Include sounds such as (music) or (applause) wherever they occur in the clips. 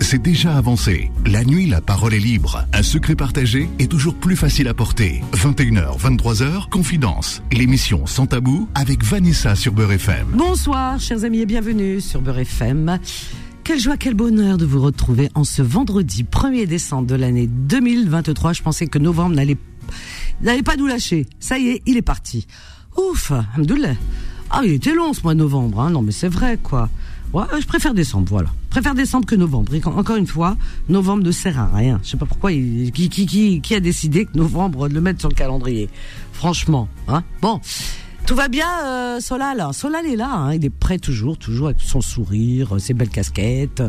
c'est déjà avancé. La nuit, la parole est libre. Un secret partagé est toujours plus facile à porter. 21h, 23h, Confidence. L'émission Sans Tabou avec Vanessa sur Beurre FM. Bonsoir, chers amis, et bienvenue sur Beurre FM. Quelle joie, quel bonheur de vous retrouver en ce vendredi 1er décembre de l'année 2023. Je pensais que novembre n'allait n'allait pas nous lâcher. Ça y est, il est parti. Ouf, Alhamdoulilah. Ah, il était long ce mois de novembre, hein. non mais c'est vrai quoi. Ouais, je préfère décembre, voilà. Je préfère décembre que novembre. Et encore une fois, novembre ne sert à rien. Je sais pas pourquoi, qui, qui, qui, qui a décidé que novembre de le mettre sur le calendrier. Franchement, hein. Bon. Tout va bien, euh, Solal? Solal est là, hein. il est prêt toujours, toujours avec son sourire, ses belles casquettes.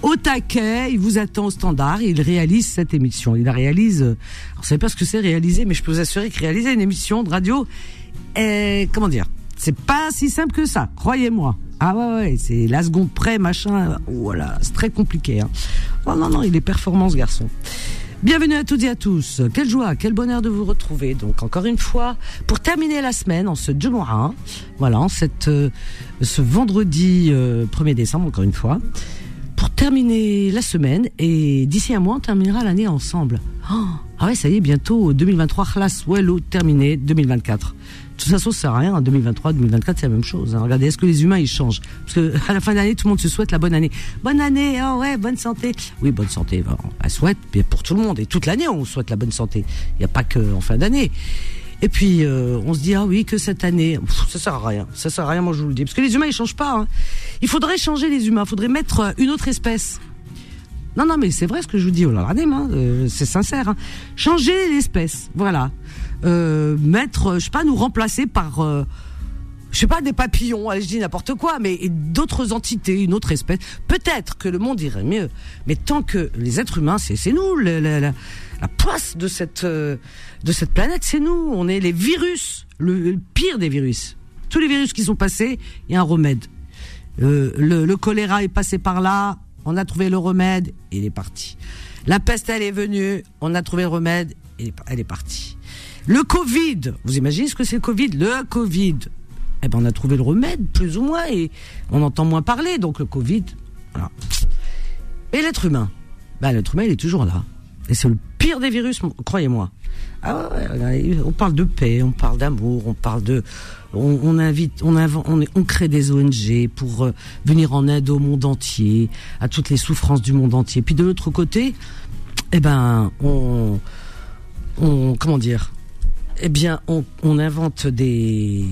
Au taquet, il vous attend au standard, il réalise cette émission. Il la réalise, euh, alors, je sais pas ce que c'est réaliser, mais je peux vous assurer que réaliser une émission de radio, est, comment dire, c'est pas si simple que ça, croyez-moi. Ah ouais, ouais, c'est la seconde près, machin. Voilà, c'est très compliqué. Hein. Non, non, non, il est performant ce garçon. Bienvenue à toutes et à tous. Quelle joie, quel bonheur de vous retrouver. Donc encore une fois, pour terminer la semaine en ce Jumu'ah, voilà, en cette, euh, ce vendredi euh, 1er décembre, encore une fois, pour terminer la semaine et d'ici un mois, on terminera l'année ensemble. Oh, ah ouais, ça y est, bientôt 2023, khlas, wello, terminé, 2024. De toute façon, ça sert à rien. 2023, 2024, c'est la même chose. Hein. Regardez, est-ce que les humains ils changent? Parce que (laughs) à la fin de l'année, tout le monde se souhaite la bonne année. Bonne année, oh ouais, bonne santé. Oui, bonne santé. Ben, elle souhaite pour tout le monde et toute l'année, on souhaite la bonne santé. Il n'y a pas que en fin d'année. Et puis euh, on se dit ah oui que cette année, Pff, ça sert à rien. Ça sert à rien, moi je vous le dis, parce que les humains ils changent pas. Hein. Il faudrait changer les humains. Il faudrait mettre euh, une autre espèce. Non, non, mais c'est vrai ce que je vous dis, oh là, regardez, hein, euh, c'est sincère. Hein. Changer l'espèce, voilà. Mettre, je sais pas, nous remplacer par, je sais pas, des papillons, je dis n'importe quoi, mais d'autres entités, une autre espèce. Peut-être que le monde irait mieux, mais tant que les êtres humains, c'est nous, la, la, poisse de cette euh, de cette planète, c'est nous. On est les virus, le, pire des virus. Tous les virus qui sont passés, il y a un remède. Euh, le, choléra est passé par là, on a trouvé le remède, il est parti. La peste, elle est venue, on a trouvé le remède, est, elle est partie. Le Covid, vous imaginez ce que c'est le Covid? Le Covid, eh ben on a trouvé le remède, plus ou moins, et on entend moins parler, donc le Covid, voilà. Et l'être humain? Ben, L'être humain, il est toujours là. Et c'est le pire des virus, croyez-moi. Ah on parle de paix, on parle d'amour, on parle de, on, invite, on, invente, on, crée des ONG pour euh, venir en aide au monde entier, à toutes les souffrances du monde entier. Puis de l'autre côté, eh ben, on, comment dire, eh bien, on, on invente des,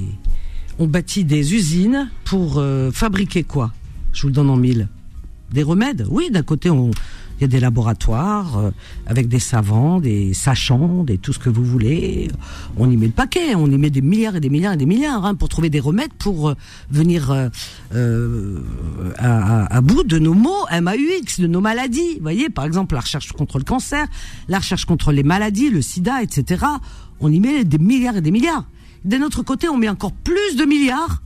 on bâtit des usines pour euh, fabriquer quoi? Je vous le donne en mille. Des remèdes? Oui, d'un côté, on, il y a des laboratoires euh, avec des savants, des sachants, des tout ce que vous voulez. On y met le paquet, on y met des milliards et des milliards et des milliards hein, pour trouver des remèdes pour euh, venir euh, à, à, bout de nos maux MAUX, de nos maladies. Vous voyez, par exemple, la recherche contre le cancer, la recherche contre les maladies, le sida, etc. On y met des milliards et des milliards. D'un autre côté, on met encore plus de milliards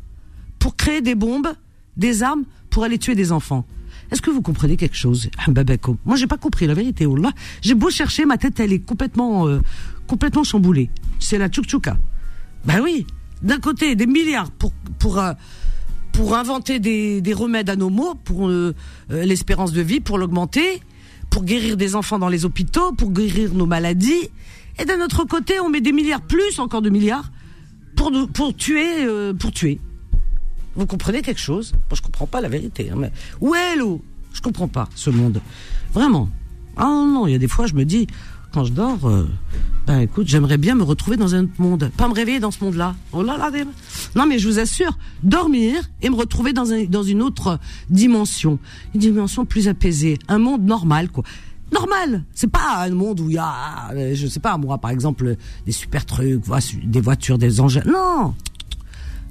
pour créer des bombes, des armes pour aller tuer des enfants. Est-ce que vous comprenez quelque chose Moi, j'ai pas compris la vérité. Oh là, j'ai beau chercher, ma tête elle est complètement euh, complètement chamboulée. C'est la tchouk-tchouka. Ben oui. D'un côté, des milliards pour pour euh, inventer des, des remèdes à nos maux, pour euh, l'espérance de vie, pour l'augmenter, pour guérir des enfants dans les hôpitaux, pour guérir nos maladies. Et d'un autre côté, on met des milliards plus, encore de milliards, pour tuer. Vous comprenez quelque chose? Moi, je comprends pas la vérité. Hein, mais où est l'eau Je comprends pas ce monde. Vraiment. Ah non, non, il y a des fois, je me dis, quand je dors, euh, ben écoute, j'aimerais bien me retrouver dans un autre monde, pas me réveiller dans ce monde-là. Oh là là, non mais je vous assure, dormir et me retrouver dans un, dans une autre dimension, une dimension plus apaisée, un monde normal quoi. Normal, c'est pas un monde où il y a, euh, je sais pas moi par exemple, des super trucs, des voitures, des engins. Non,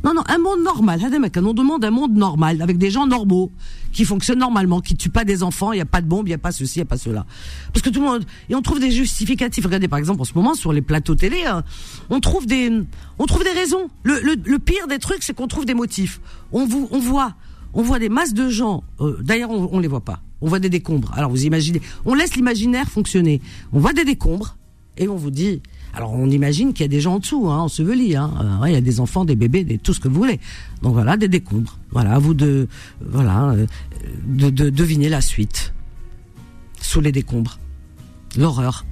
non, non, un monde normal. On demande un monde normal, avec des gens normaux, qui fonctionnent normalement, qui tuent pas des enfants, il n'y a pas de bombe, il n'y a pas ceci, il n'y a pas cela. Parce que tout le monde, et on trouve des justificatifs. Regardez, par exemple, en ce moment, sur les plateaux télé, hein, on trouve des, on trouve des raisons. Le, le, le pire des trucs, c'est qu'on trouve des motifs. On vous, on voit, on voit des masses de gens, euh, d'ailleurs, on, on les voit pas. On voit des décombres. Alors, vous imaginez, on laisse l'imaginaire fonctionner. On voit des décombres, et on vous dit, alors on imagine qu'il y a des gens en dessous, hein, ensevelis. Hein. Euh, il y a des enfants, des bébés, des, tout ce que vous voulez. Donc voilà, des décombres. Voilà, à vous de voilà euh, de, de deviner la suite. sous les décombres. L'horreur.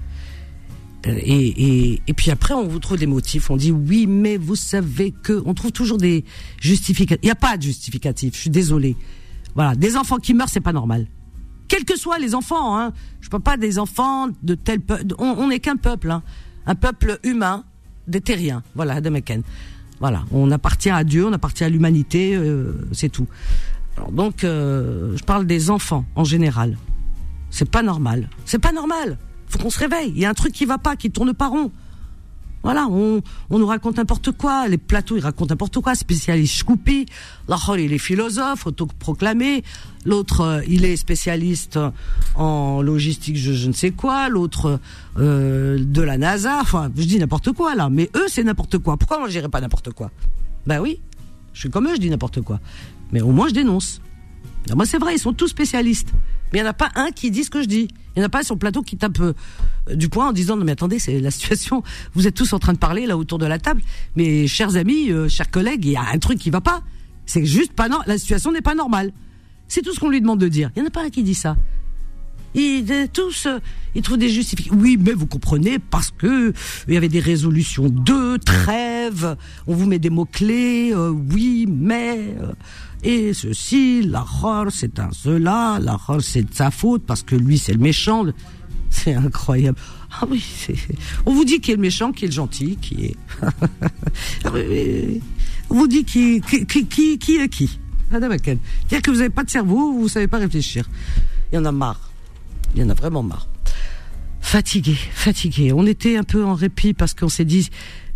Euh, et, et, et, puis après, on vous trouve des motifs. On dit oui, mais vous savez que. On trouve toujours des justificatifs. Il n'y a pas de justificatif. Je suis désolé. Voilà, des enfants qui meurent, c'est pas normal. Quels que soient les enfants, hein. Je parle pas des enfants de tel peuple. On n'est qu'un peuple, hein. Un peuple humain, des terriens. Voilà, de Mekken. Voilà, on appartient à Dieu, on appartient à l'humanité, euh, c'est tout. Donc, euh, je parle des enfants en général. C'est pas normal. C'est pas normal faut qu'on se réveille. Il y a un truc qui va pas, qui tourne pas rond. Voilà, on, on nous raconte n'importe quoi. Les plateaux, ils racontent n'importe quoi. Spécialiste Shkoupi. L'autre, il est philosophe, autoproclamé. L'autre, euh, il est spécialiste en logistique, je, je ne sais quoi. L'autre, euh, de la NASA. Enfin, je dis n'importe quoi, là. Mais eux, c'est n'importe quoi. Pourquoi moi, je dirais pas n'importe quoi? Ben oui, je suis comme eux, je dis n'importe quoi. Mais au moins, je dénonce. moi, c'est vrai, ils sont tous spécialistes. Mais il n'y en a pas un qui dit ce que je dis. Il n'y en a pas sur le plateau qui tape euh, du poing en disant non mais attendez c'est la situation. Vous êtes tous en train de parler là autour de la table. Mais chers amis, euh, chers collègues, il y a un truc qui va pas. C'est juste pas non, la situation n'est pas normale. C'est tout ce qu'on lui demande de dire. Il n'y en a pas un qui dit ça. Ils tous, euh, ils trouvent des justifications. Oui, mais vous comprenez parce que il y avait des résolutions de trêve. On vous met des mots clés. oui, mais et ceci, la c'est un cela, la c'est de sa faute parce que lui c'est le méchant. (laughs) C'est incroyable. Ah oui, on vous dit qui est le méchant, qui est le gentil, qui est. (laughs) on vous dit qui, qui, qui, qui est qui. C'est-à-dire que vous n'avez pas de cerveau, vous ne savez pas réfléchir. Il y en a marre. Il y en a vraiment marre. Fatigué, fatigué. On était un peu en répit parce qu'on s'est dit,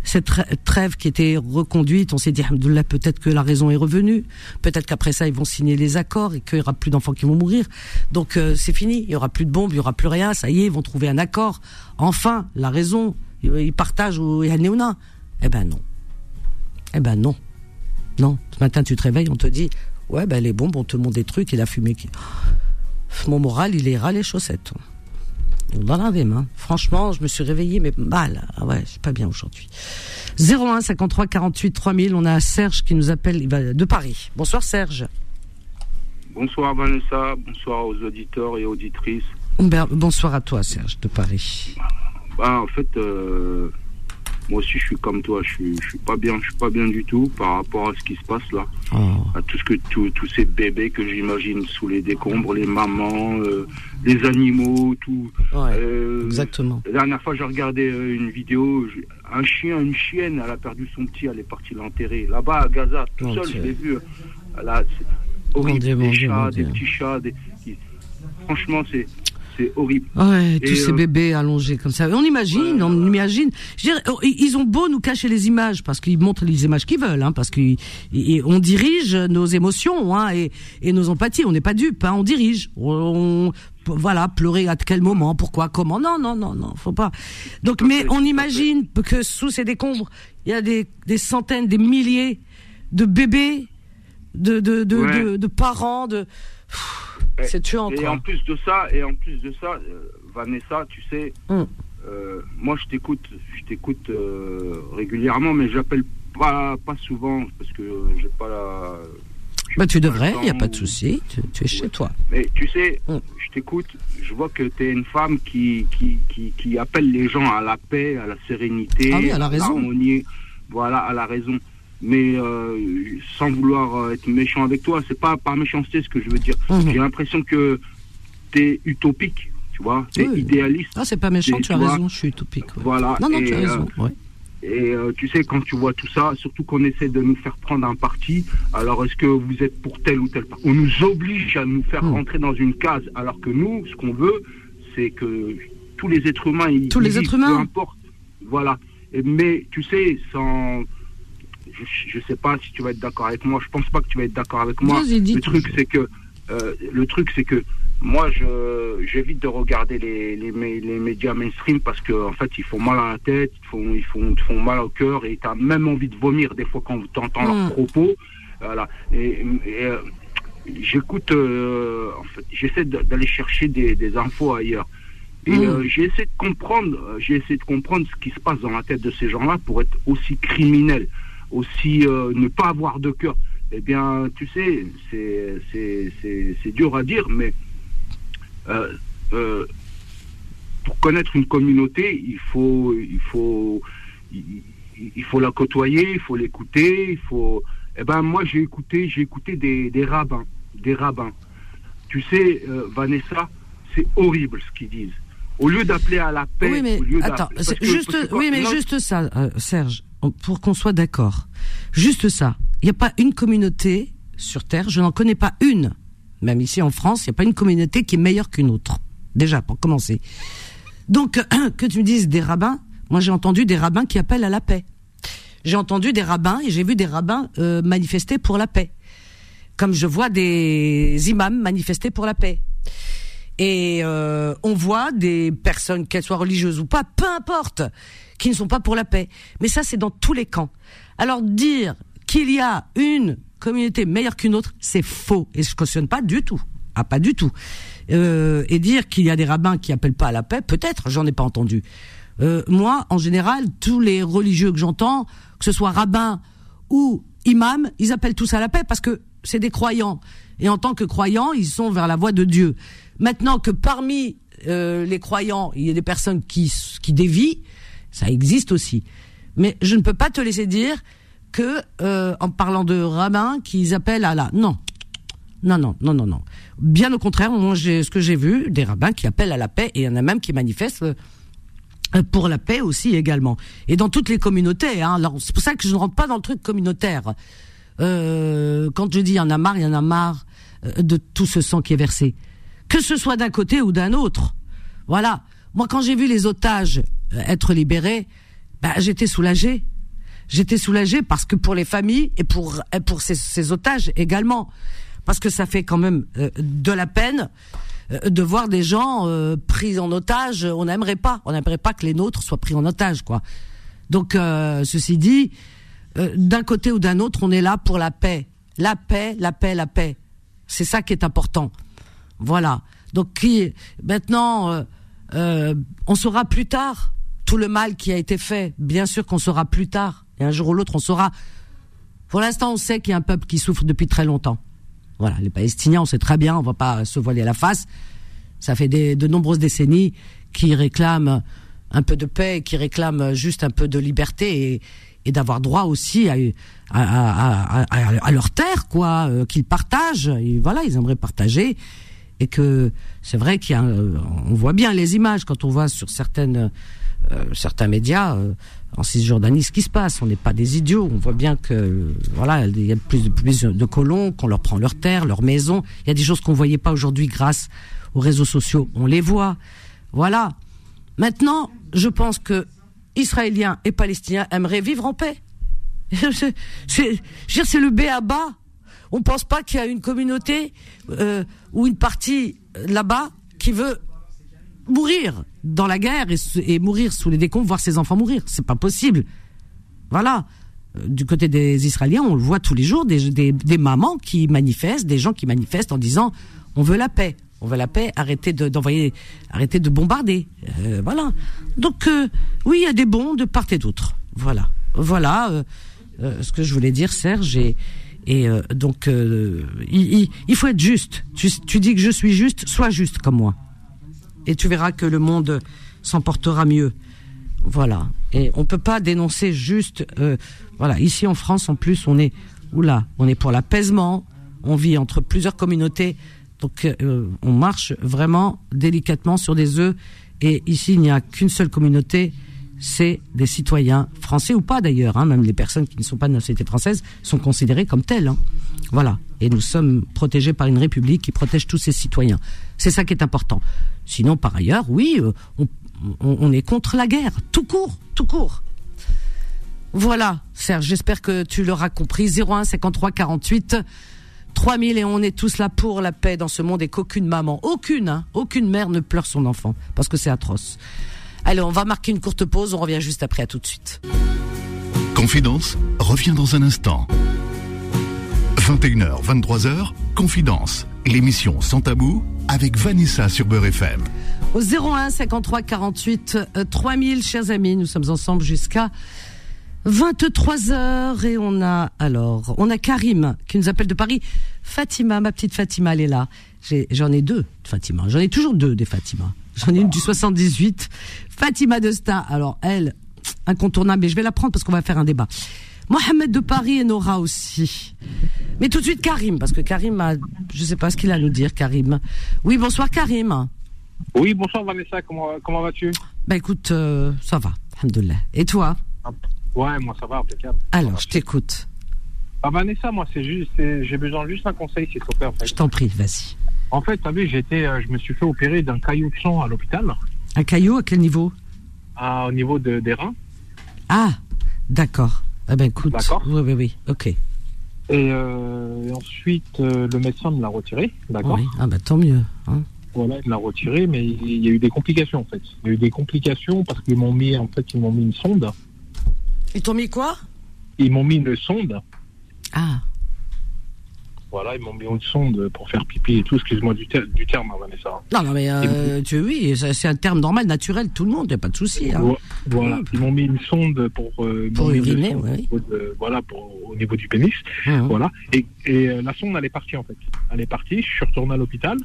cette trêve qui était reconduite, on s'est dit, là peut-être que la raison est revenue, peut-être qu'après ça, ils vont signer les accords et qu'il y aura plus d'enfants qui vont mourir. Donc euh, c'est fini, il y aura plus de bombes, il y aura plus rien, ça y est, ils vont trouver un accord. Enfin, la raison, ils partagent au Yanéona. Eh ben non. Eh ben non. Non. Ce matin, tu te réveilles, on te dit, ouais, ben les bombes, on te montre des trucs et la fumée. Mon moral, il ras les chaussettes dans des mains. Franchement, je me suis réveillée, mais mal. Ah ouais, c'est pas bien aujourd'hui. 01 53 48 3000. On a Serge qui nous appelle de Paris. Bonsoir Serge. Bonsoir Vanessa. Bonsoir aux auditeurs et auditrices. Ben, bonsoir à toi Serge de Paris. Bah, en fait, euh, moi aussi, je suis comme toi. Je suis, je suis pas bien. Je suis pas bien du tout par rapport à ce qui se passe là. Oh. À tout ce que tous ces bébés que j'imagine sous les décombres, les mamans, euh, les animaux, tout. Euh, exactement. La dernière fois, j'ai regardé euh, une vidéo. Un chien, une chienne, elle a perdu son petit. Elle est partie l'enterrer là-bas à Gaza, tout seul. Je l'ai vu. Elle horrible. des chats, des petits chats. Franchement, c'est c'est horrible. Ouais, tous ces euh, bébés allongés comme ça. On imagine, on imagine. Oh, ils ont beau nous cacher les images parce qu'ils montrent les images qu'ils veulent, hein, parce qu'on dirige nos émotions hein, et, et nos empathies. On n'est pas dupes, hein, on dirige. On, voilà, pleurer à quel moment, pourquoi, comment. Non, non, non, non, faut pas. Donc, mais on imagine que sous ces décombres, il y a des, des centaines, des milliers de bébés, de, de, de, de parents, de. C'est tuant. Et en plus de ça, et en plus de ça, euh, Vanessa, tu sais, hum. euh, moi je t'écoute, je t'écoute euh, régulièrement, mais j'appelle pas pas souvent parce que j'ai pas la. Bah tu devrais, il n'y a pas de souci, tu, es chez toi. Mais tu sais, hum. je t'écoute, je vois que tu es une femme qui qui, qui, qui, appelle les gens à la paix, à la sérénité, ah à l'harmonie, voilà, à la raison mais euh, sans vouloir euh, être méchant avec toi, c'est pas par méchanceté ce que je veux dire. Mhm. J'ai l'impression que tu es utopique, tu vois, tu es idéaliste. Ah, c'est pas méchant, tu, as raison, je suis utopique. Voilà. Non, non, tu as raison. Euh, et tu sais, quand tu vois tout ça, surtout qu'on essaie de nous faire prendre un parti, alors est-ce que vous êtes pour tel ou tel parti? On nous oblige à nous faire mhm. rentrer dans une case, alors que nous, ce qu'on veut, c'est que tous les êtres humains, ils, tous les êtres humains, peu importe, voilà. Mais tu sais, sans je, ne sais pas si tu vas être d'accord avec moi. Je pense pas que tu vas être d'accord avec moi. Le truc, c'est que euh, le truc, c'est que moi, je j'évite de regarder les, les, les, médias mainstream parce que en fait, ils font mal à la tête, ils font ils font, ils font mal au cœur et tu as même envie de vomir des fois quand tu entends leurs mm. propos. Voilà. Et, euh, j'écoute, euh, en fait, j'essaie d'aller chercher des, des, infos ailleurs. Et mm. j'ai essayé de comprendre, j'ai essayé de comprendre ce qui se passe dans la tête de ces gens-là pour être aussi criminel aussi euh, ne pas avoir de cœur. Eh bien, tu sais, c'est dur à dire, mais euh, euh, pour connaître une communauté, il faut, il faut, il, faut la côtoyer, il faut l'écouter, il faut. Eh ben moi j'ai écouté, j'ai écouté des, des, rabbins, des rabbins. Tu sais, Vanessa, c'est horrible ce qu'ils disent. Au lieu d'appeler à la paix, oui mais attends, juste, oui mais juste ça, euh, Serge, pour qu'on soit d'accord, juste ça. Il n'y a pas une communauté sur terre, je n'en connais pas une, même ici en France, il n'y a pas une communauté qui est meilleure qu'une autre. Déjà pour commencer. Donc, (clears throat) que tu me dises des rabbins, moi j'ai entendu des rabbins qui appellent à la paix. J'ai entendu des rabbins et j'ai vu des rabbins euh, manifester pour la paix. Comme je vois des imams manifester pour la paix. Et euh, on voit des personnes, qu'elles soient religieuses ou pas, peu importe, qui ne sont pas pour la paix. Mais ça, c'est dans tous les camps. Alors dire qu'il y a une communauté meilleure qu'une autre, c'est faux. Et je cautionne pas du tout. Ah, pas du tout. Euh, et dire qu'il y a des rabbins qui appellent pas à la paix, peut-être, j'en ai pas entendu. Euh, moi, en général, tous les religieux que j'entends, que ce soit rabbins ou imams, ils appellent tous à la paix parce que c'est des croyants. Et en tant que croyants, ils sont vers la voie de Dieu. Maintenant que parmi euh, les croyants, il y a des personnes qui, qui dévient, ça existe aussi. Mais je ne peux pas te laisser dire que, euh, en parlant de rabbins, qu'ils appellent à la... Non, non, non, non, non, non. Bien au contraire, moi, j'ai, ce que j'ai vu, des rabbins qui appellent à la paix, et il y en a même qui manifestent euh, pour la paix aussi également. Et dans toutes les communautés. Hein. Alors, c'est pour ça que je ne rentre pas dans le truc communautaire. Euh, quand je dis il y en a marre, il y en a marre euh, de tout ce sang qui est versé. Que ce soit d'un côté ou d'un autre. Voilà. Moi, quand j'ai vu les otages être libérés, bah, j'étais soulagée. J'étais soulagée parce que pour les familles et pour pour ces, otages également parce que ça fait quand même euh, de la peine euh, de voir des gens euh, pris en otage. On n'aimerait pas, on n'aimerait pas que les nôtres soient pris en otage, quoi. Donc, ceci dit, d'un côté ou d'un autre, on est là pour la paix, la paix, la paix, la paix. C'est ça qui est important. Voilà. Donc, qui, maintenant, on saura plus tard tout le mal qui a été fait. Bien sûr qu'on saura plus tard. Et un jour ou l'autre, on saura. Pour l'instant, on sait qu'il y a un peuple qui souffre depuis très longtemps. Voilà, les Palestiniens, on sait très bien, on va pas se voiler la face. Ça fait des, de nombreuses décennies qu'ils réclament un peu de paix, qui réclament juste un peu de liberté et, et d'avoir droit aussi à, à, à, à, leur terre, quoi, euh, qu'ils partagent. Et voilà, ils aimeraient partager. Et que c'est vrai qu'il y a, on voit bien les images quand on voit sur euh, certains médias. Euh, en Cisjordanie ce qui se passe. On n'est pas des idiots. On voit bien que voilà, il y a plus de plus de colons, qu'on leur prend leurs terres, leurs maisons. Il y a des choses qu'on voyait pas aujourd'hui grâce aux réseaux sociaux. On les voit. Voilà. Maintenant, je pense que Israéliens et Palestiniens aimeraient vivre en paix. (laughs) c'est, c'est le B à bas. On pense pas qu'il y a une communauté euh, ou une partie là-bas qui veut mourir dans la guerre et, mourir sous les décombres, voir ses enfants mourir. C'est pas possible. Voilà. Euh, du côté des Israéliens, on le voit tous les jours, des, mamans qui manifestent, des gens qui manifestent en disant on veut la paix, on veut la paix, arrêtez d'envoyer, arrêtez de bombarder. Euh, voilà. Donc oui, il y a des bons de part et d'autre. Voilà. Voilà ce que je voulais dire, Serge. Et donc il, il, faut être juste. Tu, dis que je suis juste, sois juste comme moi et tu verras que le monde s'emportera mieux. Voilà. Et on peut pas dénoncer juste. Euh, voilà. Ici en France, en plus, on est oula, on est pour l'apaisement. On vit entre plusieurs communautés, donc euh, on marche vraiment délicatement sur des œufs. Et ici, il n'y a qu'une seule communauté, c'est des citoyens français ou pas d'ailleurs. Hein, même les personnes qui ne sont pas de nationalité française sont considérées comme telles. Hein. Voilà. Et nous sommes protégés par une république qui protège tous ses citoyens. C'est ça qui est important. Sinon, par ailleurs, oui, euh, on, est contre la guerre, tout court, tout court. Voilà, Serge, j'espère que tu l'auras compris. 01 53 48 3000 et on est tous là pour la paix dans ce monde et qu'aucune maman, aucune, hein, aucune mère ne pleure son enfant parce que c'est atroce. Allez, on va marquer une courte pause, on revient juste après, à tout de suite. Confidence revient dans un instant. 21h, 23h, Confidence, l'émission sans tabou avec Vanessa sur Beurre FM. Au 01 53 48 3000, chers amis, nous sommes ensemble jusqu'à 23 heures et on a alors on a Karim qui nous appelle de Paris. Fatima, ma petite Fatima, elle est là. J'en ai, deux, Fatima. J'en ai toujours deux des Fatima. J'en ai une du 78, Fatima de Sta. Alors elle, incontournable, mais je vais la prendre parce qu'on va faire un débat. Mohamed de Paris et Nora aussi. Mais tout de suite Karim, parce que Karim a, je sais pas ce qu'il a à nous dire, Karim. Oui, bonsoir Karim. Oui, bonsoir Vanessa, comment, comment vas-tu? Bah écoute, euh, ça va, alhamdoulilah. Et toi? Ouais, moi ça va, impeccable. Alors, je t'écoute. Ah Vanessa, moi c'est juste, j'ai besoin juste d'un conseil, s'il te plaît. En fait. Je t'en prie, vas-y. En fait, tu vu, j'étais, euh, je me suis fait opérer d'un caillou de sang à l'hôpital. Un caillou à quel niveau? Ah, Au niveau de, des reins. Ah, d'accord. Ah ben écoute. D'accord. Oui, oui, oui, ok. Et, euh, ensuite, euh, le médecin me l'a retiré, d'accord Oui, ah ben tant mieux. Hein. Voilà, il l'a retiré, mais il y a eu des complications en fait. Il y a eu des complications parce qu'ils m'ont mis, en fait, ils m'ont mis une sonde. Ils t'ont mis quoi? Ils m'ont mis une sonde. Ah. Voilà, ils m'ont mis une sonde pour faire pipi et tout. Excuse-moi du, du, terme, hein, Vanessa. Non, non, mais euh, tu, oui, c'est un terme normal, naturel, tout le monde, il n'y a pas de souci. Hein. Voilà, ils m'ont mis une sonde pour. Euh, pour uriner, oui. voilà, pour, au niveau du pénis. Mmh. Voilà. Et, et euh, la sonde, elle est partie, en fait. Elle est partie, je suis retourné à l'hôpital.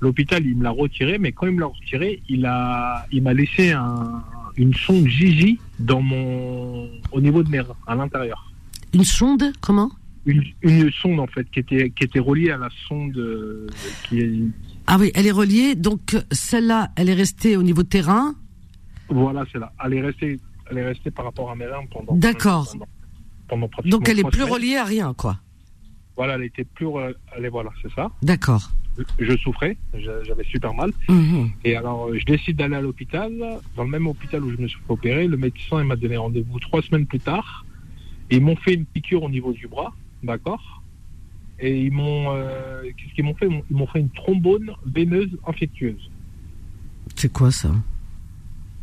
L'hôpital, il me l'a retiré, mais quand il me l'a retiré, il a, il m'a laissé un, une sonde Gigi dans mon, au niveau de mes reins, à l'intérieur. Une sonde Comment? Une, sonde en fait qui était qui était reliée à la sonde euh, qui est... Ah oui, elle est reliée. Donc celle-là, elle est restée au niveau terrain. Voilà, c'est là. Elle est restée, elle est restée par rapport à mes reins pendant. D'accord. Donc elle est plus reliée à rien, quoi. Voilà, elle était plus, elle est voilà, c'est ça. D'accord. Je souffrais, j'avais super mal. Mhm. Et alors, je décide d'aller à l'hôpital. Dans le même hôpital où je me suis opéré, le médecin m'a donné rendez-vous trois semaines plus tard. Ils m'ont fait une piqûre au niveau du bras d'accord Et ils m'ont, euh, qu'est-ce qu'ils m'ont fait? Ils m'ont fait une trombone veineuse infectieuse. C'est quoi ça?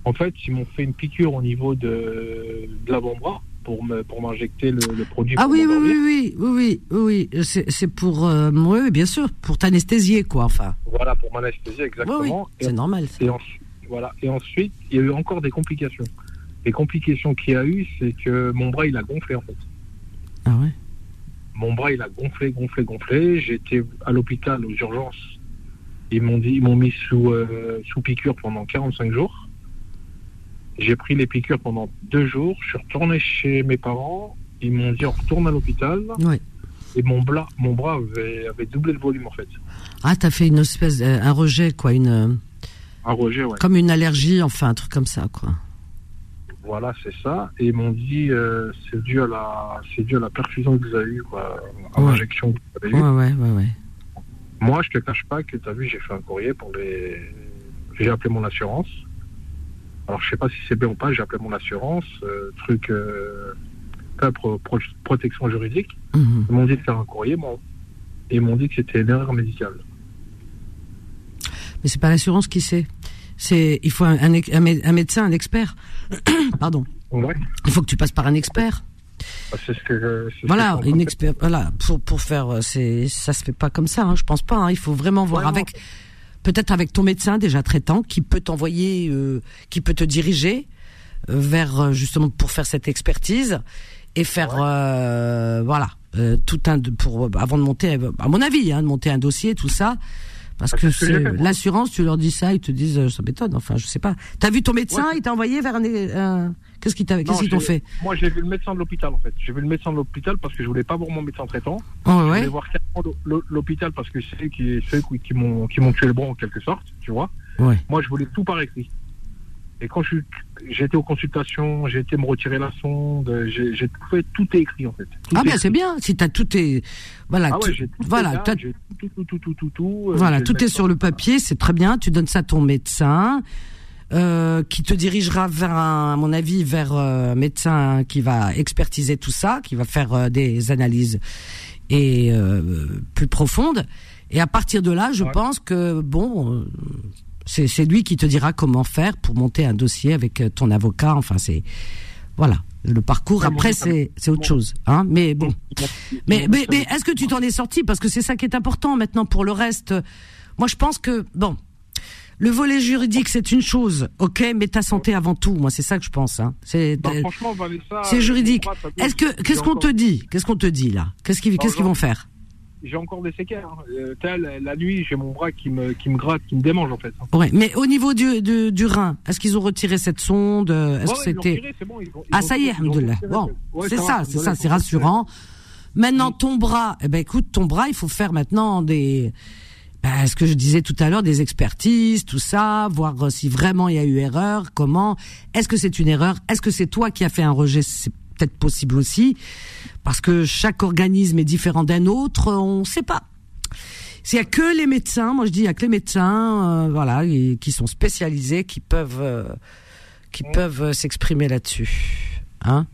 En fait, ils m'ont fait une piqûre au niveau de, de l'avant-bras pour me, pour m'injecter le, produit. Ah oui, oui, oui, oui, oui, oui, c'est pour, euh, oui, bien sûr, pour t'anesthésier, quoi, enfin. Voilà, pour m'anesthésier, exactement. c'est normal. Et, voilà. et ensuite, il y a eu encore des complications. Les complications qu'il y a eu, c'est que mon bras, il a gonflé, en fait. Ah ouais mon bras, il a gonflé, gonflé, gonflé. J'étais à l'hôpital aux urgences. Ils m'ont dit, ils m'ont mis sous, euh, sous piqûre pendant 45 jours. J'ai pris les piqûres pendant deux jours. Je suis retourné chez mes parents. Ils m'ont dit, on retourne à l'hôpital. Et mon, bras, mon bras avait, avait, doublé le volume, en fait. Ah, t'as fait une espèce, euh, un rejet, quoi, une. Un rejet, ouais. Comme une allergie, enfin, un truc comme ça, quoi. Voilà, c'est ça. Et ils m'ont dit, euh, c'est dû à la, c'est dû à la perfusion que vous avez eue, quoi, à l'injection que vous avez eue. Ouais, ouais, ouais, Moi, je te cache pas que tu as vu, j'ai fait un courrier pour les, j'ai appelé mon assurance. Alors, je sais pas si c'est bien ou pas, j'ai appelé mon assurance, euh, truc, euh, protection juridique. Mhm. Ils m'ont dit de faire un courrier, moi. Et ils m'ont dit que c'était une erreur médicale. Mais c'est pas l'assurance qui sait. C'est, il faut un, un, médecin, un expert. (clears throat) Pardon. Il faut que tu passes par un expert. Ah, ce que voilà, une expert. Voilà, pour pour faire, euh, c'est ça se fait pas comme ça. Hein, je pense pas. Hein, il faut vraiment voir avec, peut-être avec ton médecin déjà traitant qui peut t'envoyer, euh, qui peut te diriger euh, vers justement pour faire cette expertise et faire voilà tout un pour avant de monter à mon avis hein, de monter un dossier tout ça parce que c'est l'assurance, tu leur dis ça, ils te disent, euh, ça m'étonne. Enfin, je sais pas. T'as vu ton médecin Il t'a envoyé vers un. Qu'est-ce qu'ils qu'ils t'ont fait Moi, j'ai vu le médecin de l'hôpital en fait. J'ai vu le médecin de l'hôpital parce que je voulais pas voir mon médecin traitant. Oh, ouais. Je voulais voir l'hôpital parce que c'est qui, ceux qui m'ont qui m'ont tué le bras en quelque sorte, tu vois. Ouais. Moi, je voulais tout par écrit. Et quand j'ai été aux consultations, j'ai été me retirer la sonde, j'ai tout fait, tout est écrit en fait. ah ben c'est bien, si t'as tout est, voilà, ah tout, voilà, tout, tout, tout, tout, tout, tout, euh, voilà, tout est sur le papier, c'est très bien. Tu donnes ça à ton médecin, euh, qui te dirigera vers, un, à mon avis, vers un médecin qui va expertiser tout ça, qui va faire euh, des analyses et euh, plus profondes. Et à partir de là, je pense que bon c'est lui qui te dira comment faire pour monter un dossier avec euh, ton avocat. Enfin, c'est voilà. Le parcours après c'est c'est autre chose, hein. Mais bon. Mais mais, mais est-ce que tu t'en es sorti? Parce que c'est ça qui est important maintenant pour le reste. Moi, je pense que bon. Le volet juridique, c'est une chose, ok, mais ta santé avant tout. Moi, c'est ça que je pense. Hein. C'est c'est juridique. Est-ce que qu'est-ce qu'on te dit? Qu'est-ce qu'on te dit là? Qu'est-ce qu'ils qu'est-ce qu'ils vont faire? J'ai encore des séquelles. Hein. Euh, la nuit, j'ai mon bras qui me, qui me gratte, qui me démange en fait. Ouais, mais au niveau du, du, rein, est-ce qu'ils ont retiré cette sonde Est-ce que c'était Ah ça y est, Bon, c'est ça, c'est ça, c'est rassurant. Maintenant, ton bras, eh ben écoute, ton bras, il faut faire maintenant des ben, ce que je disais tout à l'heure, des expertises, tout ça, voir si vraiment il y a eu erreur, comment, est-ce que c'est une erreur, est-ce que c'est toi qui as fait un rejet, peut-être possible aussi, parce que chaque organisme est différent d'un autre, on ne sait pas. S'il y a que les médecins, moi je dis il y a que les médecins, euh, voilà, qui sont spécialisés, qui peuvent, euh, qui peuvent euh, s'exprimer là-dessus, hein.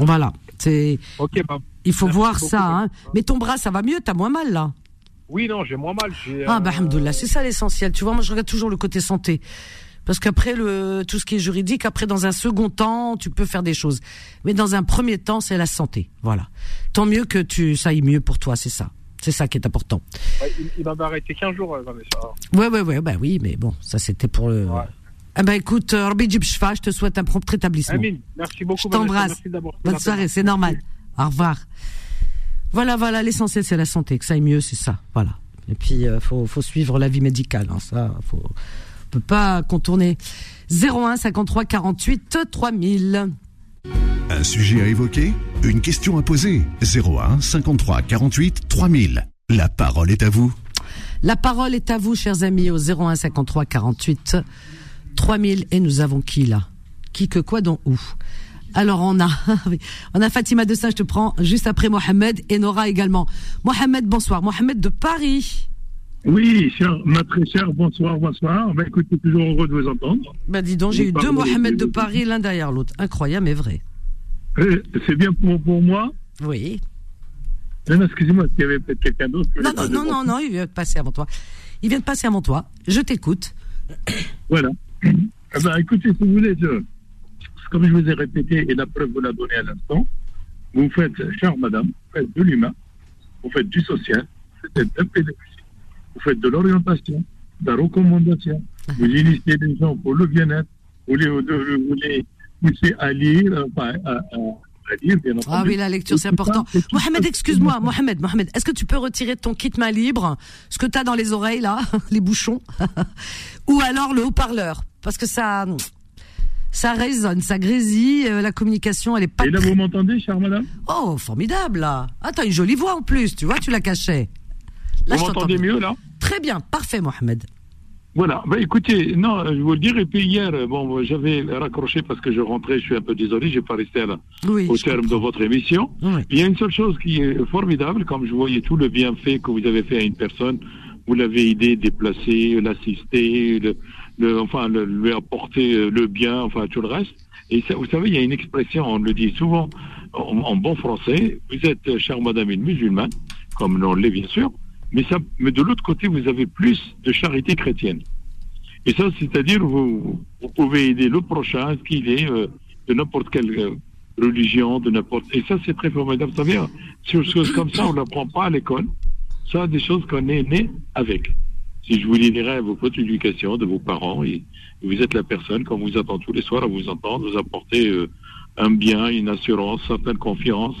Voilà, c'est. Bah, il faut voir ça, hein. Mais ton bras, ça va mieux, t'as moins mal là? Oui, non, j'ai moins mal. Ah, bah, c'est ça l'essentiel. Tu vois, moi, je regarde toujours le côté santé. Parce qu'après, le, tout ce qui est juridique, après, dans un second temps, tu peux faire des choses. Mais dans un premier temps, c'est la santé. Voilà. Tant mieux que tu, ça aille mieux pour toi, c'est ça. C'est ça qui est important. il, m'a arrêté 15 jours, euh, Ouais, ouais, ouais, bah oui, mais bon, ça c'était pour le. Ouais. Ah bah écoute, euh, Rabbi je te souhaite un prompt rétablissement. Amine, merci beaucoup. Je t'embrasse. Bonne soirée, c'est normal. Au revoir. Voilà, voilà, l'essentiel c'est la santé, que ça aille mieux, c'est ça. Voilà. Et puis, il euh, faut, faut suivre l'avis médical. Hein, ça, faut, peut pas contourner. 01 53 48 3000. Un sujet à évoquer Une question à poser 01 53 48 3000. La parole est à vous. La parole est à vous, chers amis, au 01 53 48 3000. Et nous avons qui là? Qui que quoi dont où? Alors on a, (laughs) on a Fatima de ça, je te prends juste après Mohamed et Nora également. Mohamed, bonsoir. Mohamed de Paris. Oui, ma très chère, bonsoir, bonsoir. Ben, écoutez, toujours heureux de vous entendre. Ben, dis donc, j'ai eu deux Mohamed de Paris l'un derrière l'autre. Incroyable, mais vrai. Euh, c'est bien pour, pour moi Oui. Non, excusez-moi, il y avait peut-être quelqu'un d'autre. Non, non, non, non, non, il vient de passer avant toi. Il vient de passer avant toi. Je t'écoute. Voilà. (coughs) Eh ben, écoutez, si vous voulez, je, comme je vous ai répété, et la preuve vous l'a donnée à l'instant, vous faites, chère madame, vous faites de l'humain, vous faites du social, vous faites de pédagogie, vous faites de l'orientation, de la recommandation, ah. vous initiez les gens pour le bien-être, vous les, vous les poussez à lire, enfin, à, à lire, bien entendu. Ah oui, la lecture, c'est important. Mohamed, excuse-moi, Mohamed, Mohamed, est-ce que tu peux retirer ton kit main libre, ce que tu as dans les oreilles, là, (laughs) les bouchons, (laughs) ou alors le haut-parleur? Parce que ça, ça résonne, ça grésille, euh, la communication, elle est pas. Et là, vous m'entendez, chère madame? Oh, formidable, là. Ah, t'as une jolie voix en plus, tu vois, tu la cachais. Là, vous m'entendez mieux, là? Très bien, parfait, Mohamed. Voilà, bah écoutez, non, je vous le dire, et puis hier, bon, j'avais raccroché parce que je rentrais, je suis un peu désolé, j'ai pas resté là, au terme de votre émission. Il y a une seule chose qui est formidable, comme je voyais tout le bienfait que vous avez fait à une personne, vous l'avez aidé, déplacé, l'assister, le, le, enfin, le, lui apporter euh, le bien, enfin tout le reste. Et ça, vous savez, il y a une expression, on le dit souvent en, bon français, vous êtes, euh, chère madame, une musulmane, comme on l'est bien sûr, mais, ça, mais de l'autre côté, vous avez plus de charité chrétienne. Et ça, c'est-à-dire, vous, vous pouvez aider le prochain, qu'il est euh, de n'importe quelle religion, de n'importe... Et ça, c'est très formidable. Vous savez, sur choses comme ça, on ne l'apprend pas à l'école. Ça, des choses qu'on est né avec si je vous lirais vos votre éducation de vos parents, et, vous êtes la personne, quand vous attend tous les soirs à vous entendre, vous apporter euh, un bien, une assurance, certaine confiance,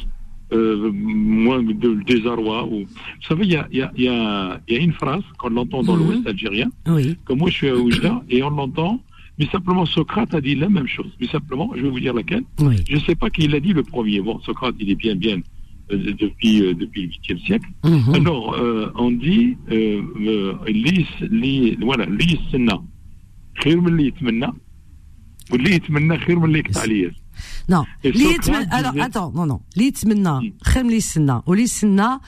euh, moins de désarroi. Ou... Vous savez, il y a, y, a, y, a, y a, une phrase qu'on entend dans mhm. l'Ouest algérien, oui. que moi je suis à Oujda, et on l'entend, mais simplement Socrate a dit la même chose. Mais simplement, je vais vous dire laquelle. Je ne sais pas qui l'a dit le premier. Bon, Socrate, il est bien, bien euh, depuis, euh, depuis le 8e siècle. Mhm. Alors, euh, on dit, lis, li, voilà, li senna, khir khir min li yqtaliyas. Non, li alors, attends, non, non, li yitmenna, khir min li senna, ou li senna,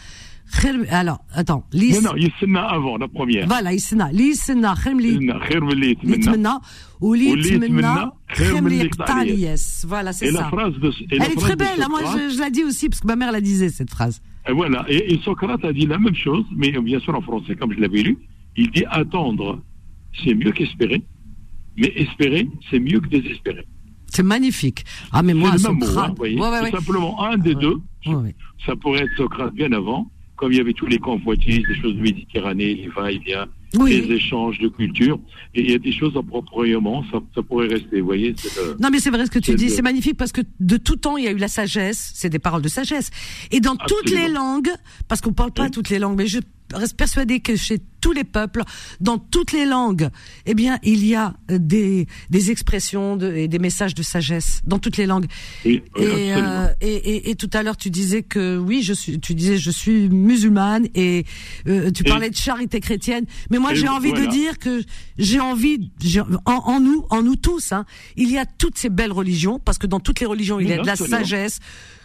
alors, attends. Non, non, يسنا avant, la première. Voilà, يسنا. لي يسنا خير من لي خير من لي يتمنى. يتمنى ولي يتمنى خير من لي يقطع Yes, voilà, c'est ça. La phrase de, Elle est très belle, hein, moi je, je la dis aussi, parce que ma mère la disait, cette phrase. Et voilà, et, et Socrate a dit la même chose, mais bien sûr en français, comme je l'avais lu. Il dit attendre, c'est mieux qu'espérer, mais espérer, c'est mieux que désespérer. C'est magnifique. Ah, mais moi, Socrate. Mot, hein, ouais, ouais, simplement un des deux. Ça pourrait être Socrate bien avant comme il y avait tous les convoitises, des choses de Méditerranée, les va-et-vient, les échanges de culture. Et il y a des choses appropriément, ça, ça pourrait rester, vous voyez. non, mais c'est vrai ce que tu dis, c'est magnifique parce que de tout temps, il y a eu la sagesse, c'est des paroles de sagesse. Et dans toutes les langues, parce qu'on parle pas toutes les langues, mais je reste persuadé que chez tous les peuples, dans toutes les langues, eh bien, il y a des, des expressions de, et des messages de sagesse dans toutes les langues. et, euh, et, et, et, tout à l'heure, tu disais que oui, je suis, tu disais je suis musulmane et euh, tu parlais de charité chrétienne. Mais moi, j'ai envie de dire que j'ai envie, en, en, nous, en nous tous, hein, il y a toutes ces belles religions parce que dans toutes les religions, il y a de la sagesse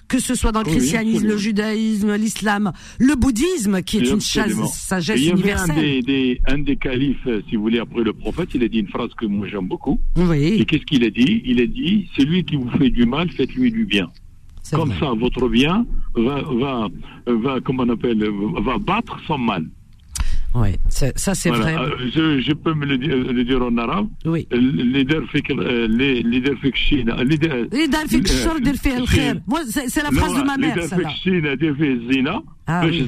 que ce soit dans le christianisme, le judaïsme, l'islam, le bouddhisme, qui est une sagesse universelle. Il y avait un des, un des califes, si vous voulez, après le prophète, il a dit une phrase que moi j'aime beaucoup. Oui. Et qu'est-ce qu'il a dit? Il a dit, celui qui vous fait du mal, faites-lui du bien. Comme ça, votre bien va, va, va, comment on appelle, va battre son mal. Oui, ça c'est voilà. vrai. Euh, je, je, peux me le dire, euh, le dire en arabe. Oui. Leader leader China. Leader China. Moi, c'est la phrase de ma mère. Leader China, Zina. Ah, oui.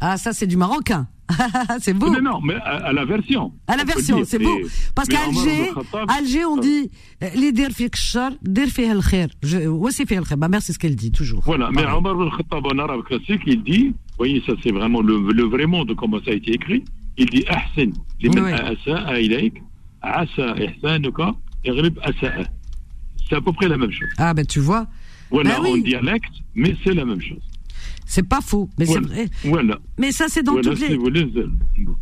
ah, ça c'est du marocain. (laughs) c'est beau. Mais non, mais à, à, la version. À la version, c'est beau. Parce qu'à Alger, Alger, on dit euh, les derfikshar, derfih al khair. Ouais, c'est fait al khair. Ma mère, c'est ce qu'elle dit toujours. Voilà, mais Omar al-Khattab en arabe classique, il dit voyez, ça c'est vraiment le, le, vrai monde, comment ça a été écrit. Il dit Asa. C'est à peu près la même chose. Ah ben tu vois. Voilà, ben, oui. en dialecte, mais c'est la même chose. C'est pas faux, mais voilà. c'est vrai. Voilà. Mais ça, c'est dans voilà, toutes les.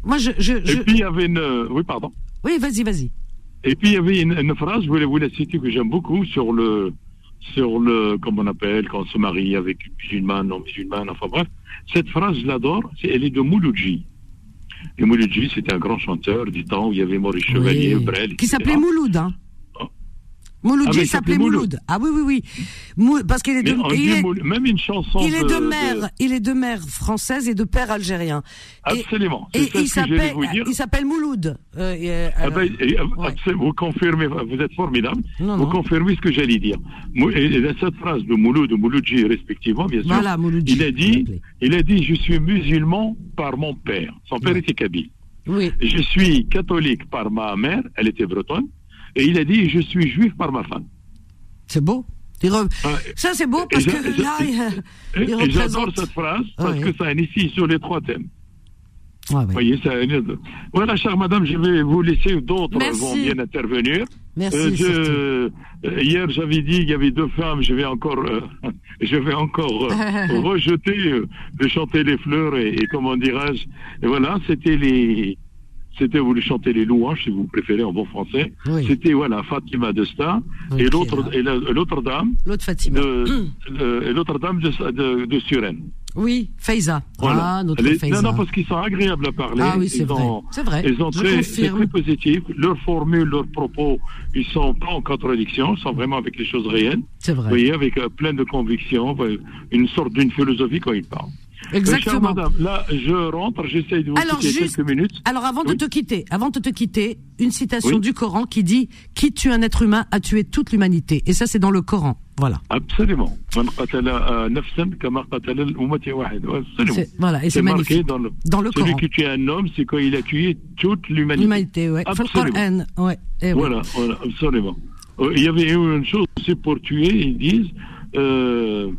Moi, je, je, je... Et puis, il y avait une. Oui, pardon. Oui, vas-y, vas-y. Et puis, il y avait une, une, phrase, je voulais vous la citer, que j'aime beaucoup, sur le. Sur le. Comment on appelle, quand on se marie avec une musulmane, non musulmane, enfin bref. Cette phrase, je l'adore, elle est de Mouloudji. Et Mouloudji, c'était un grand chanteur du temps où il y avait Maurice Chevalier, oui. Brel. Qui s'appelait Mouloud, hein Mouloudji ah, s'appelait Mouloud. Ah oui, oui, oui. Parce qu'il est de, il est... même une chanson. Il est de, de mère, de... il est de mère française et de père algérien. Absolument. Et, et il s'appelle, il s'appelle Mouloud. Euh, euh, ah ben, et, ouais. Vous confirmez, vous êtes formidable. Non, vous confirmez ce que j'allais dire. Et, et, cette phrase de Mouloud, de Mouloudji respectivement, bien sûr. Voilà, Mouloudji. Il a dit, il a dit, je suis musulman par mon père. Son père ouais. était kabyle. Oui. Je suis catholique par ma mère, elle était bretonne. Et il a dit, je suis juif par ma femme. C'est beau. Re... Ça, c'est beau parce que là, il, il. J'adore cette phrase parce que ça initie sur les trois thèmes. Ah, oui. voyez, ça, voilà, chère madame, je vais vous laisser, d'autres vont bien intervenir. Merci. Euh, je, euh, hier, j'avais dit qu'il y avait deux femmes, je vais encore, euh, (laughs) je vais encore (laughs) rejeter de chanter les fleurs et, et comment dirais-je, et voilà, c'était les, c'était vous chanter les louanges si vous préférez en bon français. Oui. C'était voilà Fatima de Sta okay, et l'autre et l'autre dame. L'autre Fatima. De, de, l'autre dame de, de, de Suren. Oui, Faiza. Voilà. Ah, notre Les, Faiza. Non, non, parce qu'ils sont agréables à parler. Ah oui, c'est vrai. C'est vrai. Ils sont très, très positifs. Leurs formules, leurs propos, ils sont pas en contradiction, ils sont vraiment avec les choses réelles. C'est vrai. Vous voyez, avec euh, plein de convictions, une sorte d'une philosophie quand ils parlent. Exactement. madame, là, je rentre, j'essaye de vous alors, quitter juste, quelques minutes. Alors, avant oui. de te quitter, avant de te quitter, une citation oui. du Coran qui dit Qui tue un être humain a tué toute l'humanité. Et ça, c'est dans le Coran. Voilà. Absolument. Voilà, et c'est magnifique. Dans le, dans le celui Coran. qui tue un homme, c'est quand il a tué toute l'humanité. L'humanité, ouais. Absolument. ouais. Et voilà, oui. voilà, absolument. Il y avait une chose, c'est pour tuer, ils disent. Euh,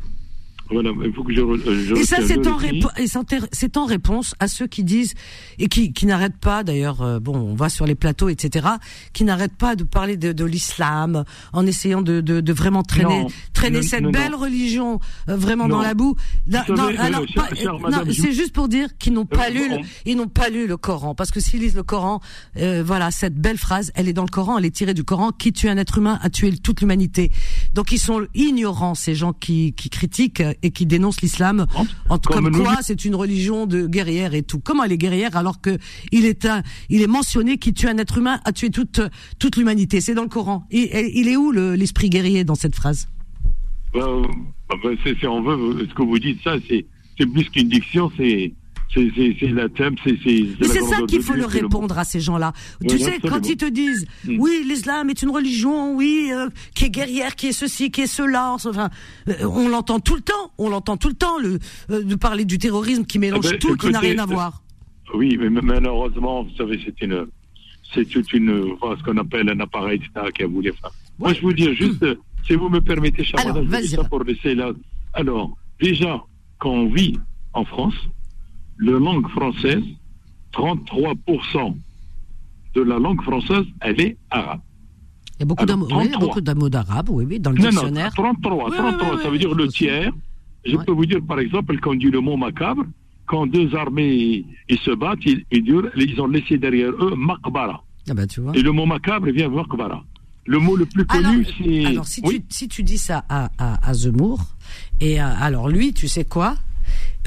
voilà, il faut que je, je et ça, c'est en, en réponse à ceux qui disent et qui, qui n'arrêtent pas. D'ailleurs, euh, bon, on va sur les plateaux, etc. Qui n'arrêtent pas de parler de, de l'islam en essayant de, de, de vraiment traîner, non, traîner non, cette non, belle religion euh, vraiment dans la boue. Euh, pas, c'est juste pour dire qu'ils n'ont pas Euh, lu, le, ils n'ont pas lu le Coran, parce que s'ils lisent le Coran, euh, voilà, cette belle phrase, elle est dans le Coran, elle est tirée du Coran. Qui tue un être humain a tué toute l'humanité. Donc ils sont ignorants ces gens qui, qui critiquent et qui dénoncent l'islam en, Comme comme quoi c'est une religion de guerrière et tout. Comment elle est guerrière alors que il est un, il est mentionné qui tue un être humain a tué toute toute l'humanité. C'est dans le Coran. Il, il est où le- l'esprit guerrier dans cette phrase? Euh, bah, c'est, c'est- on veut, ce que vous dites, ça, c'est, c'est plus qu'une diction, c'est, c'est la thème, c'est. Mais c'est ça qu'il faut leur répondre à ces gens-là. tu sais, quand ils te disent, mm. oui, l'islam est une religion, oui, euh, qui est guerrière, qui est ceci, qui est cela, enfin, euh, on l'entend tout le temps, on l'entend tout le temps, le, euh, de parler du terrorisme qui mélange ah ben, tout, qui n'a rien à voir. Oui, mais malheureusement, vous savez, c'est une, c'est toute une, ce qu'on appelle un appareil d'État qui a voulu faire. Moi, je vous dis juste, si vous me permettez, cher Alors, ça pour laisser là. Alors, déjà, quand on vit en France, la langue française, 33% de la langue française, elle est arabe. Il y a beaucoup oui, d'arabe, oui, oui, dans le dictionnaire. Non, 33, 33 ça veut dire le tiers. Je peux vous dire, par exemple, quand on dit le mot macabre, quand deux armées ils se battent, ils, ils, ont laissé derrière eux Makbara. Ah tu vois. Et le mot macabre vient de Makbara. Le mot le plus connu, c'est. Alors, si, tu, si tu dis ça à, à, à Zemmour, et alors lui, tu sais quoi?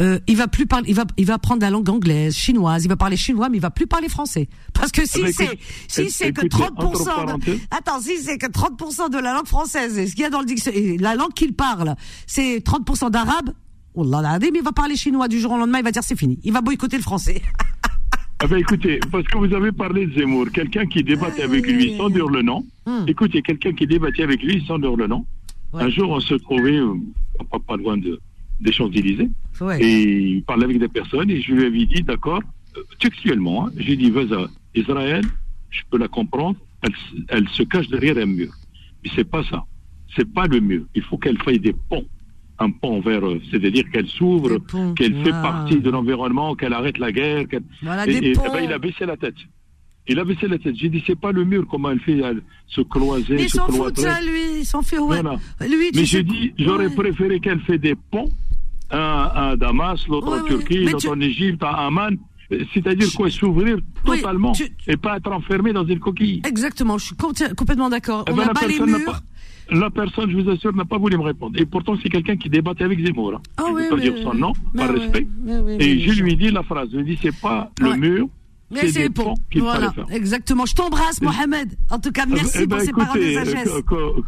Euh, il va plus parler, il va, il va apprendre la langue anglaise, chinoise, il va parler chinois, mais il va plus parler français. Parce que si ah c'est, si c'est que 30%, de, attends, si c'est que 30% de la langue française, ce qu'il y a dans le dictionnaire, la langue qu'il parle, c'est 30% d'arabe, oh là là, mais il va parler chinois du jour au lendemain, il va dire c'est fini. Il va boycotter le français. Ah ben écoutez, parce que vous avez parlé de Zemmour, quelqu'un qui débattait avec lui sans dire le nom. Hmm. Écoutez, quelqu'un qui débattait avec lui sans dire le nom. Un jour, on se trouvait euh, pas, pas loin de, des Champs-Élysées. Et il parlait avec des personnes et je lui avais dit, d'accord, textuellement, hein, j'ai dit, vas Israël, je peux la comprendre, elle, elle, se cache derrière un mur. Mais c'est pas ça. C'est pas le mur. Il faut qu'elle fasse des ponts. Un pont vers, euh, c'est-à-dire qu'elle s'ouvre, qu'elle fait partie de l'environnement, qu'elle arrête la guerre. Voilà, et, et, ben, il a baissé la tête. Il a baissé la tête. J'ai dit, c'est pas le mur, comment elle fait elle, se croiser. Mais il s'en fout de ça, lui. Il s'en fait, ouais. Lui, Mais j'ai dit, j'aurais préféré qu'elle fait des ponts un à Damas, l'autre en Turquie, l'autre en Égypte, à Amman. C'est-à-dire quoi S'ouvrir totalement et pas être enfermé dans une coquille. Exactement, je suis complètement d'accord. Eh On ben, a pas les murs. la personne, je vous assure, n'a pas voulu me répondre. Et pourtant, c'est quelqu'un qui débattait avec Zemmour. Hein. Ah, je ne pas dire son nom, par respect. et je lui ai dit la phrase. Je lui ai dit, c'est pas le mur, mais c'est bon. Voilà, exactement. Je t'embrasse, Mohamed. En tout cas, merci eh ben, pour ces paroles de sagesse.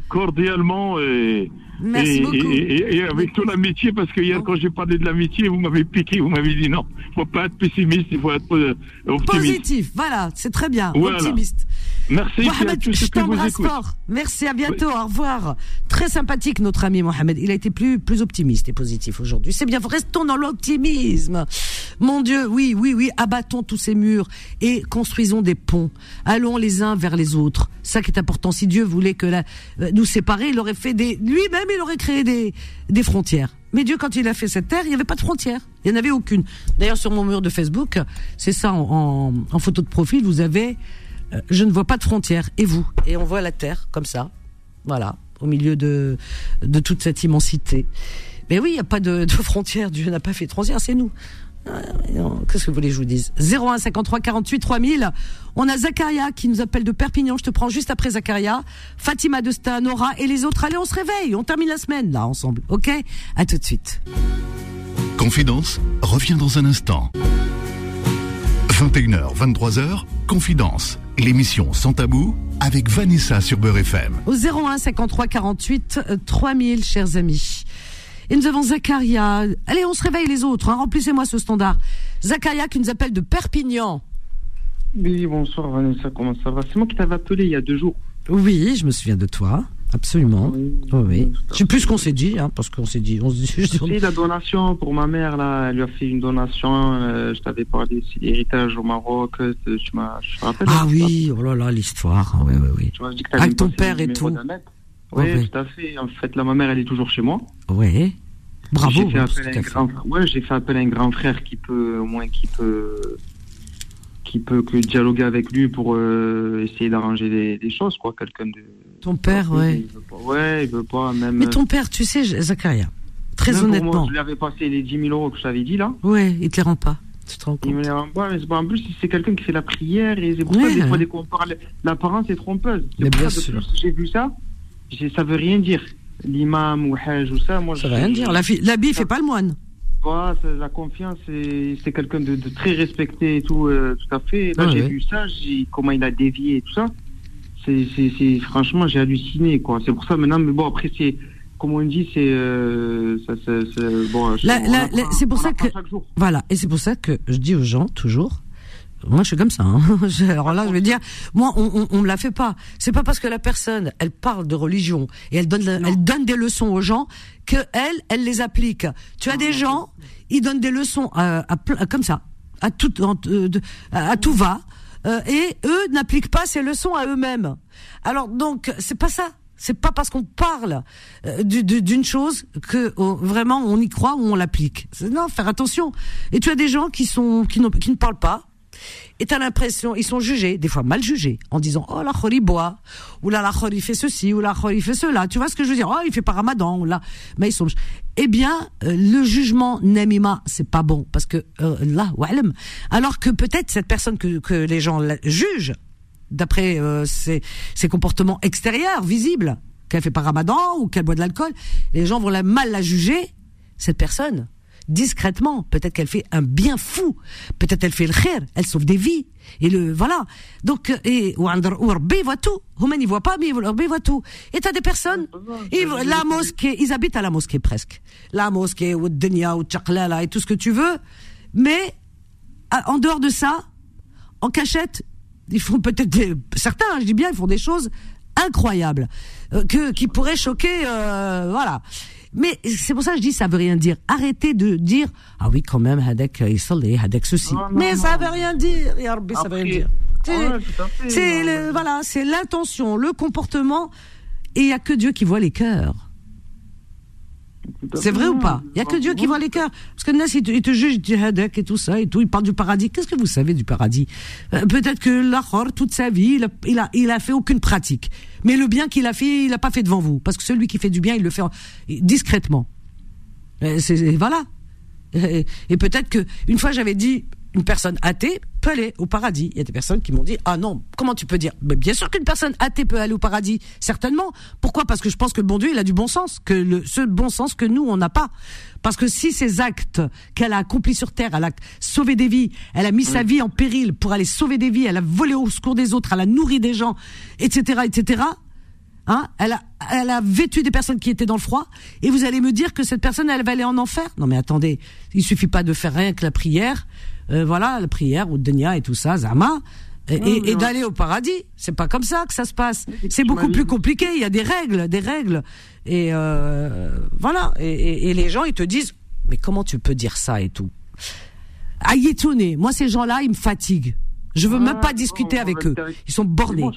Cordialement et, merci beaucoup. Et, avec tout l'amitié, parce que hier, quand j'ai parlé de l'amitié, vous m'avez piqué, vous m'avez dit non, il faut pas être pessimiste, il faut être euh, optimiste. Positif, voilà, c'est très bien, optimiste. Merci. Mohamed, je t'embrasse fort. Merci, à bientôt, au revoir. Très sympathique, notre ami Mohamed. Il a été plus, plus optimiste et positif aujourd'hui. C'est bien, restons dans l'optimisme. Mon Dieu, oui, oui, oui, abattons tous ces murs et construisons des ponts. Allons les uns vers les autres. Ça qui est important. Si Dieu voulait que la, euh, nous séparer, il aurait fait des, lui-même, il aurait créé des, des frontières. Mais Dieu, quand il a fait cette terre, il n'y avait pas de frontières. Il n'y en avait aucune. D'ailleurs, sur mon mur de Facebook, c'est ça, en, photo de profil, vous avez, euh, je ne vois pas de frontières. Et vous? Et on voit la terre, comme ça. Voilà. Au milieu de, de toute cette immensité. Mais oui, il n'y a pas de, de frontières. Dieu n'a pas fait de frontières, c'est nous. Qu'est-ce que vous voulez que je vous dise? 01 53 48 3000. On a Zakaria qui nous appelle de Perpignan. Je te prends juste après Zakaria. Fatima de Stan, Nora et les autres. Allez, on se réveille. On termine la semaine là ensemble. Ok? À tout de suite. Confidence revient dans un instant. 21h, 23h, Confidence. L'émission sans tabou avec Vanessa sur Beurre FM. Au 01 53 48 3000, chers amis. Et nous avons Zakaria. Allez, on se réveille les autres. Hein. Remplissez-moi ce standard. Zakaria qui nous appelle de Perpignan. Oui, bonsoir Vanessa, comment ça va? C'est moi qui t'avais appelé il y a deux jours. Oui, je me souviens de toi. Absolument. Oui. oui. Je sais plus ce qu'on s'est dit, hein, parce qu'on s'est dit. On se dit la donation pour ma mère, là, elle lui a fait une donation. Euh, je t'avais parlé aussi d'héritage au Maroc. Euh, tu m'as, Ah oui, oh là là, l'histoire. Oui, oui, oui. Avec ton père et tout. Oui, tout à fait. En fait, là, ma mère, elle est toujours chez moi. Oui. Bravo. J'ai fait, appel à un grand... ouais, j'ai fait appel à un grand frère qui peut, au moins, qui peut, qui peut que dialoguer avec lui pour euh, essayer d'arranger des, choses, quoi. Quelqu'un de. Ton père, ouais. Il ouais, il veut pas même. Mais ton père, tu sais, Zakaria, très honnêtement. Moi, je lui avais passé les 10 000 euros que je t'avais dit là. Ouais, il te les rend pas. Tu te rends compte. Il me les rend pas, mais en plus, c'est quelqu'un qui fait la prière et c'est pour ça des fois, dès qu'on parle, l'apparence est trompeuse. Mais bien sûr. J'ai vu ça ça veut rien dire. L'imam ou Hajj ou ça, moi. Ça veut rien dire. L'habit fait pas le moine. Voilà, la confiance, c'est quelqu'un de, très respecté et tout, euh, tout à fait. Là, j'ai vu ça, comment il a dévié et tout ça. C'est franchement, j'ai halluciné, quoi. C'est pour ça maintenant, mais bon, après, c'est comme on dit, c'est bon. C'est pour ça que voilà, et c'est pour ça que je dis aux gens toujours. Moi, je suis comme ça. Hein. (laughs) Alors là, je vais dire, moi, on, on, me la fait pas. C'est pas parce que la personne, elle parle de religion et elle donne, elle donne des leçons aux gens que elle, elle les applique. Tu as des gens, ils donnent des leçons à, comme ça, à tout, euh, à, tout va, euh, et eux n'appliquent pas ces leçons à eux-mêmes. Alors donc, c'est pas ça. C'est pas parce qu'on parle euh, d'une chose que vraiment on y croit ou on l'applique. Non, faire attention. Et tu as des gens qui sont qui, qui ne parlent pas, et t'as l'impression, ils sont jugés, des fois mal jugés, en disant oh la il boit, ou là la il fait ceci, ou la il fait cela. Tu vois ce que je veux dire? Oh il fait pas Ramadan, ou là, mais ils sont. Eh bien, euh, le jugement nemima, c'est pas bon parce que euh, là, alors que peut-être cette personne que, que les gens jugent d'après euh, ses, ses comportements extérieurs, visibles, qu'elle fait pas Ramadan ou qu'elle boit de l'alcool, les gens vont la, mal la juger cette personne discrètement. Peut-être qu'elle fait un bien fou. Peut-être elle fait le khair. Elle sauve des vies. Et le, voilà. Donc, et, Rabbi voit tout. Humain, il voit pas, mais Rabbi voit tout. Et t'as des personnes, ils, la mosquée, ils habitent à la mosquée presque. La mosquée, ou Dunya, ou Tchaklala, et tout ce que tu veux. Mais, en dehors de ça, en cachette, ils font peut-être certains, je dis bien, ils font des choses incroyables, euh, que, qui pourraient choquer, euh, voilà. Mais c'est pour ça que je dis ça veut rien dire. Arrêtez de dire ah oui quand même Hadek Isalé, Hadek ceci. Mais ça veut rien dire. ça veut rien dire. C'est voilà, c'est l'intention, le comportement et il y a que Dieu qui voit les cœurs. C'est vrai ou pas Il y a que Dieu qui voit les cœurs. Parce que Nas, il te, il te juge, Hadek et tout ça et tout. Il parle du paradis. Qu'est-ce que vous savez du paradis euh, Peut-être que l'Achor, toute sa vie, il a, il a, il a fait aucune pratique. Mais le bien qu'il a fait, il l'a pas fait devant vous. Parce que celui qui fait du bien, il le fait discrètement. Et, voilà. Et, peut-être que une fois j'avais dit une personne athée peut aller au paradis. Il y a des personnes qui m'ont dit ah non comment tu peux dire? Mais bien sûr qu'une personne athée peut aller au paradis certainement. Pourquoi? Parce que je pense que le bon Dieu il a du bon sens que le ce bon sens que nous on n'a pas. Parce que si ces actes qu'elle a accomplis sur terre, elle a sauvé des vies, elle a mis sa vie en péril pour aller sauver des vies, elle a volé au secours des autres, elle a nourri des gens, etc., etc. Hein elle a, elle a vêtu des personnes qui étaient dans le froid, et vous allez me dire que cette personne, elle va aller en enfer? Non, mais attendez, il suffit pas de faire rien que la prière, euh, voilà, la prière ou Denia et tout ça, Zama, et, d'aller au paradis. C'est pas comme ça que ça se passe. C'est beaucoup plus compliqué. Il y a des règles, des règles. Et euh, voilà. Et, les gens, ils te disent, mais comment tu peux dire ça et tout? Ayetoné. Moi, ces gens-là, ils me fatiguent. Je veux même pas discuter avec eux. Ils sont bornés.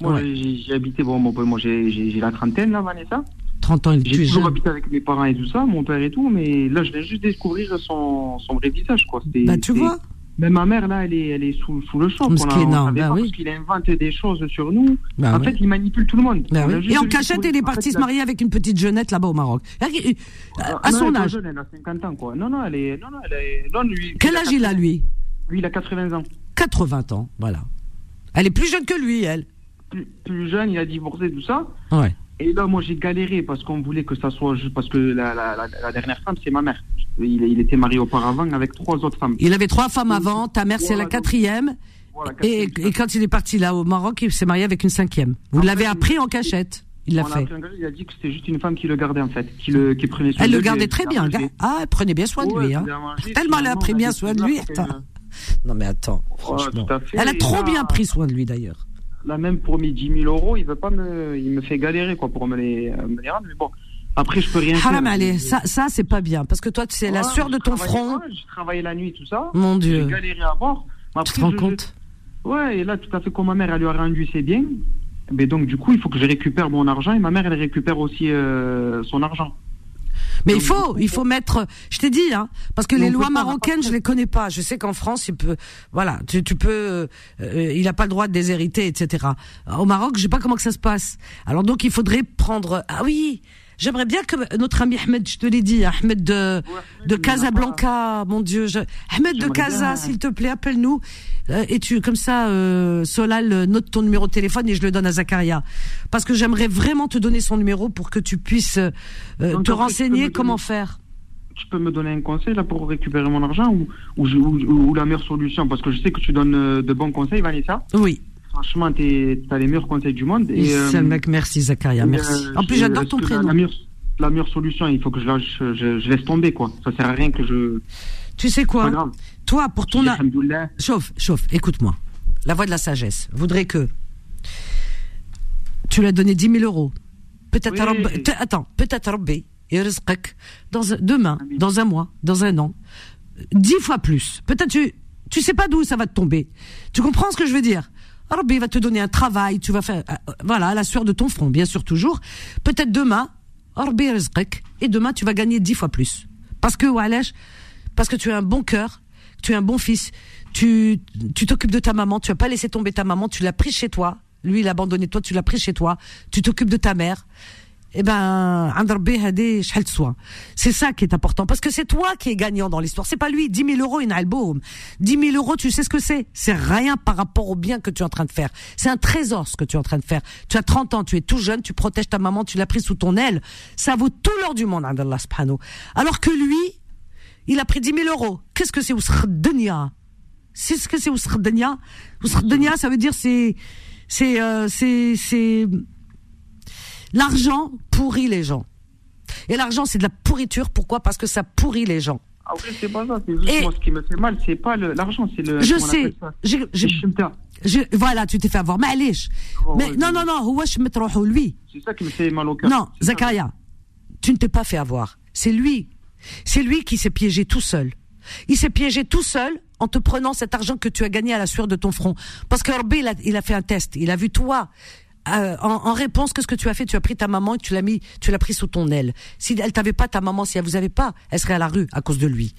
Moi, j'ai habité, bon, moi, j'ai la trentaine, là, Vanessa. 30 ans, il J'ai toujours habité avec mes parents et tout ça, mon père et tout, mais là, je viens juste découvrir son, son vrai visage, quoi. Bah, tu vois mais ma mère, là, elle est, elle est sous, sous le choc. Ce qui est énorme, bah oui. Parce qu'il invente des choses sur nous. Bah en fait, il manipule tout le monde. Bah oui. Et en cachette, il est parti se marier avec une petite jeunette là-bas au Maroc. À, à son âge. Jeune, elle a 50 ans, quoi. Non, non, elle est. Non, non, elle est... non lui, Quel âge il a, lui? Lui, il a 80 ans. 80 ans, voilà. Elle est plus jeune que lui, elle. Plus, plus jeune, il a divorcé, tout ça. Ouais. Et là, moi, j'ai galéré parce qu'on voulait que ça soit juste parce que la, la, la, dernière femme, c'est ma mère. Il, il, était marié auparavant avec trois autres femmes. Il avait trois femmes avant. Ta mère, c'est la quatrième. et, et, quand il est parti là au Maroc, il s'est marié avec une cinquième. Vous l'avez appris en cachette. Il l'a fait. il a dit que c'était juste une femme qui le gardait en fait, qui le qui prenait soin elle de le gardait très bien. Ah, elle prenait bien soin de lui. Hein. Tellement elle a pris bien soin de lui. Non mais attends, franchement. Elle a trop bien pris soin de lui d'ailleurs là même pour mes 10 000 euros, il veut pas me, il me fait galérer quoi pour me les, me les rendre. Mais bon, après je peux rien Haram, faire. Allez, ça, ça c'est pas bien parce que toi c'est la sueur de ton front. Je travaillais la nuit tout ça. Mon Dieu. J'ai galéré à bord. tu te rends compte Ouais, et là tout à fait comme ma mère elle lui a rendu ses biens. Mais donc du coup il faut que je récupère mon argent et ma mère elle récupère aussi euh, son argent. Mais il faut, il faut mettre. Je t'ai dit, hein, parce que les lois marocaines, je les connais pas. Je sais qu'en France, il peut, voilà, tu, tu peux, euh, il a pas le droit de déshériter, etc. Au Maroc, je sais pas comment que ça se passe. Alors donc, il faudrait prendre. Ah oui, J'aimerais bien que notre ami Ahmed, je te l'ai dit, Ahmed de, de Casablanca, mon Dieu, je, Ahmed de Casa, s'il te plaît, appelle-nous. Euh, et tu, comme ça, euh, Solal note ton numéro de téléphone et je le donne à Zakaria. Parce que j'aimerais vraiment te donner son numéro pour que tu puisses euh, te renseigner comment faire. Tu peux me donner un conseil là pour récupérer mon argent ou, ou, ou, la meilleure solution? Parce que je sais que tu donnes de bons conseils, Vanessa. Oui. Franchement, tu as les meilleurs conseils du monde. Et, euh, mec, merci Zakaria, merci. en plus, j'adore ton prénom. La, meilleure, solution, il faut que je, je, laisse tomber, quoi. Ça sert à rien que je. Tu sais quoi Toi, pour ton. Chauffe, chauffe, écoute-moi. La voix de la sagesse voudrait que tu lui as donné 10 000 euros. Peut-être attends, peut-être Rabbi, dans demain, dans un mois, dans un an, dix fois plus. Peut-être tu tu sais pas d'où ça va te tomber. Tu comprends ce que je veux dire? Rabbi va te donner un travail, tu vas faire euh, voilà, la sueur de ton front, bien sûr toujours. Peut-être demain, Rabbi et demain tu vas gagner dix fois plus. Parce que Walesh, parce que tu as un bon cœur, tu es un bon fils, tu tu t'occupes de ta maman, tu as pas laissé tomber ta maman, tu l'as pris chez toi, lui, il a abandonné toi, tu l'as pris chez toi. Tu t'occupes de ta mère. Eh ben, c'est ça qui est important. Parce que c'est toi qui es gagnant dans l'histoire. C'est pas lui. 10 000 euros, une album. 10 000 euros, tu sais ce que c'est? C'est rien par rapport au bien que tu es en train de faire. C'est un trésor, ce que tu es en train de faire. Tu as 30 ans, tu es tout jeune, tu protèges ta maman, tu l'as pris sous ton aile. Ça vaut tout l'or du monde, Allah subhanahu. Alors que lui, il a pris 10 000 euros. Qu'est-ce que c'est C'est ce que c'est Ouskhrdenia. Ouskhrdenia, ça veut dire c'est, c'est euh, c'est l'argent pourrit les gens. Et l'argent c'est de la pourriture. Pourquoi? Parce que ça pourrit les gens. Ah oui, c'est pas ça. C'est juste moi ce qui me fait mal, c'est pas l'argent, c'est le. Je sais. Je, voilà, tu t'es fait avoir. Mais allez, oh, mais non, non, non, lui. C'est ça qui me fait mal au cœur. Non, Zakaria, tu ne t'es pas fait avoir. C'est lui. C'est lui qui s'est piégé tout seul. Il s'est piégé tout seul en te prenant cet argent que tu as gagné à la sueur de ton front. Parce que il a, il a fait un test. Il a vu toi. Euh, en, réponse, qu'est-ce que tu as fait? Tu as pris ta maman et tu l'as mis, tu l'as pris sous ton aile. Si elle t'avait pas ta maman, si elle vous avait pas, elle serait à la rue à cause de lui.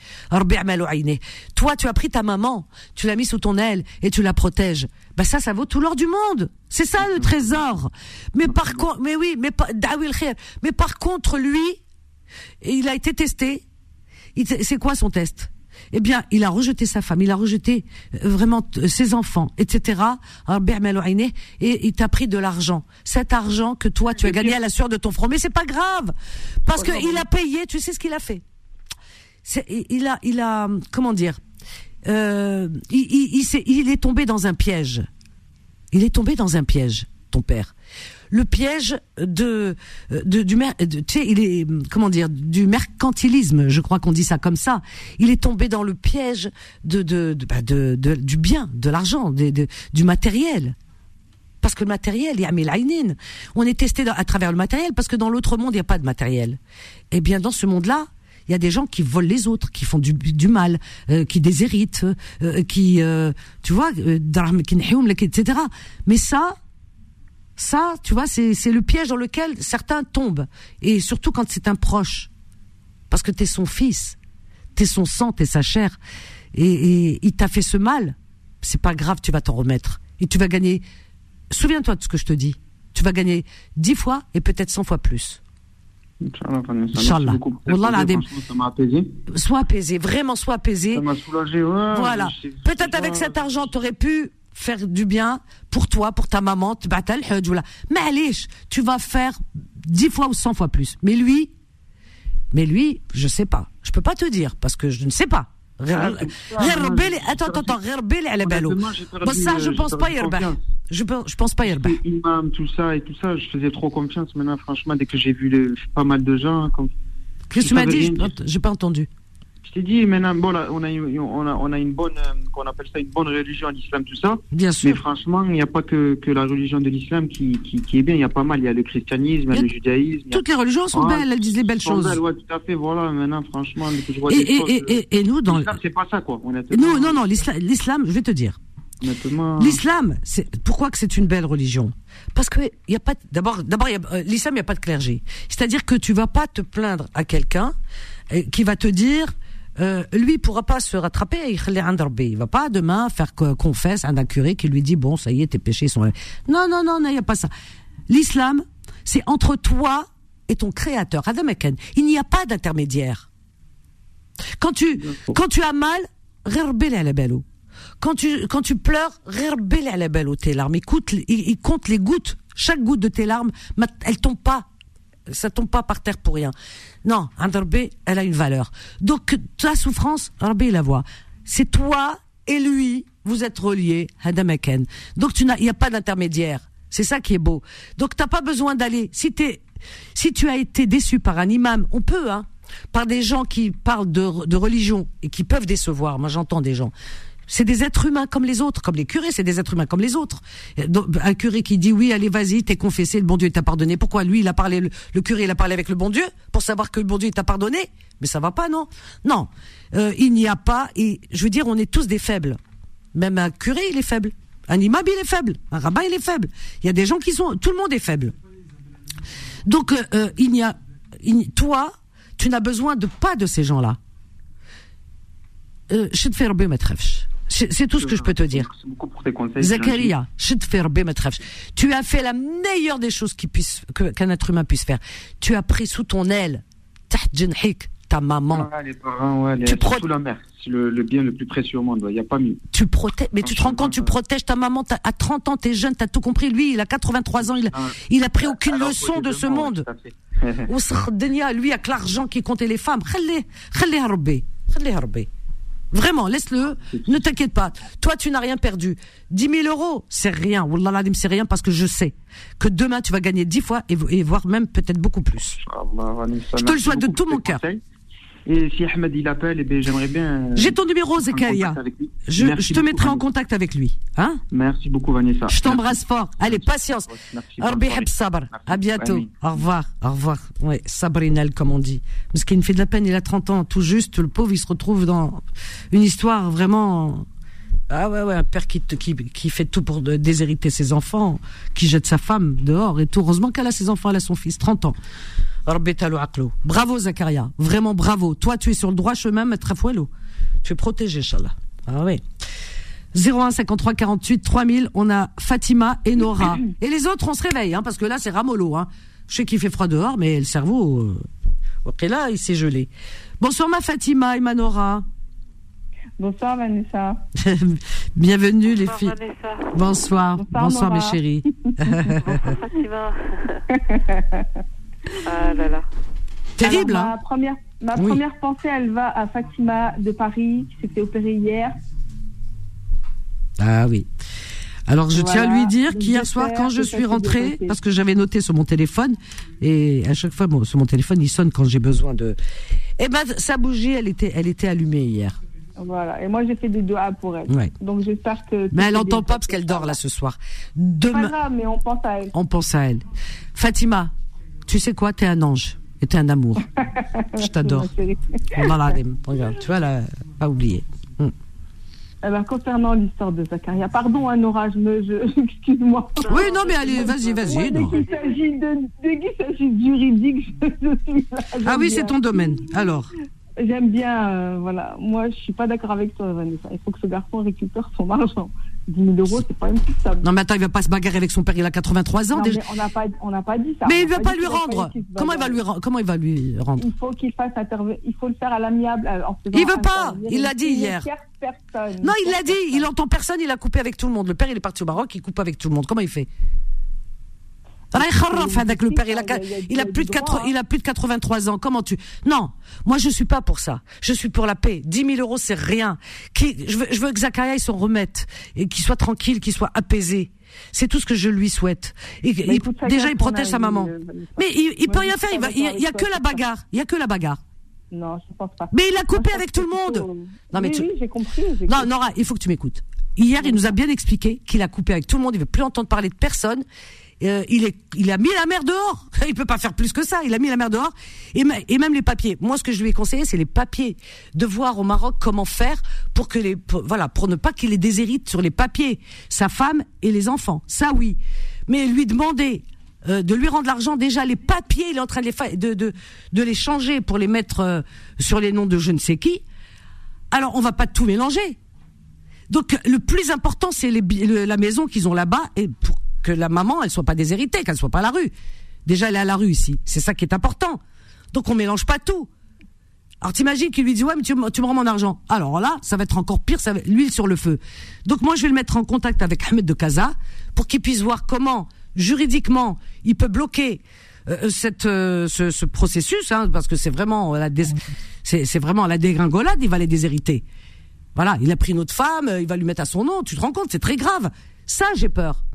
Toi, tu as pris ta maman, tu l'as mis sous ton aile et tu la protèges. Bah ça, ça vaut tout l'or du monde. C'est ça le trésor. Mais par contre, mais oui, mais mais par contre, lui, il a été testé. C'est quoi son test? Eh bien, il a rejeté sa femme, il a rejeté euh, vraiment ses enfants, etc. Et il t'a pris de l'argent. Cet argent que toi, tu as gagné à la sueur de ton front. Mais c'est pas grave. Parce qu'il a payé, tu sais ce qu'il a fait. il a, il a, comment dire, euh, il, il est tombé dans un piège. Il est tombé dans un piège, ton père le piège de, de du tu sais il est comment dire du mercantilisme je crois qu'on dit ça comme ça il est tombé dans le piège de de de, bah, de, du bien de l'argent de, du matériel parce que le matériel, il y a On est testé à travers le matériel parce que dans l'autre monde, il n'y a pas de matériel. Eh bien, dans ce monde-là, il y a des gens qui volent les autres, qui font du, du mal, euh, qui déshéritent, euh, qui, euh, tu vois, etc. Mais ça, ça, tu vois, c'est le piège dans lequel certains tombent. Et surtout quand c'est un proche. Parce que t'es son fils. T'es son sang, t'es sa chair. Et, il t'a fait ce mal. C'est pas grave, tu vas t'en remettre. Et tu vas gagner. Souviens-toi de ce que je te dis. Tu vas gagner dix fois et peut-être cent fois plus. Inch'Allah. Ça m'a apaisé. Sois apaisé, vraiment sois apaisé. Ça m'a soulagé, ouais. Voilà. Peut-être avec cet argent, tu aurais pu faire du bien pour toi, pour ta maman, mais allez, tu vas faire dix fois ou cent fois plus. Mais lui, mais lui, je sais pas. Je peux pas te dire parce que je ne sais pas. Ah, attends, attends, attends, ça, je pense pas Je pense, je pense pas Yerbah. Imam, tout ça et tout ça, je faisais trop confiance. Maintenant, franchement, dès que j'ai vu pas mal de gens, comme. Qu'est-ce que tu m'as dit? J'ai pas entendu. Je t'ai dit, maintenant, bon, là, on, a, on, a, on a une bonne, euh, qu'on appelle ça une bonne religion, l'islam, tout ça. Bien sûr. Mais franchement, il n'y a pas que, que la religion de l'islam qui, qui, qui, est bien. Il y a pas mal. Il y a le christianisme, il y a, le judaïsme. Toutes les religions sont belles, elles disent les belles choses. Belles, ouais, tout à fait. Voilà, maintenant, franchement, je vois et, et, choses, et, et, nous, dans l'islam, c'est pas ça, quoi. Non, non, non, l'islam, je vais te dire. L'islam, c'est pourquoi que c'est une belle religion? Parce que il y a pas d'abord d'abord euh, l'islam il y a pas de clergé. C'est-à-dire que tu vas pas te plaindre à quelqu'un euh, qui va te dire euh, lui pourra pas se rattraper, il va pas demain faire confesse à un curé qui lui dit bon ça y est tes péchés sont non non non il n'y a pas ça. L'islam c'est entre toi et ton créateur Il n'y a pas d'intermédiaire. Quand tu quand tu as mal, quand tu quand tu pleures, tes larmes. Écoute, il, il compte les gouttes. Chaque goutte de tes larmes, elle tombe pas ça tombe pas par terre pour rien. Non, un elle a une valeur. Donc ta souffrance, Rabbi la voit. C'est toi et lui, vous êtes reliés, Hadamaken. Donc il n'y a pas d'intermédiaire. C'est ça qui est beau. Donc t'as pas besoin d'aller. Si t'es, si tu as été déçu par un imam, on peut, hein, par des gens qui parlent de religion et qui peuvent décevoir. Moi, j'entends des gens. C'est des êtres humains comme les autres, comme les curés, c'est des êtres humains comme les autres. Un curé qui dit oui, allez, vas-y, t'es confessé, le bon Dieu t'a pardonné. Pourquoi lui, il a parlé, le, curé, il a parlé avec le bon Dieu pour savoir que le bon Dieu t'a pardonné? Mais ça va pas, non? Non, euh, il n'y a pas. Et je veux dire, on est tous des faibles. Même un curé, il est faible. Un imam, il est faible. Un rabbin, il est faible. Il y a des gens qui sont, tout le monde est faible. Donc, euh, euh, il n'y a, toi, tu n'as besoin de pas de ces gens-là. Je te fais c'est tout ce que je peux te dire. Merci beaucoup pour tes conseils. Zakaria, tu as fait la meilleure des choses qu'un être humain puisse faire. Tu as pris sous ton aile, ta maman. les parents, ouais, tu sous la mère. C'est le, bien le plus précieux au monde. Il n'y a pas mieux. Tu protèges, mais tu te rends compte, tu protèges ta maman. À 30 ans, tu es jeune, tu as tout compris. Lui, il a 83 ans, il, ah. il a pris aucune leçon de ce monde. (laughs) lui, avec l'argent qui comptait les femmes. Vraiment, laisse-le. Ne t'inquiète pas. Toi, tu n'as rien perdu. 10 000 euros, c'est rien. Wallah c'est rien parce que je sais que demain, tu vas gagner 10 fois et, et voire même peut-être beaucoup plus. je te le souhaite de tout mon cœur. Et si Ahmed il appelle, eh j'aimerais bien. Euh, J'ai ton numéro, Zekaria. Je, je, te mettrai en contact avec lui. Hein? Merci beaucoup, Vanessa. Je t'embrasse fort. Allez, patience. À bientôt. Au revoir. Au revoir. Ouais, Sabrinel, comme on dit. Parce qu'il me fait de la peine, il a 30 ans, tout juste. Le pauvre, il se retrouve dans une histoire vraiment. Ah ouais, ouais, un père qui, qui, qui fait tout pour déshériter ses enfants, qui jette sa femme dehors et tout. Heureusement qu'elle a ses enfants, elle a son fils, 30 ans. Bravo Zakaria, vraiment bravo. Toi, tu es sur le droit chemin, maître Afouelo. Tu es protégé, Inch'Allah. Ah oui. 01 53 48 3000, on a Fatima et Nora. (clears throat) Et les autres, on se réveille, hein, parce que là, c'est ramolo. Hein. Je sais qu'il fait froid dehors, mais le cerveau, euh, ok, là, il s'est gelé. Bonsoir ma Fatima et ma Nora. Bonsoir Vanessa. (laughs) Bienvenue les filles. Bonsoir. Bonsoir, Bonsoir mes chéris. (laughs) (laughs) Bonsoir Fatima. Ah là là. Terrible, Ma, hein. première, ma première pensée, elle va à Fatima de Paris, qui s'était opérée hier. Ah oui. Alors je tiens à lui dire qu'hier soir, quand je suis rentrée, parce que j'avais noté sur mon téléphone, et à chaque fois, sur mon téléphone, il sonne quand j'ai besoin de. Eh ben, sa bougie, elle était, elle était allumée hier. Voilà. Et moi, j'ai fait des doigts pour elle. Donc j'espère que. Mais elle n'entend pas parce qu'elle dort là ce soir. Demain. Pas grave, mais on pense à elle. On pense à elle. Fatima, tu sais quoi, t'es un ange. Et t'es un amour. (laughs) Je t'adore. Regarde, tu vois, là, pas oublié. Hmm. Eh ben, concernant l'histoire de Zacharia, pardon, un orage, mais je, (laughs) excuse-moi. Oui, non, mais allez, vas-y, vas-y. Dès qu'il s'agit de, juridique, je, suis là. Ah oui, c'est ton domaine. Alors J'aime bien, euh, voilà. Moi, je suis pas d'accord avec toi, Vanessa. Il faut que ce garçon récupère son argent. 10 000 euros, c'est pas impossible. Non, mais attends, il va pas se bagarrer avec son père, il a 83 ans déjà. on n'a pas, on n'a pas dit ça. Mais il va pas lui rendre. Comment il va lui, comment il va lui rendre Il faut qu'il fasse intervenir, il faut le faire à l'amiable. Euh, il veut pas, il l'a dit hier. Non, il l'a dit, il entend personne, il a coupé avec tout le monde. Le père, il est parti au Maroc, il coupe avec tout le monde. Comment il fait? Il a, plus de 4, il a plus de 83 ans. Comment tu Non, moi je suis pas pour ça. Je suis pour la paix. 10 000 euros, c'est rien. Qui, je veux, je veux que Zakaria s'en remette et qu'il soit tranquille, qu'il soit apaisé. C'est tout ce que je lui souhaite. Et, déjà, il protège sa maman. Euh, Mais il, il peut rien faire. Il, va, il, y a, que la bagarre. Il y a que la bagarre. Non, je pense pas. Mais il a coupé avec tout le monde. Non, mais oui, j'ai compris, Non, Nora, il faut que tu m'écoutes. Hier, il nous a bien expliqué qu'il a coupé avec tout le monde. Il veut plus entendre parler de personne euh, il, a mis la mer dehors. (laughs) Il peut pas faire plus que ça. Il a mis la mer dehors. Et, même les papiers. Moi, ce que je lui ai conseillé, c'est les papiers. De voir au Maroc comment faire pour que voilà, pour ne pas qu'il les déshérite sur les papiers. Sa femme et les enfants. Ça, oui. Mais lui demander euh, de lui rendre l'argent déjà les papiers, il est en train de les, de, de, de les changer pour les mettre euh, sur les noms de je ne sais qui. Alors, on va pas tout mélanger. Donc, le plus important, c'est la maison qu'ils ont là-bas et pour que la maman, elle soit pas déshéritée, qu'elle soit pas à la rue. Déjà, elle est à la rue ici. C'est ça qui est important. Donc, on mélange pas tout. Alors, t'imagines qu'il lui dit, ouais, mais tu, me rends mon argent. Alors là, ça va être encore pire, ça l'huile sur le feu. Donc, moi, je vais le mettre en contact avec Ahmed de Casa pour qu'il puisse voir comment, juridiquement, il peut bloquer euh, cette, euh, ce, processus, hein, parce que c'est vraiment la c'est vraiment la dégringolade, il va les déshériter. Voilà, il a pris une autre femme, il va lui mettre à son nom. Tu te rends compte, c'est très grave. Ça, j'ai peur.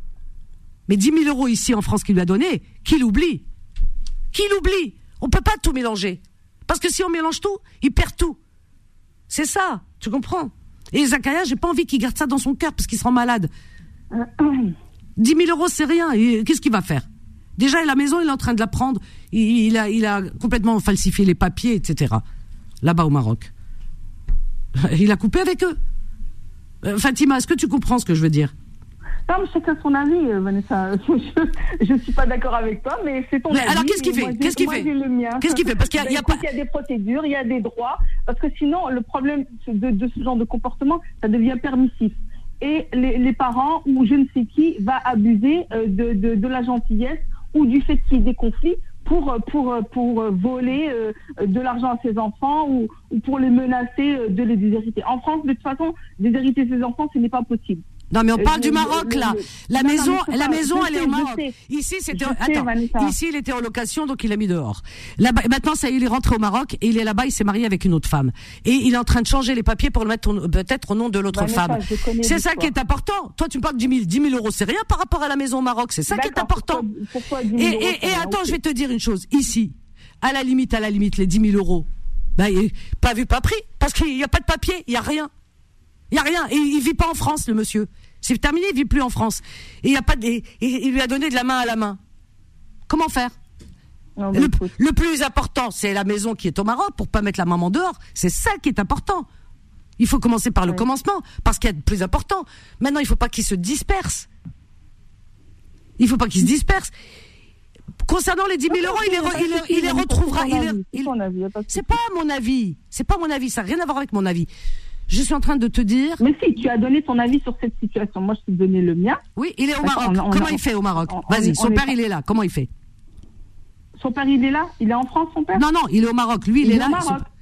Mais 10 000 euros ici en France qu'il lui a donné, qu'il oublie. Qu'il oublie. On peut pas tout mélanger. Parce que si on mélange tout, il perd tout. C'est ça, tu comprends? Et Zakaria, j'ai pas envie qu'il garde ça dans son cœur parce qu'il sera malade. 10 000 euros, c'est rien. Qu'est-ce qu'il va faire? Déjà, la maison, il est en train de la prendre. Il, a, il a complètement falsifié les papiers, etc. Là-bas au Maroc. (laughs) Il a coupé avec eux. Euh, Fatima, est-ce que tu comprends ce que je veux dire? Non, mais chacun son avis, euh, Vanessa. (laughs) Je ne suis pas d'accord avec toi, mais c'est ton mais avis. Alors, qu'est-ce qu'il fait Qu'est-ce qu'il fait Qu'est-ce qu'il fait Parce qu'il y, a, bah, y a des procédures, il y a des droits. Parce que sinon, le problème de, de, ce genre de comportement, ça devient permissif. Et les, les parents ou je ne sais qui va abuser euh, de, de, de la gentillesse ou du fait qu'il y ait des conflits pour, pour, pour voler euh, de l'argent à ses enfants ou, ou pour les menacer de les déshériter. En France, de toute façon, déshériter ses enfants, ce n'est pas possible. Non, mais on parle du Maroc, là. La maison, la maison, elle est au Maroc. Ici, c'était, attends. Ici, il était en location, donc il l'a mis dehors. Là maintenant, ça il est rentré au Maroc et il est là-bas, il s'est marié avec une autre femme. Et il est en train de changer les papiers pour le mettre peut-être au nom de l'autre femme. C'est ça qui est important. Toi, tu parles de 10 000. 10 000 euros, c'est rien par rapport à la maison au Maroc. C'est ça qui est important. et, et, attends, je vais te dire une chose. Ici, à la limite, à la limite, les 10 000 euros, bah, pas vu, pas pris. Parce qu'il n'y a pas de papier, il n'y a rien. Il y a rien. Et il vit pas en France, le monsieur. C'est terminé, il vit plus en France. Et il a pas de, il lui a donné de la main à la main. Comment faire le, plus important, c'est la maison qui est au Maroc pour pas mettre la maman dehors. C'est ça qui est important. Il faut commencer par le commencement, parce qu'il y a de plus important. Maintenant, il faut pas qu'il se disperse. Il faut pas qu'il se disperse. Concernant les 10 000 euros, il les, il, les retrouvera. C'est pas mon avis. C'est pas mon avis. Ça n'a rien à voir avec mon avis. Je suis en train de te dire. Mais si, tu as donné ton avis sur cette situation. Moi, je t'ai donné le mien. Oui, il est au Maroc. Comment il fait au Maroc Vas-y, son père, il est là. Comment il fait Son père, il est là? Il est en France, son père? Non, non, il est au Maroc. Lui, il, est, là.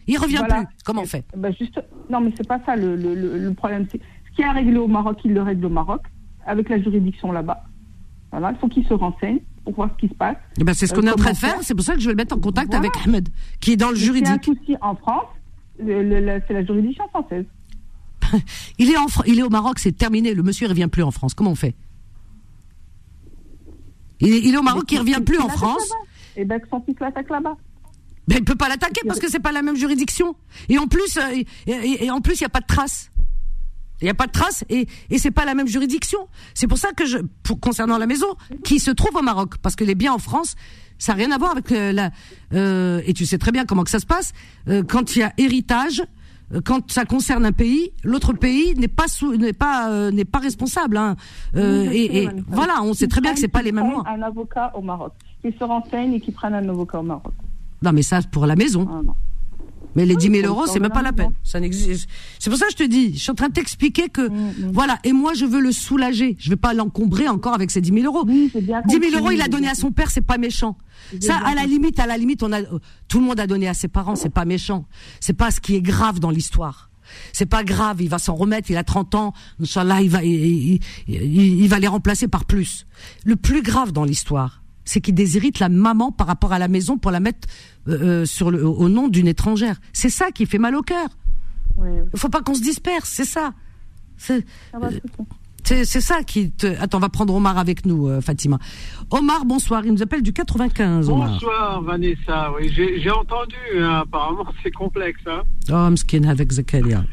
Il revient plus. Comment on fait ben juste... Non, mais c'est pas ça le, le, le, problème. Ce qui est réglé au Maroc, il le règle au Maroc, avec la juridiction là-bas. Voilà, il faut qu'il se renseigne pour voir ce qui se passe. Eh ben, c'est ce qu'on est en train de faire. C'est pour ça que je vais le mettre en contact avec Ahmed, qui est dans le juridique. Il y a un souci en France, c'est la juridiction française. (laughs) il, est en, il est au Maroc, c'est terminé. Le monsieur ne revient plus en France. Comment on fait? Il est, il est, au Maroc, il ne revient plus en France. Et ben, son fils l'attaque là-bas. Ben, il peut pas l'attaquer parce que c'est pas la même juridiction. Et en plus, euh, et, en plus, il y a pas de traces. Il n'y a pas de traces et, et c'est pas la même juridiction. C'est pour ça que je, pour, concernant la maison, qui se trouve au Maroc, parce que les biens en France, ça n'a rien à voir avec euh, la. Euh, et tu sais très bien comment que ça se passe euh, quand il y a héritage quand ça concerne un pays, l'autre pays n'est pas n'est pas n'est pas responsable. Hein. Et, voilà, on sait très bien que c'est pas les mêmes lois. Un avocat au Maroc, qui se renseigne et qui prennent un avocat au Maroc. Non, mais ça pour la maison. Ah, mais les 10 000 euros, c'est même pas la peine. Ça n'existe. C'est pour ça que je te dis, je suis en train de t'expliquer que, mm, mm. voilà. Et moi, je veux le soulager. Je vais pas l'encombrer encore avec ces 10 000 euros. 10 000 euros, il a donné à son père, c'est pas méchant. Ça, à la limite, à la limite, on a, tout le monde a donné à ses parents, c'est pas méchant. C'est pas ce qui est grave dans l'histoire. C'est pas grave, il va s'en remettre, il a 30 ans, Inch'Allah, il va, il, il, va les remplacer par plus. Le plus grave dans l'histoire, c'est qu'il déshérite la maman par rapport à la maison pour la mettre euh, euh, sur le, au nom d'une étrangère. C'est ça qui fait mal au cœur. Il faut pas qu'on se disperse, c'est ça. C'est, c'est ça qui te. Attends, on va prendre Omar avec nous, euh, Fatima. Omar, bonsoir. Il nous appelle du 95. Omar. Bonsoir, Vanessa. Oui, j'ai entendu. Hein, apparemment, (laughs) c'est complexe. Hein. Oh, mskin avec Zakaria.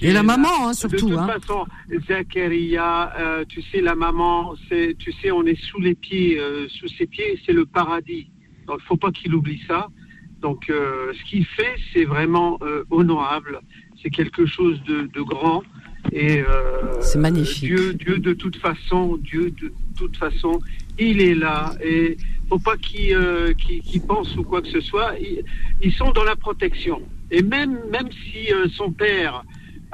Et, la maman, hein, surtout. De toute hein. façon, Zakaria, euh, tu sais, la maman, c'est, tu sais, on est sous les pieds, euh, sous ses pieds, c'est le paradis. Donc, il faut pas qu'il oublie ça. Donc, ce qu'il fait, c'est vraiment honorable. C'est quelque chose de, de grand. Et euh, c'est magnifique. Dieu, Dieu de toute façon, Dieu de toute façon, il est là. Et faut pas qu'il euh, pense ou quoi que ce soit. Ils, sont dans la protection. Et même même si euh, son père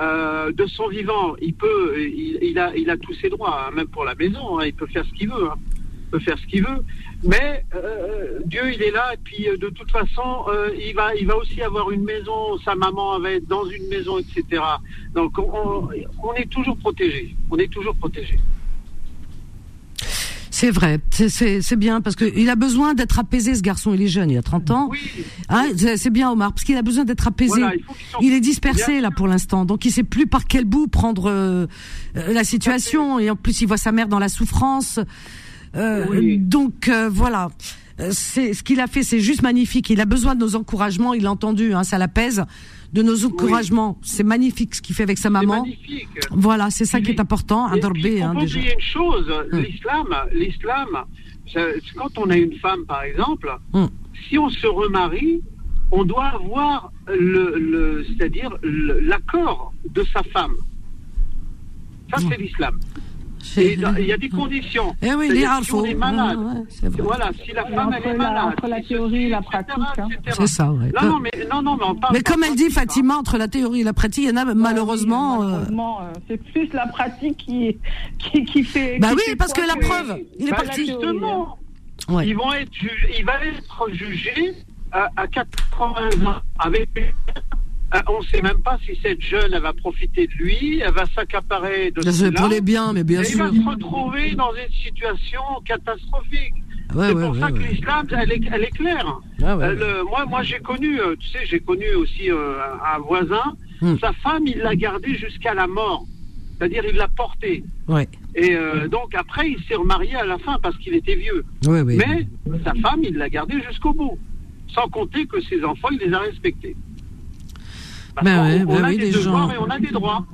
euh, de son vivant, il peut, il, il, a, il a tous ses droits, hein, même pour la maison, hein, il peut faire ce qu'il veut. Hein peut faire ce qu'il veut. Mais euh, Dieu, il est là, et puis euh, de toute façon, euh, il, va, il va aussi avoir une maison, sa maman va être dans une maison, etc. Donc on, on est toujours protégé. On est toujours protégé. C'est vrai, c'est bien parce qu'il a besoin d'être apaisé ce garçon, il est jeune, il a 30 ans. Oui. Hein, c'est bien Omar, parce qu'il a besoin d'être apaisé. il, est dispersé là pour l'instant, donc il sait plus par quel bout prendre euh, la situation et en plus il voit sa mère dans la souffrance. Euh, Donc euh, voilà. Euh, c'est ce qu'il a fait, c'est juste magnifique. Il a besoin de nos encouragements. Il a entendu, hein, ça l'apaise. De nos encouragements, c'est magnifique ce qu'il fait avec sa maman. Magnifique. Voilà, c'est ça qui est important. Un dorber, hein, déjà. une chose, hum. l'islam, l'islam, quand on a une femme, par exemple, hum. si on se remarie, on doit avoir le, le c'est-à-dire l'accord de sa femme. Ça, c'est hum. l'islam il y a des (laughs) conditions. Eh oui, il est si on est malade, voilà, si la femme elle est malade, entre la théorie et la pratique. Hein. C'est ça, ouais. Non, non, mais, non, non, mais, on parle mais comme elle dit Fatima, entre la théorie et la pratique, il y en a malheureusement. Euh, malheureusement euh, c'est plus la pratique qui, qui, qui fait. Bah oui, parce que la preuve, il est bah, parti. Justement, ouais. ils vont être il va être jugé à, à 80 ans avec ah, on ne sait même pas si cette jeune elle va profiter de lui, elle va s'accaparer de C'est pour les biens, mais bien sûr. Il va se retrouver dans une situation catastrophique. c'est pour ça que l'islam, elle est, elle est claire. Ah moi, moi j'ai connu, euh, tu sais, j'ai connu aussi euh, un voisin. Hmm. Sa femme, il l'a gardée jusqu'à la mort. C'est-à-dire, il l'a portée. Ouais. Et euh, donc, après, il s'est remarié à la fin parce qu'il était vieux. Mais sa femme, il l'a gardée jusqu'au bout. Sans compter que ses enfants, il les a respectés. Ben on, ben a des gens... et on a des droits.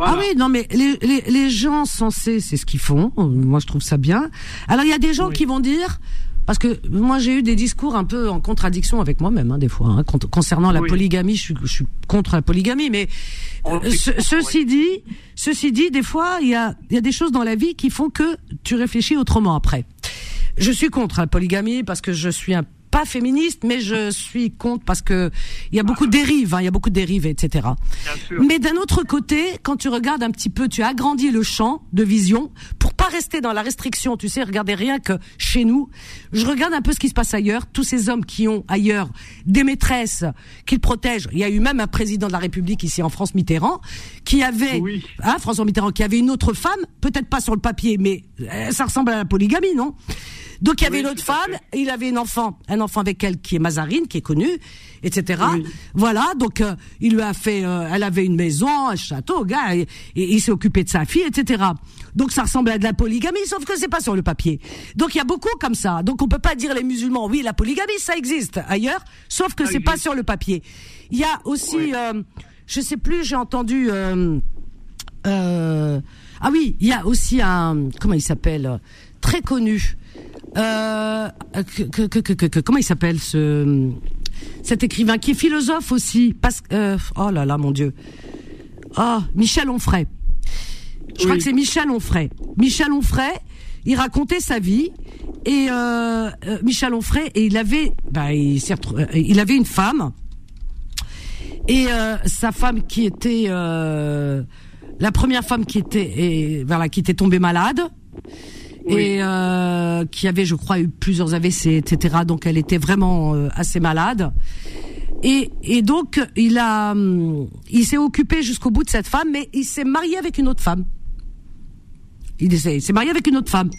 Ah oui, non, mais les, les, les gens censés, c'est ce qu'ils font. Moi, je trouve ça bien. Alors, il y a des gens qui vont dire, parce que moi, j'ai eu des discours un peu en contradiction avec moi-même, hein, des fois, hein, concernant la polygamie. Je suis, je suis contre la polygamie, mais euh, ceci dit, ceci dit, des fois, il y a, y a des choses dans la vie qui font que tu réfléchis autrement après. Je suis contre la polygamie parce que je suis un pas féministe, mais je suis contre parce que il y a beaucoup de dérives, hein, il y a beaucoup de dérives, etc. Mais d'un autre côté, quand tu regardes un petit peu, tu as agrandi le champ de vision pour pas rester dans la restriction. Tu sais, regardez rien que chez nous. Je regarde un peu ce qui se passe ailleurs. Tous ces hommes qui ont ailleurs des maîtresses qu'ils protègent. Il y a eu même un président de la République ici en France, Mitterrand, qui avait, hein, François Mitterrand, qui avait une autre femme, peut-être pas sur le papier, mais euh, ça ressemble à la polygamie, non? Donc il y avait une autre femme, il avait un enfant, un enfant avec elle qui est Mazarine, qui est connue, etc. Voilà, donc euh, il lui a fait, euh, elle avait une maison, un château, gars, et, il s'est occupé de sa fille, etc. Donc ça ressemble à de la polygamie, sauf que c'est pas sur le papier. Donc il y a beaucoup comme ça. Donc on peut pas dire les musulmans, oui, la polygamie, ça existe ailleurs, sauf que c'est pas sur le papier. Il y a aussi, euh, je sais plus, j'ai entendu. Euh, ah oui, il y a aussi un, comment il s'appelle, très connu. Euh, comment il s'appelle ce cet écrivain qui est philosophe aussi parce, euh, Oh là là, mon Dieu. Ah, Michel Onfray. Je crois que c'est Michel Onfray. Michel Onfray, il racontait sa vie et euh, Michel Onfray et il avait, bah, il, il avait une femme et sa femme qui était la première femme qui était et, voilà qui était tombée malade et euh, qui avait, je crois, eu plusieurs AVC, etc. Donc elle était vraiment euh, assez malade. Et, et donc il a, hum, il s'est occupé jusqu'au bout de cette femme, mais il s'est marié avec une autre femme. Il s'est marié avec une autre femme.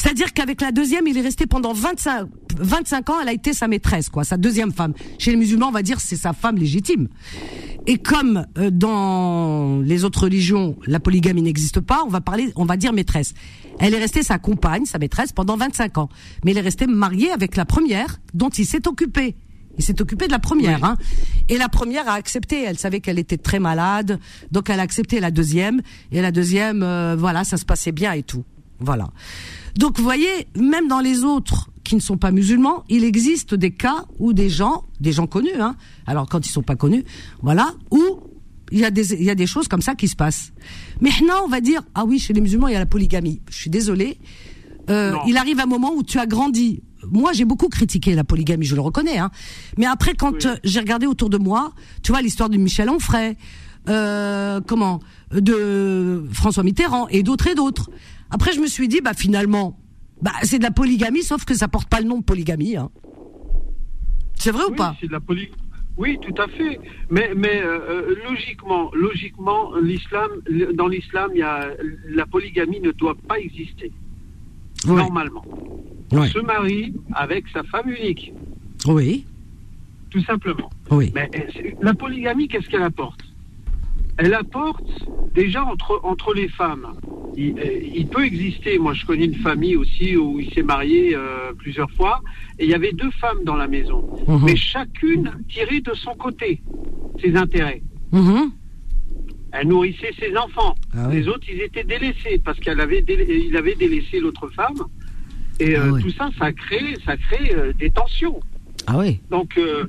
C'est-à-dire qu'avec la deuxième, il est resté pendant 25, 25 ans, elle a été sa maîtresse, quoi, sa deuxième femme. Chez les musulmans, on va dire c'est sa femme légitime. Et comme euh, dans les autres religions, la polygamie n'existe pas, on va parler, on va dire maîtresse. Elle est restée sa compagne, sa maîtresse, pendant 25 ans. Mais elle est restée mariée avec la première, dont il s'est occupé. Il s'est occupé de la première, hein. Et la première a accepté. Elle savait qu'elle était très malade, donc elle a accepté la deuxième. Et la deuxième, euh, voilà, ça se passait bien et tout. Voilà. Donc vous voyez, même dans les autres qui ne sont pas musulmans, il existe des cas où des gens, des gens connus, hein, alors quand ils sont pas connus, voilà, où il y a des il y a des choses comme ça qui se passent. Mais maintenant, on va dire ah oui, chez les musulmans il y a la polygamie. Je suis désolé. Euh, il arrive un moment où tu as grandi. Moi, j'ai beaucoup critiqué la polygamie, je le reconnais. Hein. Mais après, quand euh, j'ai regardé autour de moi, tu vois l'histoire de Michel Onfray, euh, comment, de François Mitterrand et d'autres et d'autres. Après, je me suis dit, bah finalement, bah c'est de la polygamie, sauf que ça porte pas le nom de polygamie. Hein. C'est vrai ou pas? de la. Oui, tout à fait. Mais, mais euh, euh, logiquement, logiquement, l'islam, dans l'islam, il y a, la polygamie ne doit pas exister. normalement. On se marie avec sa femme unique. Oui. Tout simplement. Oui. Mais la polygamie, qu'est-ce qu'elle apporte? Elle apporte déjà entre, entre les femmes. Il, peut exister, moi je connais une famille aussi où il s'est marié euh, plusieurs fois, et il y avait deux femmes dans la maison, mhm. mais chacune tirait de son côté ses intérêts. Mhm. Elle nourrissait ses enfants. Ah les autres, ils étaient délaissés parce qu'elle avait, il avait délaissé l'autre femme. Et ah euh, tout ça, ça crée, ça crée euh, des tensions. Ah oui. Donc, euh,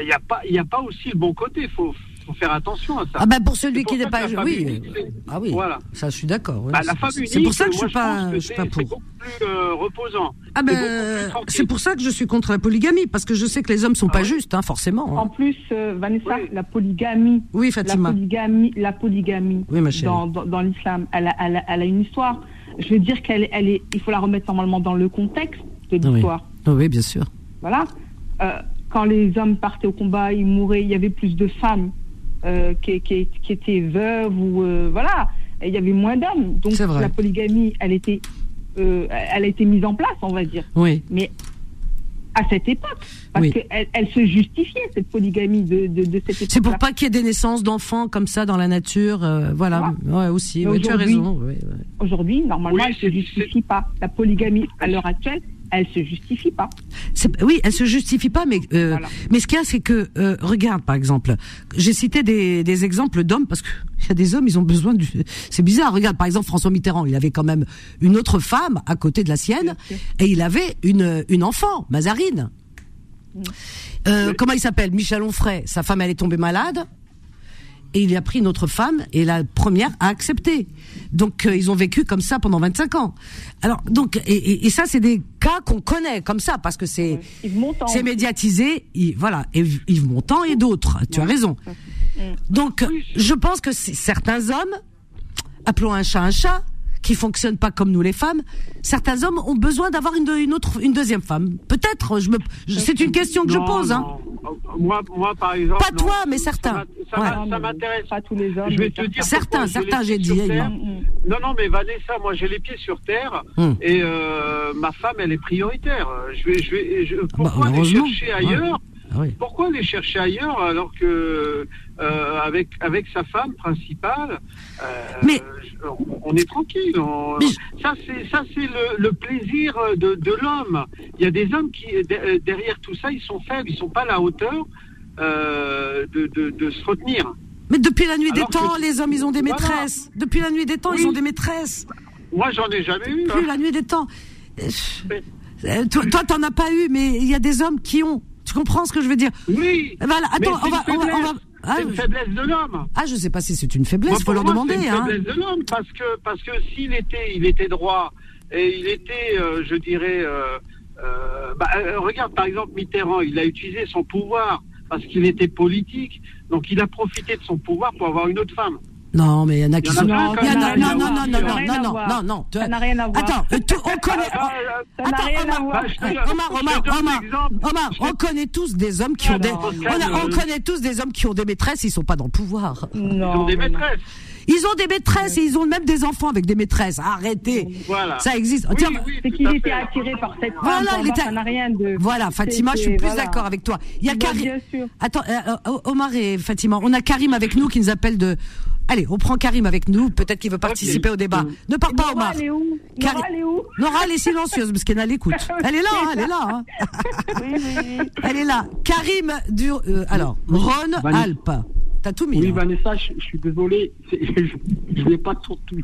il n'y a pas, il a pas aussi le bon côté. Faut, faut faire attention à ça. Ah ben pour celui qui n'est pas, oui, ah oui, voilà. Ça, je suis d'accord. Bah, la c'est pour ça que je suis pas, je suis pas pour. C'est beaucoup plus reposant. Ah ben, c'est pour ça que je suis contre la polygamie parce que je sais que les hommes sont ah pas justes, hein, forcément. Hein. En plus, Vanessa, la polygamie. Oui, Fatima. La polygamie, la polygamie. Oui, ma Dans, dans, dans l'islam, elle a, elle, a, elle a une histoire je veux dire qu'elle elle est, il faut la remettre normalement dans le contexte de l'histoire. Oui. bien sûr. Voilà. Euh, quand les hommes partaient au combat, ils mouraient, il y avait plus de femmes euh, qui, qui, qui, étaient veuves ou euh, voilà, il y avait moins d'hommes. Donc la polygamie, elle était, elle a été mise en place, on va dire. Oui. Mais à cette époque. Parce qu'elle elle se justifiait, cette polygamie de, de, de cette époque. C'est pour pas qu'il y ait des naissances d'enfants comme ça dans la nature. Euh, voilà, ouais, aussi. tu as raison. Aujourd'hui, normalement, elle ne se justifie pas. La polygamie, à l'heure actuelle, elle se justifie pas. Oui, elle se justifie pas, mais euh, mais ce qu'il y a, c'est que euh, regarde, par exemple, j'ai cité des, des exemples d'hommes parce que il y a des hommes, ils ont besoin du. C'est bizarre. Regarde, par exemple, François Mitterrand, il avait quand même une autre femme à côté de la sienne, et il avait une une enfant, Mazarine. Mm. Euh, comment il s'appelle? Michel Onfray. Sa femme, elle est tombée malade et il a pris une autre femme et la première a accepté. Donc euh, ils ont vécu comme ça pendant 25 ans. Alors donc et, et, ça c'est des cas qu'on connaît comme ça parce que c'est c'est médiatisé. voilà et Yves Montand et d'autres. Tu as raison. Donc je pense que certains hommes, appelons un chat un chat, qui fonctionnent pas comme nous les femmes, certains hommes ont besoin d'avoir une, une, autre, une deuxième femme. Peut-être, je me, c'est une question que je pose. Hein. Moi, moi, par exemple. Pas toi, mais certains. Ça m'intéresse. Pas tous les hommes. Je vais te dire. Certains, certains, j'ai dit. Non, non, mais Vanessa, moi, j'ai les pieds sur terre hum. et euh, ma femme, elle est prioritaire. Je vais, je vais, je, pourquoi bah, aller chercher ailleurs ah Pourquoi aller chercher ailleurs alors que euh, avec avec sa femme principale, euh, mais on est tranquille. Ça c'est ça c'est le, plaisir de, de l'homme. Il y a des hommes qui derrière tout ça ils sont faibles, ils sont pas à la hauteur euh, de, de, de, se retenir. Mais depuis la nuit des temps, les hommes ils ont des maîtresses. Depuis la nuit des temps, ils ont des maîtresses. Moi j'en ai jamais eu. Depuis hein. la nuit des temps. Toi, t'en as pas eu, mais il y a des hommes qui ont. Tu comprends ce que je veux dire Oui. Voilà. Attends, on va, on va, on va, ah, c'est une faiblesse de l'homme. Ah, je sais pas si c'est une faiblesse, il faut leur demander. C'est une hein. faiblesse de l'homme parce que parce que s'il était il était droit et il était, euh, je dirais, euh, euh, bah, regarde par exemple Mitterrand, il a utilisé son pouvoir parce qu'il était politique, donc il a profité de son pouvoir pour avoir une autre femme. Non, mais il y en a qui sont. Non, non, non, non, non, non, non, non, non, non. Ça n'a rien à voir. Attends, on connaît. Attends, Omar, Omar, Omar, Omar, on connaît tous des hommes qui ont des. On connaît tous des hommes qui ont des maîtresses, ils sont pas dans le pouvoir. Non. Ils ont des maîtresses. Ils ont des maîtresses et ils ont même des enfants avec des maîtresses. Arrêtez. Voilà. Ça existe. Oui, oui, c'est qu'il était attiré par cette femme. Voilà, il était... ça n'a rien de. Voilà, Fatima, je suis plus d'accord avec toi. Il y a Karim. Attends, euh, Omar et Fatima, on a Karim avec nous qui nous appelle de. Allez, on prend Karim avec nous. Peut-être qu'il veut participer au débat. Ne pars pas, Omar. Elle est où Nora, elle est où Nora, elle est silencieuse parce qu'elle a l'écoute. (laughs) Elle est là, hein, elle est là. Hein. oui, oui, Elle est là. Karim du. Euh, alors, Ron Alpes. T'as tout mis. Oui, Vanessa, je, suis désolé. (laughs) Je, ne vais pas surtout.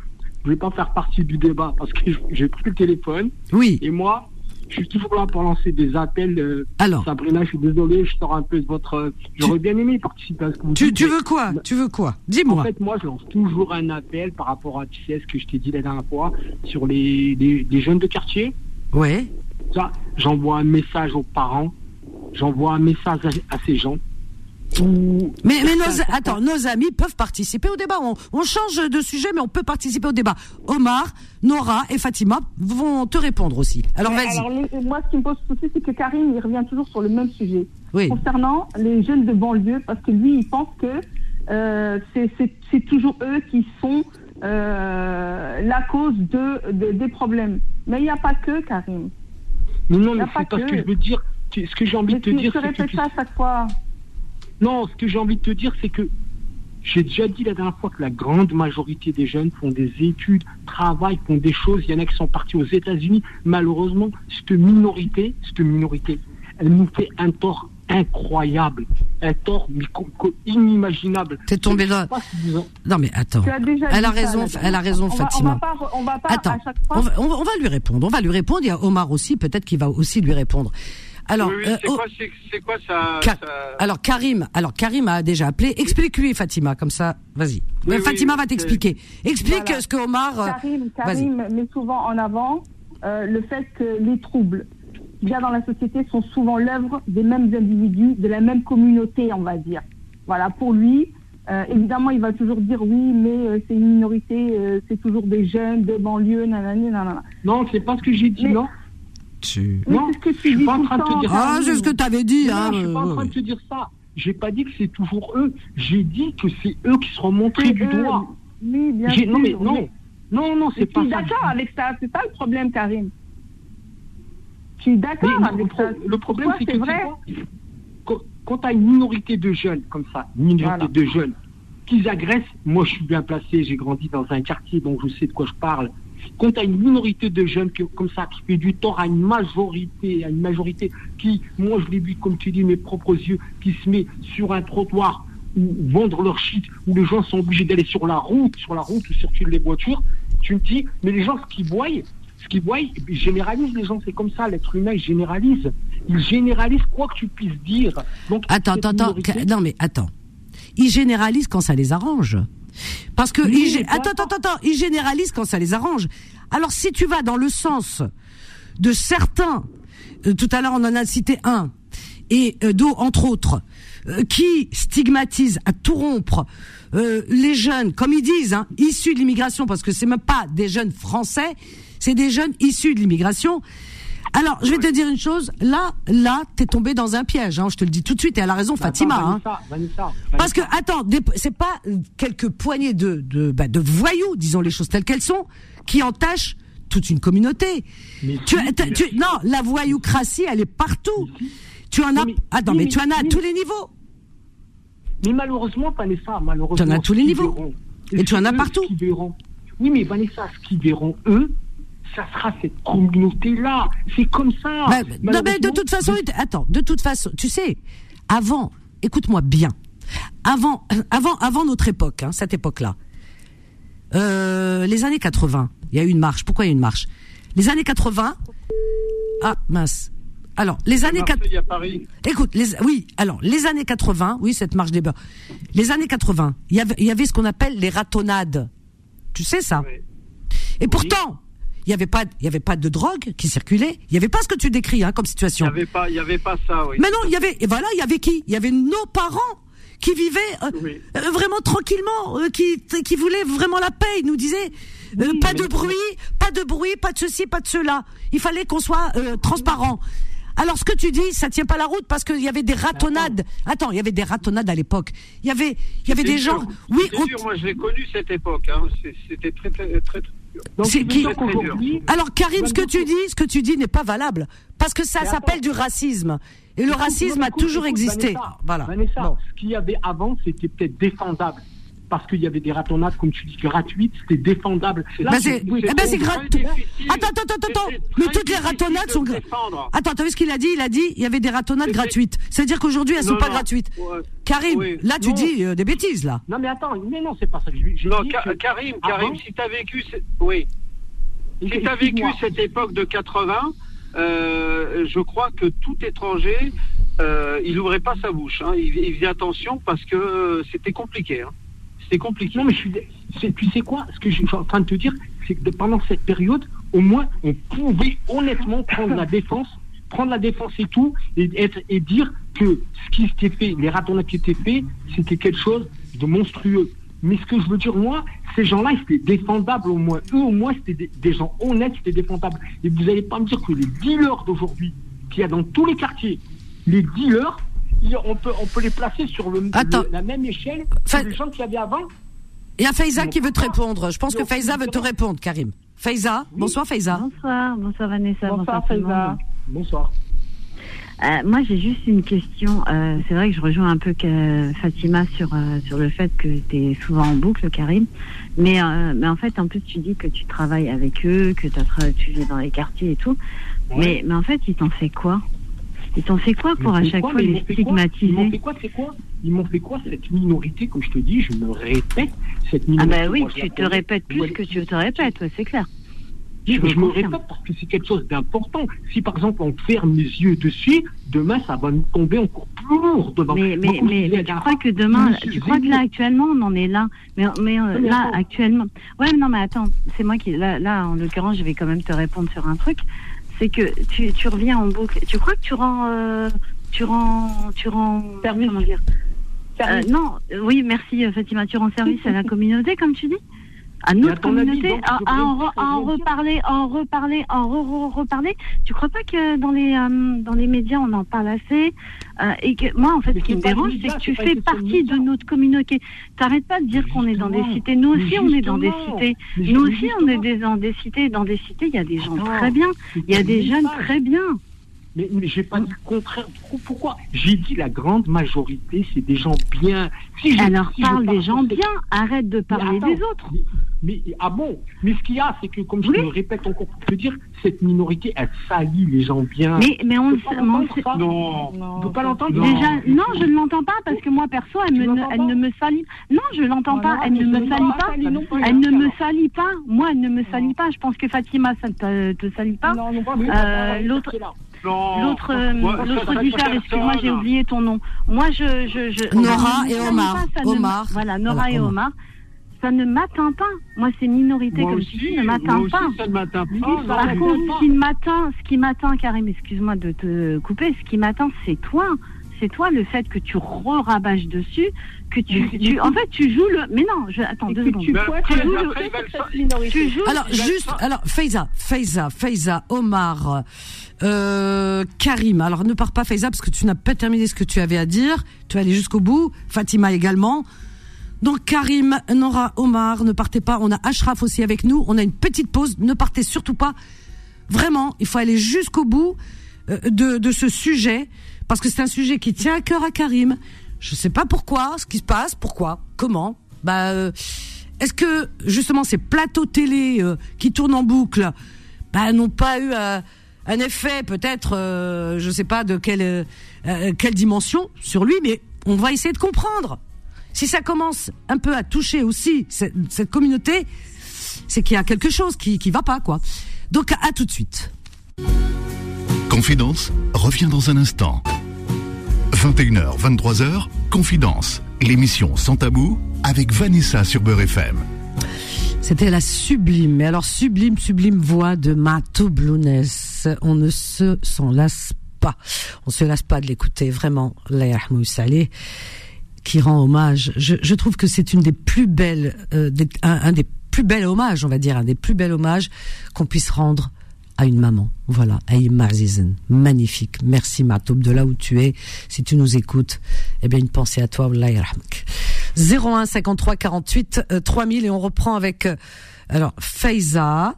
Je vais pas faire partie du débat parce que j'ai pris le téléphone. Oui. Et moi, je suis toujours là pour lancer des appels. Euh, Alors. Sabrina, je suis désolé, je sors un peu de votre. J'aurais bien aimé participer à ce que vous tu, tu veux quoi? Tu veux quoi? Dis-moi. En fait, moi, je lance toujours un appel par rapport à, tu sais, ce que je t'ai dit la dernière fois, sur les, les, jeunes de quartier. Ouais. Ça, j'envoie un message aux parents, j'envoie un message à ces gens mais, mais nos, attends, nos amis peuvent participer au débat. On, change de sujet, mais on peut participer au débat. Omar, Nora et Fatima vont te répondre aussi. Alors vas-y. Alors moi, ce qui me pose souci, c'est que Karim, il revient toujours sur le même sujet. Concernant les jeunes de banlieue, parce que lui, il pense que euh, c'est toujours eux qui sont euh, la cause de, des problèmes. Mais il n'y a pas que, Karim. Mais non, mais c'est pas ce que je veux dire. Ce que j'ai envie de te dire, c'est que... ça à chaque fois. Non, ce que j'ai envie de te dire, c'est que j'ai déjà dit la dernière fois que la grande majorité des jeunes font des études, travaillent, font des choses. Il y en a qui sont partis aux États-Unis. Malheureusement, cette minorité, cette minorité, elle nous fait un tort incroyable, un tort inimaginable. T'es tombé dans. Non mais attends. Elle a raison, elle a raison, Fatima. On va, pas, attends, on va, lui répondre. On va lui répondre. Il y a Omar aussi, peut-être qu'il va aussi lui répondre. Alors, euh, c'est quoi, ça, Alors Karim, alors Karim a déjà appelé. Explique-lui, Fatima, comme ça. Vas-y. Fatima va t'expliquer. Explique ce que Omar. Euh, Karim, Karim met souvent en avant euh, le fait que les troubles qu'il y a dans la société sont souvent l'œuvre des mêmes individus, de la même communauté, on va dire. Voilà, pour lui, euh, évidemment, il va toujours dire oui, mais euh, c'est une minorité, euh, c'est toujours des jeunes de banlieue, nanana, nanana. Non, c'est pas ce que j'ai dit, non. Tu... Non, ce que tu je suis pas en train de te dire ça. Ah, c'est ce que tu avais dit. hein, je suis pas en train de te dire ça. J'ai pas dit que c'est toujours eux. J'ai dit que c'est eux qui seront montrés du doigt. Oui, bien sûr. Non, mais non. Non, non, c'est pas ça. d'accord avec ça. C'est ça le problème, Karim. Je suis d'accord avec le, ça. Le problème, c'est que vrai. quand, tu as une minorité de jeunes comme ça, une minorité de jeunes, qu'ils agressent, moi je suis bien placé, j'ai grandi dans un quartier donc je sais de quoi je parle. Quand tu as une minorité de jeunes comme ça qui fait du tort à une majorité, à une majorité qui, moi je l'ai vu comme tu dis, mes propres yeux, qui se met sur un trottoir ou vendre leur shit, où les gens sont obligés d'aller sur la route, sur la route où circulent les voitures, tu me dis, mais les gens ce qu'ils voient, ce qu'ils voient, ils généralisent les gens, c'est comme ça, l'être humain, il généralise. Il généralise quoi que tu puisses dire. Donc, attends, attends, attends, non mais attends. Ils généralisent quand ça les arrange. Parce que, attends, attends, attends, ils généralisent quand ça les arrange. Alors si tu vas dans le sens de certains, euh, tout à l'heure on en a cité un, et euh, d'eau entre autres, euh, qui stigmatisent à tout rompre les jeunes, comme ils disent, hein, issus de l'immigration, parce que c'est même pas des jeunes français, c'est des jeunes issus de l'immigration. Alors, je vais te dire une chose. Là, là, t'es tombé dans un piège. Hein, je te le dis tout de suite. Et elle a raison, Fatima. hein. Parce que, attends, c'est pas quelques poignées de de, bah, de voyous, disons les choses telles qu'elles sont, qui entachent toute une communauté. tu, tu, non, la voyoucratie, elle est partout. Tu en as. attends, mais, tu en as à tous les niveaux. Mais malheureusement, Vanessa, malheureusement. Tu en as à tous les niveaux. et tu en as partout. Oui, mais Vanessa, ce qu'ils verront, eux, ça sera cette communauté-là. C'est comme ça. non, mais de toute façon, attends, de toute façon, tu sais, avant, écoute-moi bien, avant, avant, avant notre époque, hein, cette époque-là, euh, les années 80, il y a eu une marche. Pourquoi il y a eu une marche? Les années 80, ah mince. Alors, les années 80. Écoute, les, oui, alors, les années 80, oui, cette marche des beurs. Les années 80, il y avait, il y avait ce qu'on appelle les ratonnades. Tu sais ça? Et pourtant, il n'y avait pas, il y avait pas de drogue qui circulait. Il n'y avait pas ce que tu décris hein, comme situation. Il n'y avait pas, il y avait pas ça. Oui. Mais non, il y avait, et voilà, il y avait qui? Il y avait nos parents qui vivaient euh, euh, vraiment tranquillement, euh, qui, qui voulaient vraiment la paix. Ils nous disaient pas de bruit, pas de bruit, pas de ceci, pas de cela. Il fallait qu'on soit transparent. Alors ce que tu dis, ça tient pas la route parce qu'il y avait des ratonnades. Attends, il y avait des ratonnades à l'époque. Il y avait, il y avait des gens. Oui, sûr, moi j'ai connu cette époque. Hein. C'était très, très, très, alors Karim, ce que tu dis, ce que tu dis n'est pas valable parce que ça s'appelle du racisme. Et le racisme a toujours existé. voilà. ce qu'il y avait avant, c'était peut-être défendable parce qu'il y avait des ratonnades, comme tu dis, gratuites, c'était défendable. Là, bah, c'est eh ben gratuit. Attends, attends, attends, attends. Mais toutes les ratonnades sont gratuites. Attends, t'as vu ce qu'il a dit Il a dit il y avait des ratonnades gratuites. C'est-à-dire qu'aujourd'hui, elles ne sont pas gratuites. Karim, là, tu dis euh, des bêtises, là. Non, mais attends, mais non, c'est pas ça que je Non, Karim, Karim, si tu as vécu. Oui. Si tu as vécu cette époque de 80, euh, je crois que tout étranger, euh, il n'ouvrait pas sa bouche. Hein. Il, il, faisait attention parce que c'était compliqué. Hein c'est compliqué. Non, mais je suis, tu sais quoi Ce que je suis en train de te dire, c'est que pendant cette période, au moins, on pouvait honnêtement prendre la défense, prendre la défense et tout, et, être, et dire que ce qui s'était fait, les ratonnades qui étaient faits, c'était quelque chose de monstrueux. Mais ce que je veux dire, moi, ces gens-là, ils étaient défendables au moins. Eux, au moins, c'était des, gens honnêtes, c'était défendables. Et vous n'allez pas me dire que les dealers d'aujourd'hui, qu'il y a dans tous les quartiers, les dealers, on peut, on peut les placer sur le, la même échelle que les gens qu'il y avait avant Il y a Faiza qui veut te répondre. Je pense que Faiza veut te répondre, Karim. Faiza, bonsoir Faiza. Bonsoir, bonsoir Vanessa. Bonsoir, Faiza. Bonsoir. Euh, moi, j'ai juste une question. Euh, c'est vrai que je rejoins un peu Fatima sur euh, sur le fait que tu es souvent en boucle, Karim. Mais mais en fait, en plus, tu dis que tu travailles avec eux, que as, tu vis dans les quartiers et tout. Mais mais en fait, ils t'ont fait quoi? Ils t'ont fait quoi pour à chaque fois les stigmatiser Ils m'ont fait quoi C'est quoi Ils m'ont fait quoi cette minorité Comme je te dis, je me répète cette minorité. Ah bah oui, tu te répètes plus que tu te répètes, ouais, c'est clair. Je, me répète parce que c'est quelque chose d'important. Si par exemple on ferme les yeux dessus, demain ça va nous tomber encore plus lourd devant. Mais, mais, mais, tu crois que demain, tu crois que là actuellement on en est là? Mais, mais euh, là actuellement, ouais, non mais attends, c'est moi qui là, là en l'occurrence je vais quand même te répondre sur un truc, c'est que tu, tu reviens en boucle. Tu crois que tu rends, euh, tu rends, tu rends, comment dire? Euh, Non, oui, merci Fatima, tu rends service à la (laughs) communauté comme tu dis? À notre communauté, à, en, reparler, en reparler, en re, reparler. Tu crois pas que dans les euh, dans les médias on en parle assez euh, et que moi en fait ce qui me dérange c'est que tu fais partie de notre communauté. T'arrêtes pas de dire qu'on est dans des cités. Nous aussi on est dans des cités. Nous aussi on est dans des cités. Dans des cités il y a des gens très bien, il y a des jeunes très bien. Mais, mais j'ai pas dit le contraire. Pourquoi J'ai dit la grande majorité, c'est des gens bien. Si Alors parle des gens bien, arrête de parler des autres. Mais, ah bon? Mais ce qu'il y a, c'est que, comme je le répète encore pour te dire, cette minorité, elle salit les gens bien. Mais, mais on ne Non, non. peut pas l'entendre? Déjà, non, je ne l'entends pas parce que moi, perso, elle, me, elle ne me salit. Non, je l'entends pas. Elle ne me salit pas. Elle ne me salit pas. Moi, elle ne me salit pas. Je pense que Fatima, ça ne te, salit pas. Euh, l'autre. L'autre, euh, l'autre auditeur, excuse-moi, j'ai oublié ton nom. Moi, je, je, je Nora et Omar. Omar. Voilà, Nora et Omar ça ne m'atteint pas. Moi, c'est minorité, comme tu dis, ne m'atteint pas. ça ne m'atteint pas. Par contre, ce qui m'atteint, ce qui m'atteint, Karim, excuse-moi de te couper, ce qui m'atteint, c'est toi. C'est toi le fait que tu re-rabâches dessus, que tu, tu, en fait, tu joues le. Mais non, je, attends deux secondes. Tu, joues le, tu joues alors juste, alors Faiza, Faiza, Faiza, Omar, euh, Karim. Alors ne pars pas Faiza parce que tu n'as pas terminé ce que tu avais à dire. Tu vas aller jusqu'au bout. Fatima également. Donc Karim, Nora, Omar, ne partez pas. On a Ashraf aussi avec nous. On a une petite pause. Ne partez surtout pas. Vraiment, il faut aller jusqu'au bout euh, de, de ce sujet parce que c'est un sujet qui tient à cœur à Karim. Je sais pas pourquoi, ce qui se passe, pourquoi, comment. Bah, euh, est-ce que justement ces plateaux télé euh, qui tournent en boucle, bah, n'ont pas eu un effet peut-être, je sais pas de quelle quelle dimension sur lui, mais on va essayer de comprendre si ça commence un peu à toucher aussi cette, communauté, c'est qu'il y a quelque chose qui qui va pas quoi. Donc à, tout de suite. Confidence revient dans un instant. 21h, 23h, Confidence, l'émission sans tabou avec Vanessa sur Beurre FM. C'était la sublime, mais alors sublime, sublime voix de Mato On ne se s'en lasse pas. On se lasse pas de l'écouter, vraiment. L'air Saleh qui rend hommage. Je, je trouve que c'est une des plus belles, euh, un, des plus belles hommages, on va dire, un des plus belles hommages qu'on puisse rendre à une maman. Voilà, Aïm Azizen. Magnifique. Merci Matoub de là où tu es. Si tu nous écoutes, eh bien une pensée à toi. 01 53 48 3000 et on reprend avec euh, alors Faiza.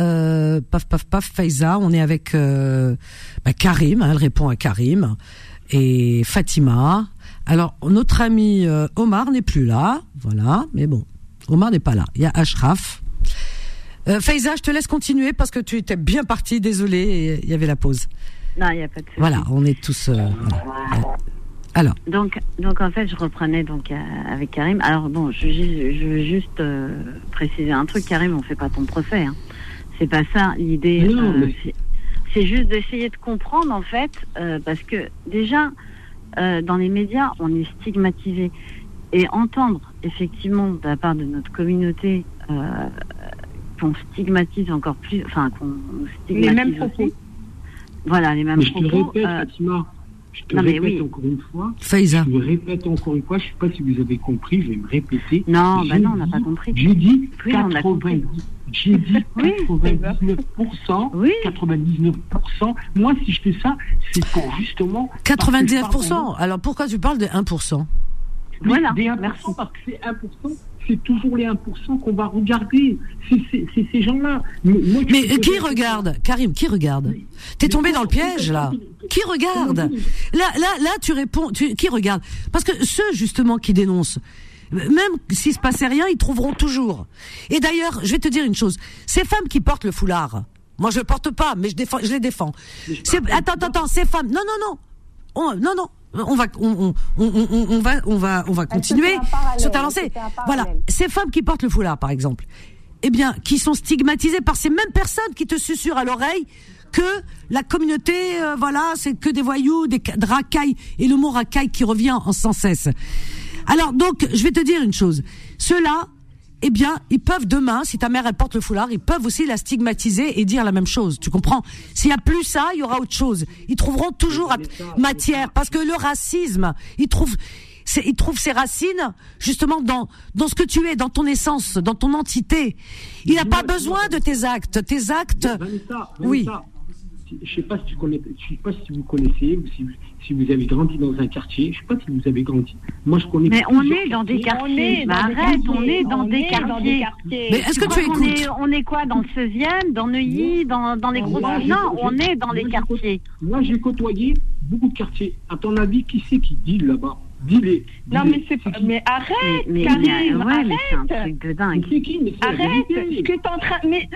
Euh, paf paf paf Faiza, on est avec euh, bah, Karim, hein, elle répond à Karim et Fatima alors, notre ami euh, Omar n'est plus là, voilà, mais bon, Omar n'est pas là. Il y a Ashraf. Euh, Faiza, je te laisse continuer parce que tu étais bien parti, désolé, il y avait la pause. Non, il n'y a pas de souci. Voilà, on est tous. Euh, Alors. Donc, donc en fait, je reprenais donc euh, avec Karim. Alors bon, je, je veux juste préciser un truc, Karim, on fait pas ton procès. Hein. C'est pas ça l'idée. C'est juste d'essayer de comprendre en fait, parce que déjà, euh, dans les médias, on est stigmatisé. Et entendre, effectivement, de la part de notre communauté, euh, qu'on stigmatise encore plus, enfin, qu'on stigmatise. Les mêmes propos. Voilà, les mêmes mais je Te répète, euh, Fatima, je te répète encore une fois. Faïza. Je me répète encore une fois, je ne sais pas si vous avez compris, je vais me répéter. Non, bah non, on n'a pas compris. J'ai dit oui, 90. J'ai dit 99%. Oui. 99%. Moi, si je fais ça, c'est pour justement. 99%. Alors pourquoi tu parles de 1% voilà, des 1% merci. parce que c'est 1%, c'est toujours les 1% qu'on va regarder. C'est ces gens-là. Mais, qui regarde Karim, qui regarde T'es tombé dans le piège, là. Qui regarde Là, là, là, tu réponds. qui regarde Parce que ceux, justement, qui dénoncent, même s'il se passait rien, ils trouveront toujours. Et d'ailleurs, je vais te dire une chose. Ces femmes qui portent le foulard, moi je le porte pas, mais je, défends, je les défends. Attends, attends, attends, ces femmes, non, non, non, on, non, non, on va, on, on, on, va, on va, on va continuer sur ta lancée. Voilà, ces femmes qui portent le foulard, par exemple, eh bien, qui sont stigmatisées par ces mêmes personnes qui te susurrent à l'oreille que la communauté, euh, voilà, c'est que des voyous, des, racailles, et le mot racaille qui revient en sans cesse. Alors donc, je vais te dire une chose. Ceux-là, eh bien, ils peuvent demain, si ta mère elle porte le foulard, ils peuvent aussi la stigmatiser et dire la même chose. Tu comprends? S'il y a plus ça, il y aura autre chose. Ils trouveront toujours matière parce que le racisme, ils trouvent ils trouvent ses racines justement dans dans ce que tu es, dans ton essence, dans ton entité. Il n'a pas besoin de tes actes. Tes actes. oui. Je sais pas si tu connais, je sais pas si vous connaissez ou si si vous avez grandi dans un quartier, je ne sais pas si vous avez grandi. Moi, je connais. Mais on est dans des quartiers. arrête, on est dans des quartiers. Mais est-ce que tu écoutes on est, quoi dans le 16e, dans Neuilly, dans, dans les gros Non, on est dans les quartiers. Moi, j'ai côtoyé beaucoup de quartiers. À ton avis, qui c'est qui dit là-bas? Dis-les. Non, mais c'est Mais arrête, mais, Karim, arrête. C'est un truc de dingue. Arrête. Ce que es en train. Mais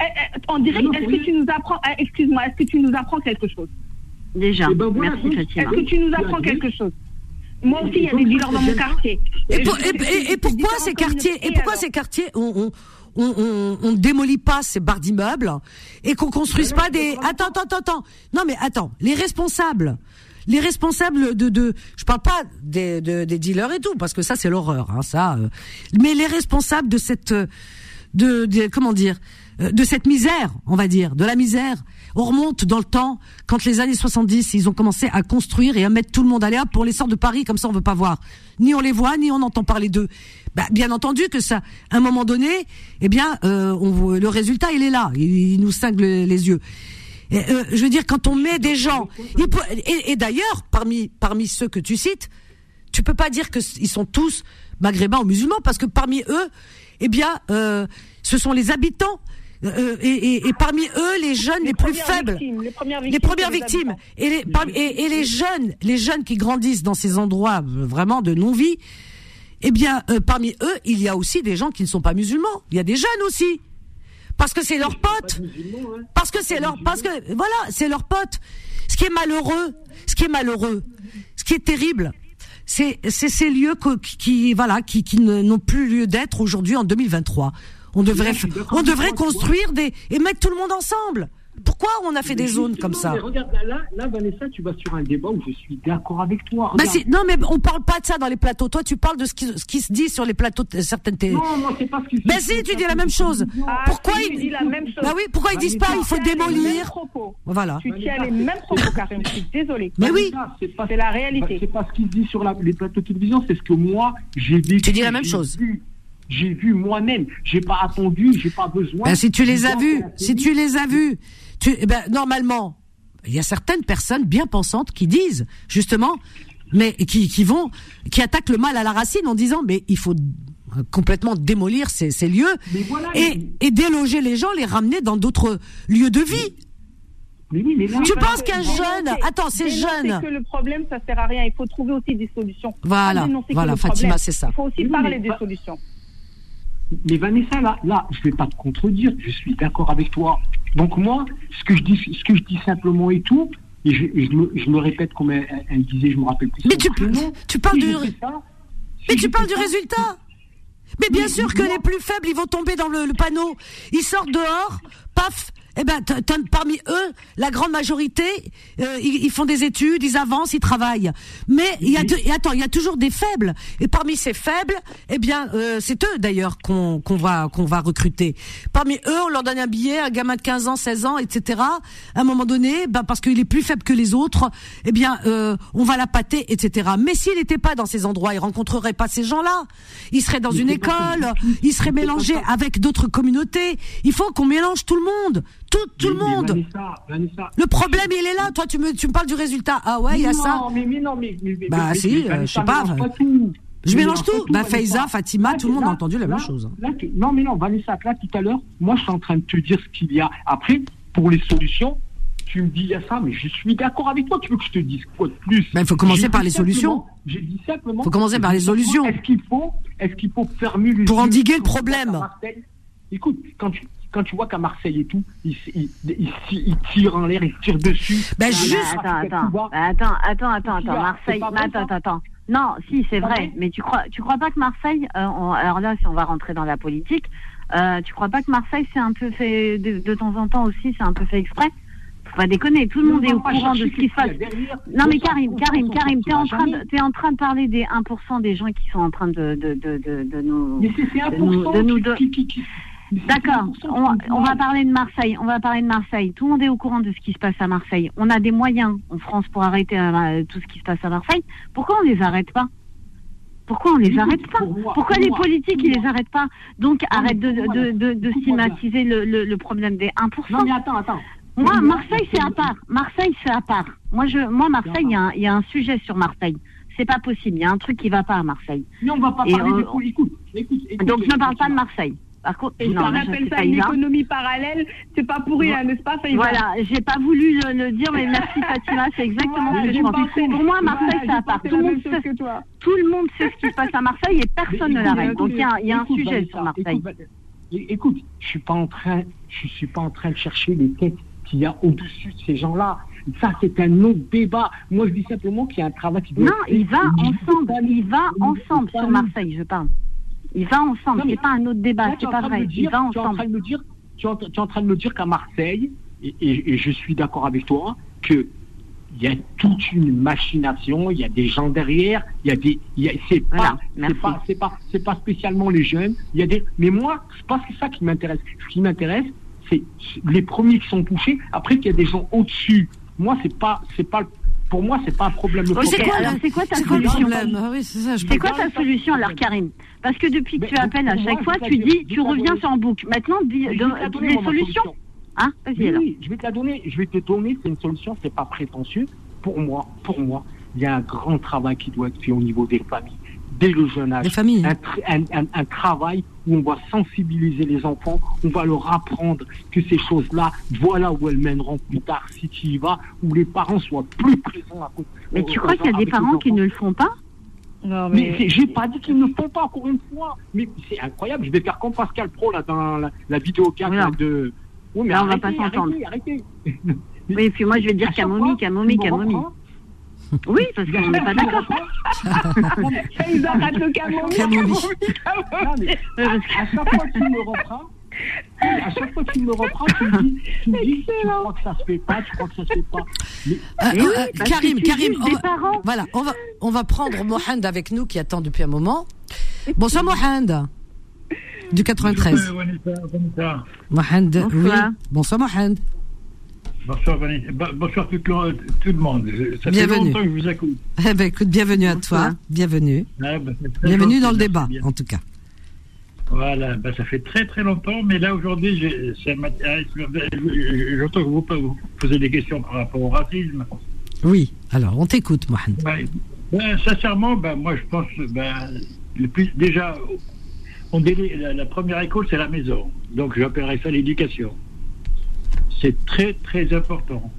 eh, eh, en direct, est-ce que tu nous apprends. Eh, excuse-moi, est-ce que tu nous apprends quelque chose? Déjà. Ben Merci Est-ce que tu nous apprends quelque chose? Moi aussi, il y a des dealers dans mon quartier. Et, pourquoi ces quartiers Et pourquoi ces quartiers on, on, on, démolit pas ces barres d'immeubles et qu'on construise pas des. Attends, attends, attends. Non, mais attends. Les responsables, les responsables de, de je parle pas des, des dealers et tout, parce que ça c'est l'horreur, hein, ça. Euh. mais les responsables de cette, de, de comment dire, euh, de cette misère, on va dire, de la misère on remonte dans le temps, quand les années 70, ils ont commencé à construire et à mettre tout le monde à l'air pour les sorts de Paris, comme ça on veut pas voir. Ni on les voit, ni on entend parler d'eux. Bah, bien entendu que ça, à un moment donné, eh bien, euh, le résultat, il est là. Il, nous cingle les yeux. Euh, je veux dire, quand on met des gens, et, d'ailleurs, parmi parmi ceux que tu cites, tu peux pas dire que ils sont tous maghrébins ou musulmans, parce que parmi eux, eh bien, euh, ce sont les habitants euh, et, parmi eux les jeunes les, plus faibles, les premières victimes, et les et, les jeunes, les jeunes qui grandissent dans ces endroits euh, vraiment de non-vie, eh bien euh, parmi eux il y a aussi des gens qui ne sont pas musulmans. Il y a des jeunes aussi, parce que c'est leurs potes, hein. parce que c'est leur, parce que voilà, c'est leurs potes. Ce qui est malheureux, ce qui est malheureux, ce qui est terrible, c'est ces lieux qui, voilà qui, qui n'ont plus lieu d'être aujourd'hui en 2023 on devrait, on devrait construire des et mettre tout le monde ensemble. Pourquoi on a fait des zones comme ça Regarde, là, là, Vanessa, tu vas sur un débat où je suis d'accord avec toi. Bah non, mais on parle pas de ça dans les plateaux. Toi, tu parles de ce qui, ce qui se dit sur les plateaux de certaines télé. Non, moi, c'est pas ce qui se Ben si, tu dis la même chose. Ah, pourquoi ils disent la même chose Bah oui, pourquoi ils disent pas il faut démolir Voilà. Tu tiens les mêmes propos, Karim. Je suis désolée. Mais oui. C'est la réalité. C'est pas ce qu'ils disent sur les plateaux de télévision, c'est ce que moi j'ai vécu. Tu dis la même chose j'ai vu moi-même. J'ai pas attendu, j'ai pas besoin. Ben, si tu les as vus, si tu les as vus, tu, eh ben, normalement, il y a certaines personnes bien pensantes qui disent, justement, mais qui, qui vont, qui attaquent le mal à la racine en disant, mais il faut complètement démolir ces, ces lieux et, et déloger les gens, les ramener dans d'autres lieux de vie. Mais oui, mais tu penses qu'un jeune, attends, c'est jeune. que le problème, ça sert à rien. Il faut trouver aussi des solutions. Voilà, voilà, Fatima, c'est ça. Il faut aussi parler des solutions. Mais Vanessa, là, là je ne vais pas te contredire, je suis d'accord avec toi. Donc moi, ce que je dis, ce que je dis simplement et tout, et je, me, répète comme elle, disait, je me rappelle plus. Mais tu, tu parles du, mais tu parles du résultat. Mais bien sûr que les plus faibles, ils vont tomber dans le panneau. Ils sortent dehors, paf, eh ben, parmi eux, la grande majorité, euh, ils, font des études, ils avancent, ils travaillent. Mais il y a, attends, il y a toujours des faibles. Et parmi ces faibles, eh bien, euh, c'est eux d'ailleurs qu'on va qu'on va recruter. Parmi eux, on leur donne un billet, un gamin de 15 ans, 16 ans, etc. À un moment donné, ben parce qu'il est plus faible que les autres, eh bien, euh, on va la pâter, etc. Mais s'il n'était pas dans ces endroits, il rencontrerait pas ces gens-là. Il serait dans une école, il serait mélangé avec d'autres communautés. Il faut qu'on mélange tout le monde tout, le monde. le problème, il est là. Toi, tu me, tu me parles du résultat. Ah ouais, il y a ça. Mais, mais non, mais, bah si, euh, je sais pas. Je mélange tout. Bah, Faiza, Fatima, tout le monde a entendu la même chose. non, mais non, Vanessa, là, tout à l'heure, moi, je suis en train de te dire ce qu'il y a. Après, pour les solutions, tu me dis, il y a ça, mais je suis d'accord avec toi. Tu veux que je te dise quoi de plus? Bah, Il faut commencer par les solutions. J'ai dit simplement. Il faut commencer par les solutions. Est-ce qu'il faut, est-ce qu'il faut fermer Pour endiguer le problème. Écoute, quand tu, quand tu vois qu'à Marseille et tout, ils, ils, tirent en l'air, ils tirent dessus. Ben juste. Attends, attends, attends, attends, attends, attends, Marseille, attends, attends. Non, si, c'est vrai, mais tu crois, tu crois pas que Marseille, euh, alors là, si on va rentrer dans la politique, euh, tu crois pas que Marseille, c'est un peu fait, de, temps en temps aussi, c'est un peu fait exprès? Faut pas déconner, tout le monde est au courant de ce qui se passe. Non, mais Karim, Karim, Karim, t'es en train de, es en train de parler des 1% des gens qui sont en train de, de, de, de, de nous, mais c'est 1% de nous, de, D'accord. On, va parler de Marseille. On va parler de Marseille. Tout le monde est au courant de ce qui se passe à Marseille. On a des moyens en France pour arrêter euh, tout ce qui se passe à Marseille. Pourquoi on les arrête pas? Pourquoi on les arrête pas? Pourquoi les politiques ils les arrêtent pas? Donc arrête de, de, stigmatiser le, problème des 1%. Non mais attends, attends. Moi, Marseille c'est à part. Marseille c'est à part. Moi, je, moi Marseille, il y, a un, sujet sur Marseille c'est pas possible. Il y a un truc qui va pas à Marseille. Mais on va pas parler des écoute, Donc je ne parle pas de Marseille. Par contre, et non, appelle ça une économie parallèle, c'est pas pour rien, n'est-ce pas Faïza Voilà, j'ai pas voulu le, dire, mais merci Fatima, c'est exactement ce que je pense. Pour moi, Marseille, à part. Tout le, monde sait, tout le monde sait ce qui se passe à Marseille et personne ne l'arrête. Donc il y a, un sujet sur Marseille. Écoute, je suis pas en train, je suis pas en train de chercher les têtes qu'il y a au-dessus de ces gens-là. Ça, c'est un autre débat. Moi, je dis simplement qu'il y a un travail qui doit Non, il va ensemble. Il va ensemble sur Marseille, je parle. Il va ensemble, c'est pas un autre débat, c'est pas vrai. il va ensemble. Tu es en train de me dire, tu es en train de me dire qu'à Marseille, et, je suis d'accord avec toi, que il y a toute une machination, il y a des gens derrière, il y a des, c'est pas, c'est pas, spécialement les jeunes. Il y a des, mais moi, c'est pas ça qui m'intéresse. Ce qui m'intéresse, c'est les premiers qui sont touchés. Après, qu'il y a des gens au-dessus. Moi, c'est pas, c'est pas pour moi, c'est pas un problème. c'est quoi, quoi ta solution ah C'est quoi ta solution, alors, Karim Parce que depuis que tu appelles à chaque fois, tu dis, tu reviens sur en boucle. Maintenant, dis, des solutions. Hein oui, je vais te la donner. Je vais te donner. C'est une solution. C'est pas prétentieux. Pour moi, pour moi, il y a un grand travail qui doit être fait au niveau des familles dès le jeune âge. Un, travail où on va sensibiliser les enfants, on va leur apprendre que ces choses-là, voilà où elles mèneront plus tard si tu y vas, où les parents soient plus présents à côté. Mais tu crois qu'il y a des parents qui ne le font pas? Non, mais, j'ai pas dit qu'ils ne le font pas encore une fois. Mais c'est incroyable. Je vais faire comme Pascal Pro là dans la, vidéo 4 de. Oui, mais on va pas s'entendre. Arrêtez, arrêtez. Oui, et puis moi je vais (laughs) dire Camomie, Camomie, Camomie. Oui, parce qu'on n'est pas d'accord. Ils arrêtent le camomille. À chaque fois que tu me reprends, à chaque fois que tu me reprends, tu me dis, tu, me dis, tu crois que ça se fait pas, tu crois que ça se fait pas. Mais... Euh, euh, Karim, Karim, on va, voilà, on va, on va prendre Mohand avec nous qui attend depuis un moment. Bonsoir Mohand. Du 93. Mohand, oui. Bonsoir Mohand. Bonsoir Vanessa. Bonsoir tout le, tout le monde. Ça bienvenue. fait longtemps que je vous écoute. (laughs) Eh ben, écoute, bienvenue à toi. Bienvenue. Ah, ben, bienvenue dans le débat, en tout cas. Voilà, ben, ça fait très très longtemps, mais là aujourd'hui, j'entends que vous, vous posez des questions par rapport au racisme. Oui, alors on t'écoute, Mohamed. Ben, sincèrement, ben, moi je pense, ben, le plus, déjà, on la, la première école c'est la maison, donc j'appellerais ça l'éducation c'est très très important.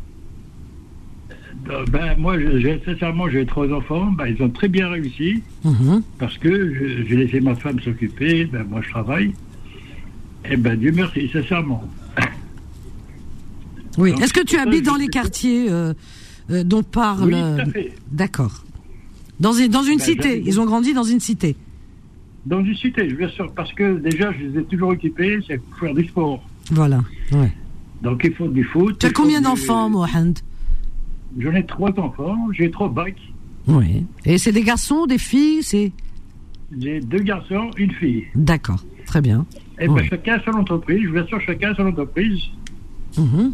Euh, ben, moi, j'ai, sincèrement, j'ai trois enfants. Ben, ils ont très bien réussi mhm. parce que j'ai laissé ma femme s'occuper. Ben, moi, je travaille. Et eh ben, Dieu merci, sincèrement. (laughs) Oui. Est-ce que tu habites dans les quartiers euh, euh, dont parle Oui, tout à fait. D'accord. Dans une, dans une ben, cité. Ils ont grandi dans une cité. Dans une cité, bien sûr, parce que déjà, je les ai toujours occupés, c'est pour faire du sport. Voilà. Ouais. Donc il faut du foot. Tu as combien d'enfants, Mohand J'en ai trois enfants, j'ai trois bacs. Oui. Et c'est des garçons, des filles c'est J'ai deux garçons, une fille. D'accord, très bien. Et bien chacun son entreprise, je bien sûr chacun son entreprise. Mhm.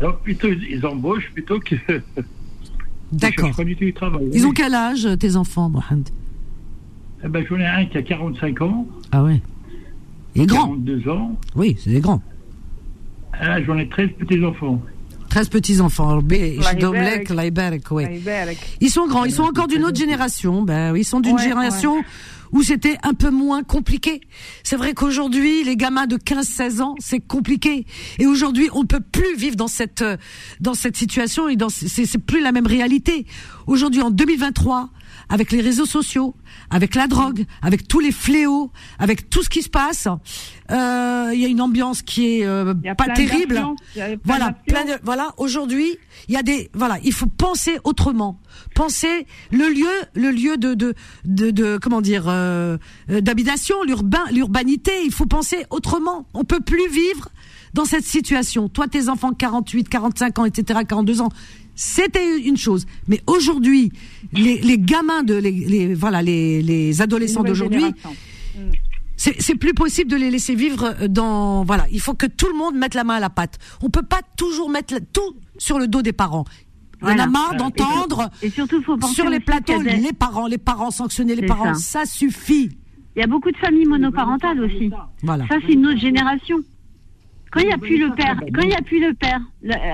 Donc plutôt ils embauchent plutôt que. (laughs) D'accord. Ils ont quel âge tes enfants, Mohand eh ben, J'en ai un qui a 45 ans. Ah ouais. Et grand 42 ans. Oui, c'est des grands. Ah, j'en ai 13 petits-enfants. 13 petits-enfants. Ils sont grands, ils sont encore d'une autre génération. Ben, ils sont d'une génération où c'était un peu moins compliqué. C'est vrai qu'aujourd'hui, les gamins de 15-16 ans, c'est compliqué. Et aujourd'hui, on ne peut plus vivre dans cette dans cette situation et dans c'est plus la même réalité. Aujourd'hui, en 2023, avec les réseaux sociaux, avec la drogue, avec tous les fléaux, avec tout ce qui se passe, euh, il y a une ambiance qui est euh, pas terrible. Voilà, plein de, voilà. Aujourd'hui, il y a des, voilà, il faut penser autrement, penser le lieu, le lieu de de de, de comment dire, euh, d'habitation, l'urbain, l'urbanité. Il faut penser autrement. On peut plus vivre dans cette situation. Toi, tes enfants 48, 45 ans, etc., 42 ans, c'était une chose. Mais aujourd'hui, les, les, gamins de les, les voilà les, les adolescents d'aujourd'hui, c'est plus possible de les laisser vivre dans voilà. Il faut que tout le monde mette la main à la pâte. On peut pas toujours mettre tout sur le dos des parents. On a marre d'entendre et, surtout faut sur les plateaux les parents, les parents sanctionner les parents, ça. suffit. Il y a beaucoup de familles monoparentales aussi. Voilà. Ça c'est une autre génération. Quand il n'y a plus le père, quand il n'y a plus le père,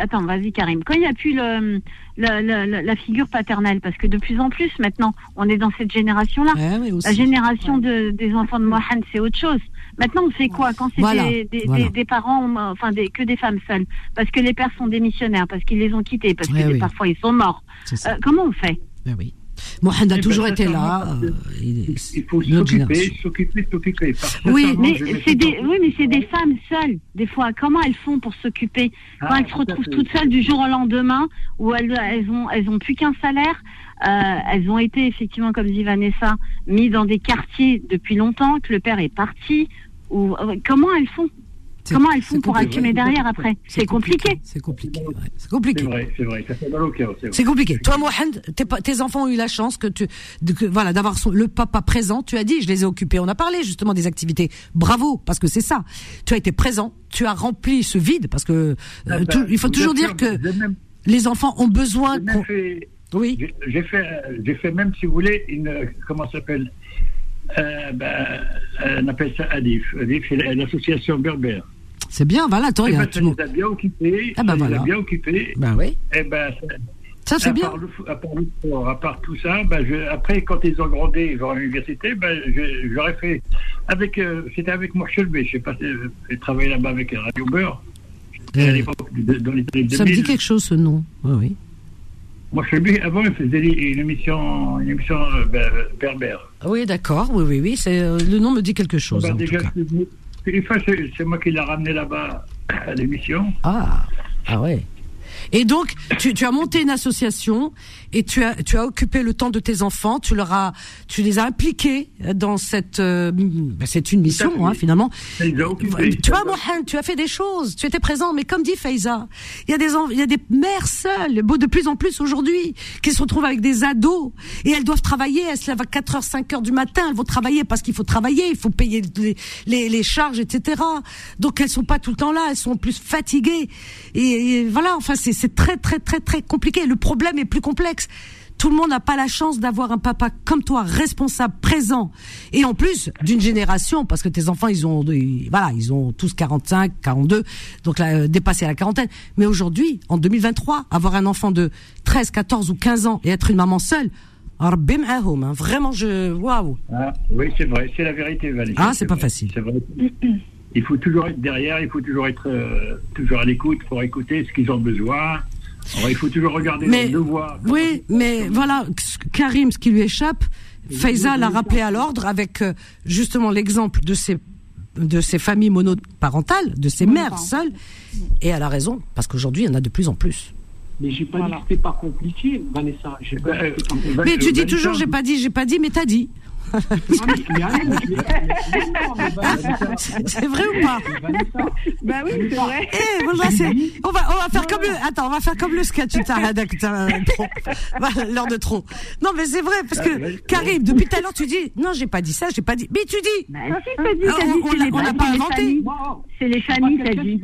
attends, vas-y Karim, quand il n'y a plus le, la figure paternelle, parce que de plus en plus maintenant, on est dans cette génération-là. la génération de, des enfants de Mohamed, c'est autre chose. Maintenant, on fait quoi quand c'est des, des, des, parents, enfin des, que des femmes seules, parce que les pères sont démissionnaires, parce qu'ils les ont quittés, parce que parfois ils sont morts. Euh, comment on fait? Oui. Mohamed a eh toujours ben, été là. Euh, il, faut s'occuper, s'occuper, s'occuper. Oui, mais c'est des, oui, mais c'est des femmes seules. Des fois, comment elles font pour s'occuper quand ah, elles se retrouvent toutes seules du jour au lendemain, où elles, elles ont, elles ont plus qu'un salaire. Euh, elles ont été effectivement, comme dit Vanessa, mises dans des quartiers depuis longtemps, que le père est parti. Ou euh, comment elles font Comment elles font pour assumer derrière après C'est compliqué. C'est compliqué. C'est compliqué. C'est vrai, c'est vrai. Ça fait mal au cœur. C'est compliqué. Toi, Mohamed, tes, enfants ont eu la chance que tu, voilà, d'avoir le papa présent. Tu as dit, je les ai occupés. On a parlé justement des activités. Bravo, parce que c'est ça. Tu as été présent. Tu as rempli ce vide, parce que euh, ah ben, il faut toujours dire que les enfants ont besoin. Oui. J'ai fait, j'ai fait même, si vous voulez, une comment s'appelle? Euh, ben, on appelle ça ADIF. ADIF, c'est l'association berbère. C'est bien, voilà, toi, y a tout. les a bien occupés. Ah ben voilà. bien occupés. Ben oui. Et eh ben, ça, c'est bien. à, part le sport, à part tout ça, ben je, après, quand ils ont grandi vers l'université, ben, j'aurais fait. avec euh, C'était avec Morchelbé, je sais pas, j'ai travaillé là-bas avec Radio Beurre. Euh, dans les ça me dit quelque chose, ce nom. Oui, oui. Morchelbé, avant, il faisait une émission, une émission euh, berbère. Oui, d'accord, oui, oui, oui. Le nom me dit quelque chose. Ben, en déjà, tout cas c'est moi qui l'ai ramené là-bas à l'émission. Ah, ah ouais. Et donc, tu, tu, as monté une association et tu as, tu as occupé le temps de tes enfants, tu leur as, tu les as impliqués dans cette, euh, ben, c'est une mission hein, finalement. Tu vois, Mohamed, tu as fait des choses, tu étais présent, mais comme dit Faiza, il y a des, il y a des mères seules, de plus en plus aujourd'hui, qui se retrouvent avec des ados. Et elles doivent travailler, elles se lèvent à 4 heures, 5 heures du matin, elles vont travailler parce qu'il faut travailler, il faut payer les, les, les, charges, etc. Donc elles sont pas tout le temps là, elles sont plus fatiguées. Et, et voilà, enfin c'est c'est très très très très compliqué. Le problème est plus complexe. Tout le monde n'a pas la chance d'avoir un papa comme toi, responsable, présent, et en plus d'une génération, parce que tes enfants, ils ont, voilà, ils ont tous 45, 42, donc là, euh, dépassé la quarantaine. Mais aujourd'hui, en 2023, avoir un enfant de 13, 14 ou 15 ans et être une maman seule, hein, vraiment, je, waouh. Ah, oui, c'est vrai, c'est la vérité, Valérie. Ah, c'est pas facile. Vrai. (clears throat) il faut toujours être derrière, il faut toujours être euh, toujours à l'écoute pour écouter ce qu'ils ont besoin. il faut toujours regarder mais, le devoir. Oui, mais voilà, Karim, ce qui lui échappe, Faiza l'a rappelé à l'ordre avec euh, justement l'exemple de ces de ces familles monoparentales, de ces mères seules, et elle a raison parce qu'aujourd'hui il y en a de plus en plus. Mais j'ai pas dit que c'était pas compliqué, Vanessa. mais tu dis toujours j'ai pas dit, j'ai pas dit, mais t'as dit. C'est vrai ou pas Bah oui, c'est vrai. Eh, on va, on va faire comme le, attends, on va faire comme le sketch, l'heure de trop. Non, mais c'est vrai, parce que, Karim, depuis tout à l'heure, tu dis, non, j'ai pas dit ça, j'ai pas dit, mais tu dis. Bah, si, dit, on n'a pas inventé. C'est les familles, t'as dit.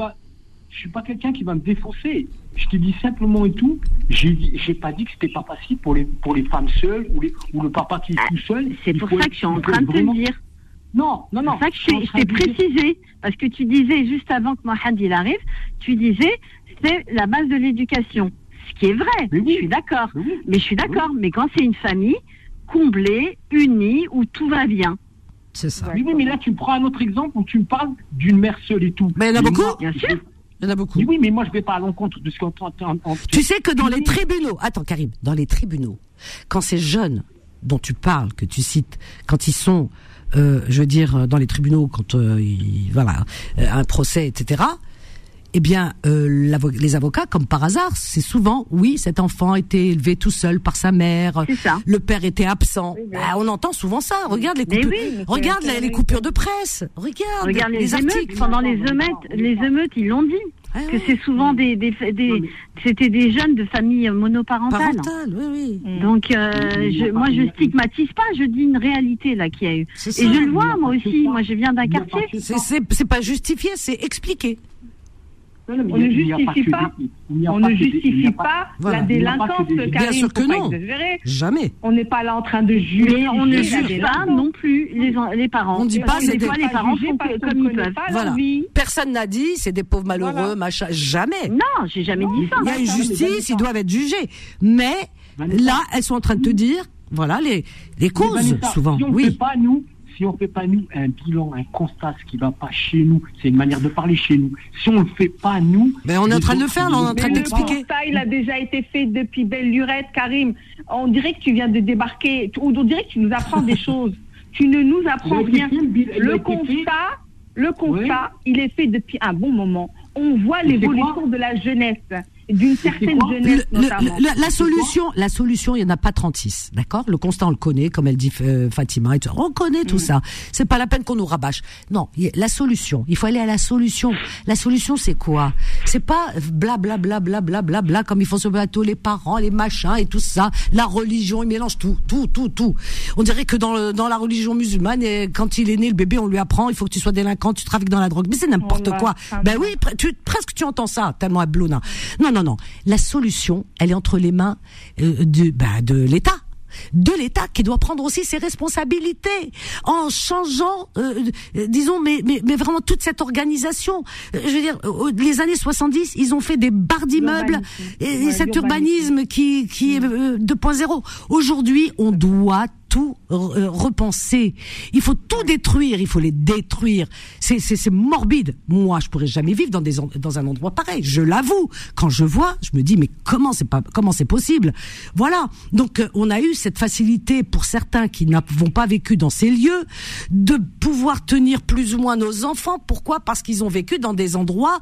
Je suis pas quelqu'un qui va me défoncer. Je te dis simplement et tout, j'ai pas dit que c'était pas facile pour les, pour les femmes seules ou, les, ou le papa qui est tout seul. C'est pour ça que je suis en train de te dire. Non, non, non. C'est ça que je t'ai précisé. Parce que tu disais, juste avant que Mohamed il arrive, tu disais, c'est la base de l'éducation. Ce qui est vrai. je suis d'accord. Mais je suis d'accord. Mais quand c'est une famille comblée, unie, où tout va bien. C'est ça. Oui, mais là, tu prends un autre exemple où tu me parles d'une mère seule et tout. Mais il y en a beaucoup. bien sûr. Il y en a beaucoup. Oui, mais moi, je vais pas à l'encontre de ce qu'on entend. Tu sais que dans les tribunaux, attends, Karim, dans les tribunaux, quand ces jeunes dont tu parles, que tu cites, quand ils sont, euh, je veux dire, dans les tribunaux, quand euh, voilà, euh, un procès, etc. Eh bien, euh, les avocats, comme par hasard, c'est souvent, oui, cet enfant était élevé tout seul par sa mère, ça. le père était absent. Bah, on entend souvent ça. Regarde les coupures, regarde les, coupures de presse. Regarde, regarde les, articles. Pendant les émeutes, les émeutes, ils l'ont dit. Ah que c'est souvent des, des, des c'était des jeunes de familles monoparentales. Parentales, oui, oui. Donc, euh, je, moi, je stigmatise pas, je dis une réalité là qu'il y a eu. Et je le vois moi aussi. Moi, je viens d'un quartier. C'est pas justifié, c'est expliqué on ne justifie pas, on ne justifie pas la délinquance, Bien sûr que non. Jamais. On n'est pas là en train de juger. on ne juge pas non plus les, les parents. On ne dit pas c'est des les parents font comme ils peuvent. Voilà. Personne n'a dit c'est des pauvres malheureux, machin. Jamais. Non, j'ai jamais dit ça. Il y a une justice, ils doivent être jugés. Mais là, elles sont en train de te dire, voilà les les causes souvent. oui. pas nous si on ne fait pas nous un bilan, un constat, ce qui ne va pas chez nous, c'est une manière de parler chez nous. Si on ne le fait pas nous. Mais on est en train de le faire, on est en train d'expliquer. Le constat, il a déjà été fait depuis belle lurette, Karim. On dirait que tu viens de débarquer, ou on dirait que tu nous apprends des (laughs) choses. Tu ne nous apprends rien. Le constat, le constat, il est fait depuis un bon moment. On voit l'évolution de la jeunesse d'une certaine jeunesse la, solution, la solution, il y en a pas 36, d'accord? Le constat on le connaît, comme elle dit euh, Fatima, et on connaît tout mm. ça. C'est pas la peine qu'on nous rabâche. Non, la solution, il faut aller à la solution. La solution, c'est quoi? C'est pas bla bla bla bla bla bla bla comme ils font sur le bateau, les parents, les machins et tout ça, la religion, ils mélangent tout, tout, tout, tout. On dirait que dans, dans la religion musulmane, quand il est né, le bébé, on lui apprend, il faut que tu sois délinquant, tu trafiques dans la drogue. Mais c'est n'importe quoi. Ben oui, tu, presque tu entends ça, tellement à Bluna. Non, non, non. La solution, elle est entre les mains euh, de, bah, de l'État de l'État qui doit prendre aussi ses responsabilités en changeant, euh, euh, disons, mais, mais, mais vraiment toute cette organisation. je veux dire, les années 70, ils ont fait des barres d'immeubles et, cet urbanisme qui, qui est 2.0. Aujourd'hui, on doit tout euh, repenser. Il faut tout détruire, il faut les détruire. C'est c'est morbide. Moi, je pourrais jamais vivre dans des dans un endroit pareil. Je l'avoue. Quand je vois, je me dis mais comment c'est pas comment c'est possible? Voilà. Donc euh, on a eu cette facilité pour certains qui n'avons pas vécu dans ces lieux de pouvoir tenir plus ou moins nos enfants. Pourquoi? Parce qu'ils ont vécu dans des endroits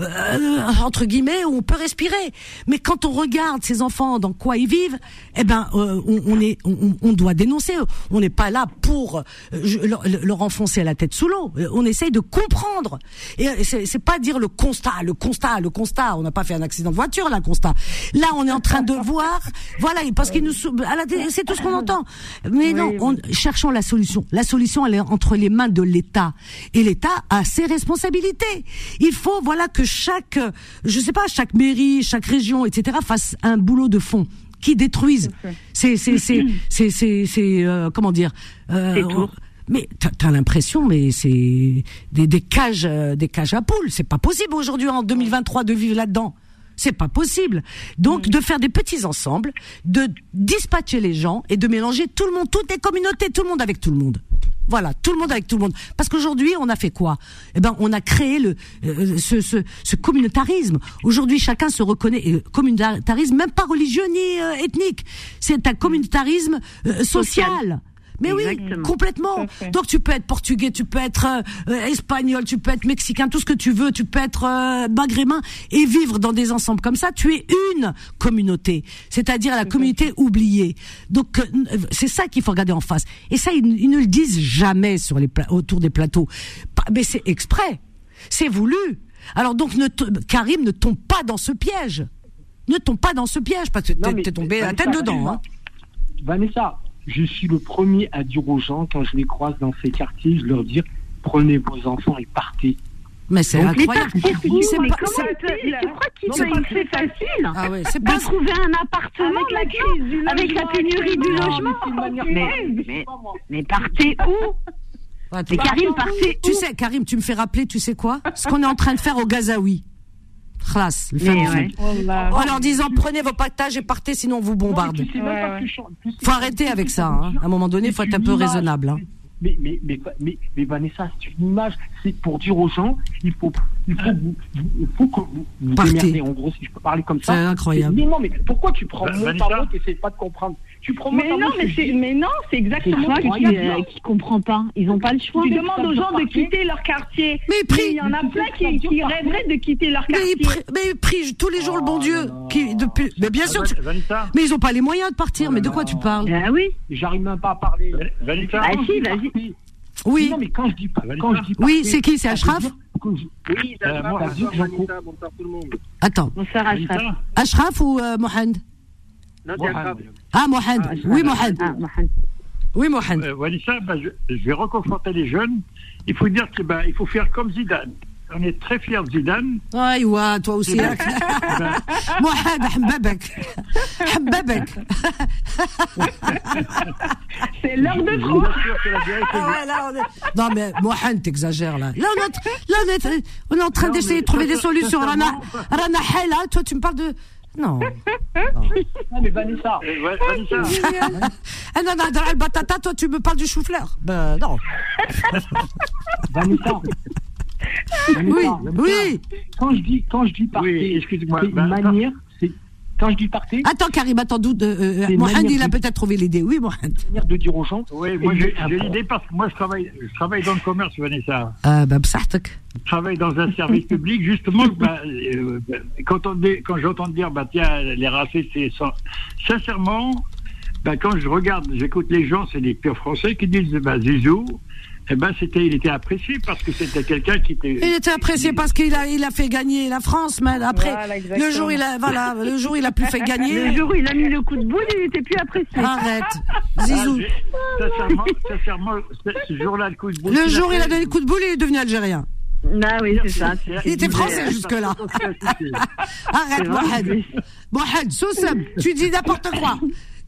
euh, entre guillemets, où on peut respirer. Mais quand on regarde ces enfants dans quoi ils vivent, eh ben, euh, on, est, on, doit dénoncer. On n'est pas là pour euh, leur, enfoncer la tête sous l'eau. On essaye de comprendre. Et c'est pas dire le constat, le constat, le constat. On n'a pas fait un accident de voiture, là, constat. Là, on est en train de voir, voilà, parce qu'ils nous, c'est tout ce qu'on entend. Mais non, on, cherchons la solution. La solution, elle est entre les mains de l'État. Et l'État a ses responsabilités. Il faut, voilà, que chaque, je sais pas, chaque mairie, chaque région, etc., fasse un boulot de fond qui détruise. C'est, c'est, (clears throat) c'est, c'est, c'est, euh, comment dire euh, mais t'as, as l'impression, mais c'est des, des cages, euh, des cages à poules. C'est pas possible aujourd'hui en 2023 de vivre là-dedans. C'est pas possible. Donc, de faire des petits ensembles, de dispatcher les gens et de mélanger tout le monde, toutes les communautés, tout le monde avec tout le monde. Voilà, tout le monde avec tout le monde. Parce qu'aujourd'hui, on a fait quoi? Eh ben, on a créé le euh, ce, ce, ce, communautarisme. Aujourd'hui, chacun se reconnaît. communautarisme, même pas religieux ni euh, ethnique. C'est un communautarisme euh, social. Mais oui, complètement. Donc tu peux être portugais, tu peux être euh, espagnol, tu peux être mexicain, tout ce que tu veux, tu peux être euh, maghrébin et vivre dans des ensembles comme ça. Tu es une communauté, c'est-à-dire la communauté oubliée. Donc euh, c'est ça qu'il faut regarder en face. Et ça, ils, ne le disent jamais sur les autour des plateaux. Mais c'est exprès, c'est voulu. Alors donc ne Karim ne tombe pas dans ce piège. Ne tombe pas dans ce piège parce que t'es tombé la tête dedans. Hein. Vanessa, je suis le premier à dire aux gens, quand je les croise dans ces quartiers, je leur dis prenez vos enfants et partez. Mais c'est incroyable. Mais tu crois qu'il c'est facile ah ouais, de pas... trouver un appartement avec la, crise avec la pénurie du logement mais, mais, mais partez où? Et Karim partait. Tu sais, Karim, tu me fais rappeler, tu sais quoi? Ce qu'on est en train de faire au Gazaoui. Khlas, le ouais. En leur disant prenez vos pactages et partez, sinon on vous bombarde. Faut arrêter avec ça. Hein. À un moment donné, il faut être un peu raisonnable. Hein mais, mais, mais, mais, mais Vanessa, c'est une image, c'est pour dire aux gens, il faut, il faut, il faut que vous vous démerdez, en gros, si je peux parler comme ça. C'est incroyable. Mais non, mais pourquoi tu prends mon parole et n'essayes pas de comprendre? Mais non, mais c'est, mais non, c'est exactement ça qui, euh, qui comprend pas. Ils n'ont pas le choix. Tu demandes aux gens de quitter leur quartier. Mais il y en a plein qui, qui rêveraient de quitter leur quartier. Mais ils prient tous les jours le bon Dieu. Qui, depuis, mais bien sûr. Mais ils n'ont pas les moyens de partir. Mais de quoi tu parles? Ah oui. J'arrive même pas à parler. Vanessa. Ah si, vas-y. Oui. Non, mais quand je dis pas, quand je dis oui, c'est qui C'est Ashraf Oui, c'est Ashraf. Bonsoir tout le monde. Attends. Bonsoir Ashraf. Ashraf ou euh, Mohamed Non, c'est Ashraf. Ah, Mohamed. Oui, Mohamed. Ah, Mohamed. Oui. Euh, Walissa, bah, je, je, vais reconforter les jeunes. Il faut dire qu'il bah, faut faire comme Zidane On est très fiers de Zidane. ايوه toi aussi Mohamed حبابك حبابك c'est l'heure de trop non mais Mohamed t'exagères là là on est, là, on est, on est en train d'essayer de trouver des solutions Rana Rana Hela toi tu me parles de non. non. mais Vanessa. (laughs) Vanessa. ah non, non, dans le batata, toi, tu me parles du chou-fleur. Ben, non. (laughs) Vanessa. Oui, oui. Quand je dis, quand je dis partez, oui, excuse-moi, c'est une manière, c'est quand je dis partez. Attends, Karim, attends, doute. Euh, Mohamed, il a peut-être trouvé l'idée. Oui, Mohamed. manière de dire aux gens. Oui, moi j'ai l'idée parce que moi je travaille, je travaille dans le commerce, Vanessa. Ah, bah. Je travaille dans un service public, justement. bah, euh, quand on, quand j'entends dire, bah tiens, les racistes, c'est sincèrement. Bah, quand je regarde, j'écoute les gens, c'est des purs français qui disent, bah, Zizou, eh ben, c'était, il était apprécié parce que c'était quelqu'un qui était. Il était apprécié parce qu'il a, il a fait gagner la France, mais après, voilà, le jour il a, voilà, le jour il a plus fait gagner. Le jour où il a mis le coup de boule, il était plus apprécié. Arrête, (laughs) Zizou. Ah, sincèrement, sincèrement, ce jour-là, le coup de boule. Le jour où il a donné le coup de boule, il est devenu algérien. Ah oui, c'est ça. Il était français jusque-là. (laughs) Arrête, Mohamed. Mohamed, Soussem, tu dis n'importe quoi.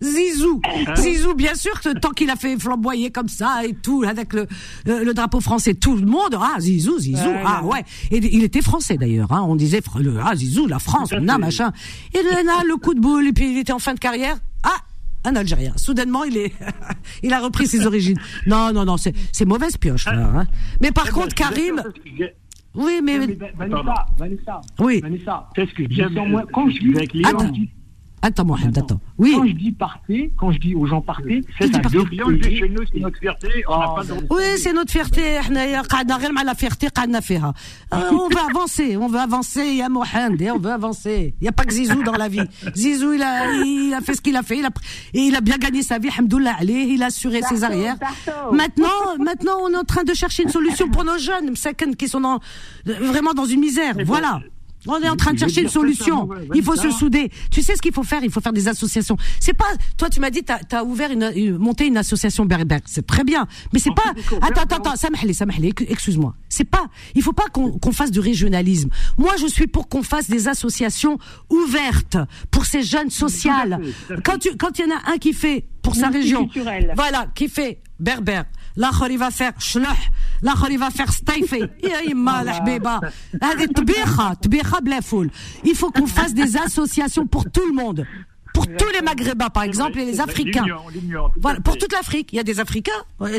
Zizou, Zizou, bien sûr, tant qu'il a fait flamboyer comme ça et tout, avec le, le, le drapeau français, tout le monde, ah, Zizou, Zizou, Ouais, ah, ouais. Et il était français d'ailleurs, hein, on disait, le, ah, Zizou, la France, on a, machin. Et là, le coup de boule, et puis il était en fin de carrière, ah, un Algérien. Soudainement, il est, (laughs) il a repris ses origines. Non, non, non, c'est, mauvaise pioche, là, hein. Mais par contre, Karim, oui, mais, Vanessa, Vanessa, oui. Vanessa. C'est ce que moi- quand je dis, avec Attends, Mohamed, attends. Oui. Quand je dis partez, quand je dis aux gens partez, euh, c'est un. Oh, oui. c'est notre fierté. Oui, c'est notre fierté. Euh, (laughs) on veut avancer, on veut avancer, il y a Mohamed, eh, on veut avancer. Il n'y a pas que Zizou dans la vie. (laughs) Zizou, il a, fait ce qu'il a fait, il a, il a bien gagné sa vie, Hamdoullah il a assuré ses arrières. Maintenant, maintenant, on est en train de chercher une solution pour nos jeunes, qui sont vraiment dans une misère. Voilà. On est en train de chercher une solution. Il faut se souder. Tu sais ce qu'il faut faire? Il faut faire des associations. C'est pas. Toi, tu m'as dit, t'as as ouvert une, une- monté une association berbère. C'est très bien, mais c'est pas. Attends, attends, attends. Samahli, samahli. Excuse-moi. C'est pas. Il faut pas qu'on fasse du régionalisme. Moi, je suis pour qu'on fasse des associations ouvertes pour ces jeunes sociales. Quand tu, quand il y en a un qui fait pour sa région, voilà, qui fait berbère L'autre il va faire shloh, l'autre il va faire stayfi. Ya yimma la habiba. هذه طبيخة, طبيخة بلا foule. (laughs) Il faut qu'on fasse des associations pour tout le monde. Pour tous les Maghrébins, par exemple, et les Africains. Tout à Voilà, pour toute l'Afrique. Il y a des Africains,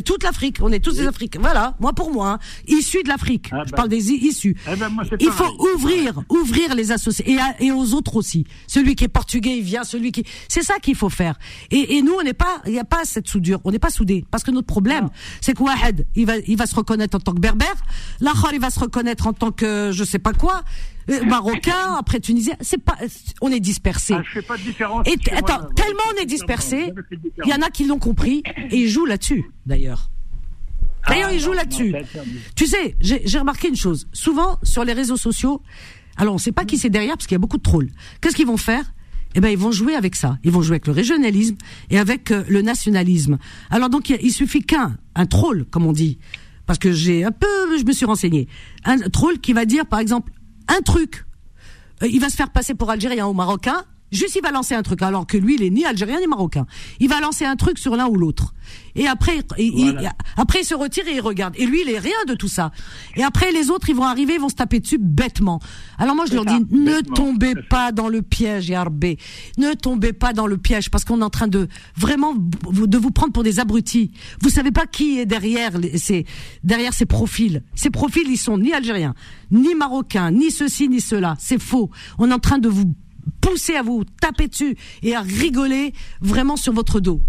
toute l'Afrique. On est tous des Africains. Voilà, moi pour moi, hein. issus de l'Afrique. Ah Je bah. parle des issus. Eh ben, moi, Il pareil. faut ouvrir, ouvrir les associations et, à- et aux autres aussi. Celui qui est portugais, il vient. Celui qui, c'est ça qu'il faut faire. Et, et nous, on n'est pas, il n'y a pas cette soudure. On n'est pas soudés. Parce que notre problème, c'est que Wahed, il va, il va se reconnaître en tant que berbère. L'Akhar, il va se reconnaître en tant que je sais pas quoi. Euh, Marocain, après tunisien. C'est pas, on est dispersés. Ah, je fais pas de différence. Et attends, moi, tellement on est dispersés, il y en a qui l'ont compris et ils jouent là-dessus, d'ailleurs. D'ailleurs, Ah, ils jouent non, là-dessus. Tu sais, j'ai remarqué une chose. Souvent, sur les réseaux sociaux, alors on sait pas qui c'est derrière parce qu'il y a beaucoup de trolls. Qu'est-ce qu'ils vont faire? Eh ben, ils vont jouer avec ça. Ils vont jouer avec le régionalisme et avec euh, le nationalisme. Alors donc, il, il suffit qu'un, un troll, comme on dit, parce que j'ai un peu, je me suis renseigné, un troll qui va dire, par exemple, un truc. Euh, il va se faire passer pour algérien ou marocain Juste, il va lancer un truc, alors que lui, il est ni algérien ni marocain. Il va lancer un truc sur l'un ou l'autre. Et après, il, après, il se retire et il regarde. Et lui, il est rien de tout ça. Et après, les autres, ils vont arriver, ils vont se taper dessus bêtement. Alors moi, je leur dis, ne tombez pas dans le piège, Yarbé. Ne tombez pas dans le piège, parce qu'on est en train de vraiment de vous prendre pour des abrutis. Vous savez pas qui est derrière ces derrière ces profils. Ces profils, ils sont ni algériens, ni marocains, ni ceci, ni cela. C'est faux. On est en train de vous pousser à vous taper dessus et à rigoler vraiment sur votre dos.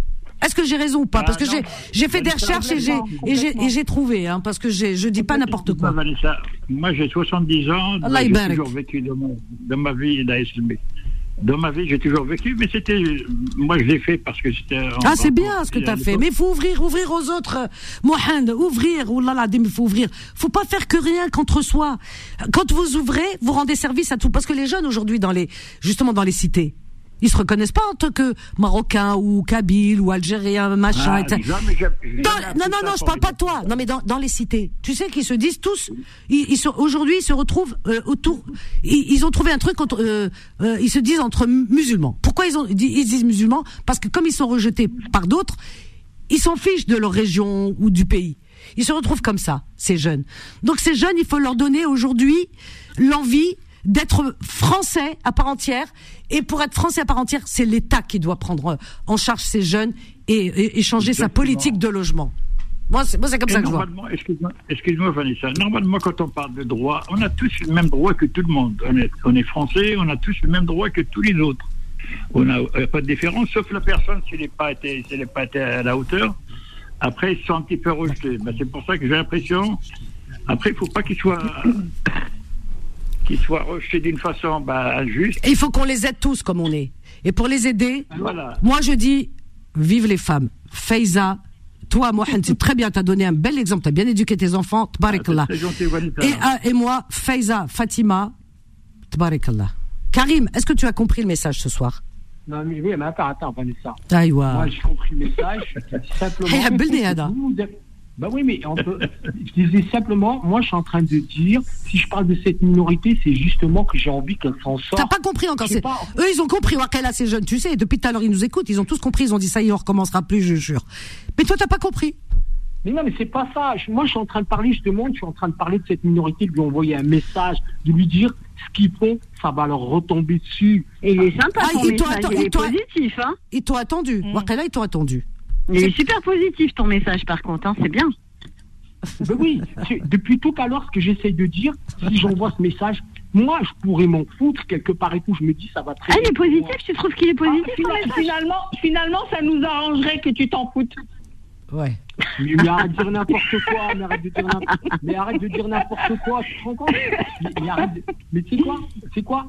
Est-ce que j'ai raison ou pas? Parce que ah, j'ai fait des recherches et j'ai trouvé hein, parce que je dis pas n'importe quoi. Moi j'ai 70 ans, j'ai toujours vécu de, de ma vie d'ASLB dans ma vie, j'ai toujours vécu, mais c'était. Moi, je l'ai fait parce que c'était. Ah, c'est bien ce que tu as fait. Mais il faut ouvrir, ouvrir aux autres. Mohand, ouvrir. Ouh là là, il faut ouvrir. faut pas faire que rien contre soi. Quand vous ouvrez, vous rendez service à tout. Parce que les jeunes aujourd'hui, dans les, justement dans les cités, ils se reconnaissent pas en tant que marocains ou kabyles ou algériens, machin. Ah, non, non, non, je parle pas de toi. Non, mais dans, dans les cités, tu sais qu'ils se disent tous. Ils, ils aujourd'hui, ils se retrouvent euh, autour. Ils, ils, ont trouvé un truc. Entre, euh, euh, ils se disent entre musulmans. Pourquoi ils ont ils disent musulmans? Parce que comme ils sont rejetés par d'autres, ils s'en fichent de leur région ou du pays. Ils se retrouvent comme ça, ces jeunes. Donc ces jeunes, il faut leur donner aujourd'hui l'envie d'être français à part entière. Et pour être français à part entière, c'est l'État qui doit prendre en charge ces jeunes et, changer sa politique de logement. Moi, c'est comme ça que je vois. Excuse-moi, Vanessa. Normalement, quand on parle de droit, on a tous le même droit que tout le monde. On est, on est français, on a tous le même droit que tous les autres. On n'a pas de différence, sauf la personne s'il n'est pas, été, pas été à la hauteur. Après, ils sont un petit peu rejetés. Ben, c'est pour ça que j'ai l'impression. Après, il ne faut pas qu'ils soient qu'ils soient rejetés d'une façon bah, injuste. il faut qu'on les aide tous comme on est. Et pour les aider, moi je dis, vive les femmes. Faiza, toi, Mohamed, c'est très bien, tu as donné un bel exemple, tu as bien éduqué tes enfants, tabarakallah. Ah, et, ah, et moi, Faiza, Fatima, tabarakallah. Karim, est-ce que tu as compris le message ce soir? Non, mais oui, mais attends, attends, Vanessa. Moi, j'ai compris le message. (laughs) Simplement. Ben oui, mais on peut, je disais simplement, moi je suis en train de dire, si je parle de cette minorité, c'est justement que j'ai envie qu'elle s'en sorte. T'as pas compris encore. Eux, ils ont compris. qu'elle a ces jeunes, tu sais, depuis tout à l'heure, ils nous écoutent, ils ont tous compris, ils ont dit ça y est, on recommencera plus, je jure. Mais toi, t'as pas compris. Mais non, mais c'est pas ça. Moi, je suis en train de parler justement, je suis en train de parler de cette minorité, de lui envoyer un message, de lui dire ce qu'ils font, ça va leur retomber dessus. Et il est sympa, ah, il est positif, hein. Ils t'ont attendu. Mm. Wakela, ils t'ont attendu. Il est super positif ton message par contre, hein, c'est bien. Ben oui, depuis tout à l'heure, ce que j'essaye de dire, si j'envoie ce message, moi, je pourrais m'en foutre quelque part et tout. Je me dis, ça va très bien. Ah, il est positif, tu trouves qu'il est ah, positif finalement, finalement, ça nous arrangerait que tu t'en foutes. Ouais. Mais, arrête de dire n'importe quoi, mais arrête de dire n'importe quoi. Mais arrête de dire n'importe quoi, tu te rends compte? Mais, tu sais quoi? C'est quoi?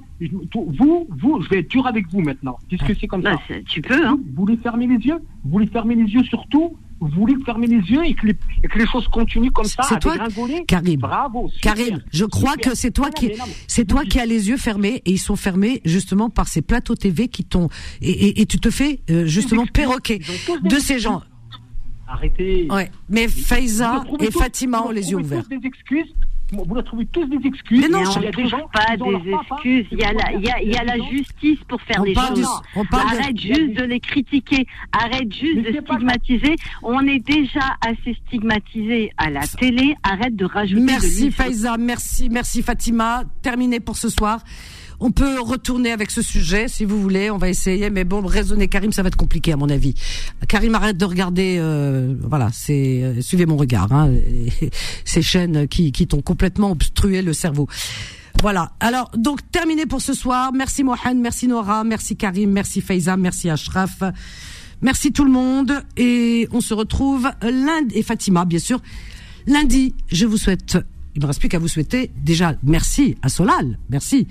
Vous, vous, je vais être dur avec vous maintenant, puisque c'est comme bah, ça. Tu peux, hein. Vous voulez fermer les yeux? Vous voulez fermer les yeux sur tout vous voulez fermer les yeux et que les, choses continuent comme ça C'est toi, Karim. Bravo. Karim, je crois que c'est toi qui, c'est toi qui as les yeux fermés et ils sont fermés justement par ces plateaux TV qui t'ont et, tu te fais euh, justement perroquer de ces gens. Arrêtez. Ouais. Mais Faiza et Fatima ont les yeux ouverts. Des excuses vous leur trouvez tous des excuses. Mais non, il y a des gens pas des excuses. Il y a la, il y a, il y a la justice pour faire les choses. Arrête juste de les critiquer. Arrête juste de stigmatiser. On est déjà assez stigmatisé à la télé. Arrête de rajouter. Merci Faiza, merci, merci Fatima. Terminé pour ce soir. On peut retourner avec ce sujet si vous voulez. On va essayer, mais bon, raisonner Karim, ça va être compliqué à mon avis. Karim, arrête de regarder. Euh, voilà, c'est euh, suivez mon regard. Hein, (laughs) ces chaînes qui qui t'ont complètement obstrué le cerveau. Voilà. Alors, donc, terminé pour ce soir. Merci Mohamed, merci Nora, merci Karim, merci Faiza, merci Ashraf. Merci tout le monde. Et on se retrouve lundi, et Fatima, bien sûr. Lundi, je vous souhaite, il me reste plus qu'à vous souhaiter déjà merci à Solal. Merci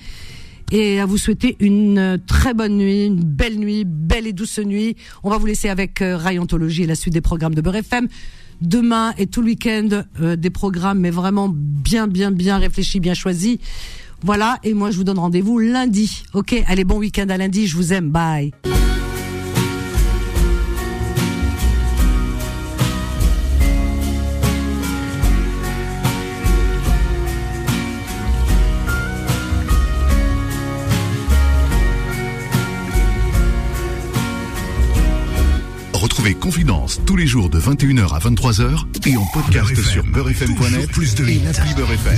et à vous souhaiter une très bonne nuit, une belle nuit, belle et douce nuit. On va vous laisser avec euh, Rayantologie et la suite des programmes de Beurre FM. Demain et tout le week-end, euh, des programmes, mais vraiment bien, bien, bien réfléchis, bien choisis. Voilà, et moi je vous donne rendez-vous lundi. Ok, allez, bon week-end à lundi, je vous aime, bye. Retrouvez Confidence tous les jours de 21h à 23h et en podcast sur beurrefm.net et l'appli Beurrefm.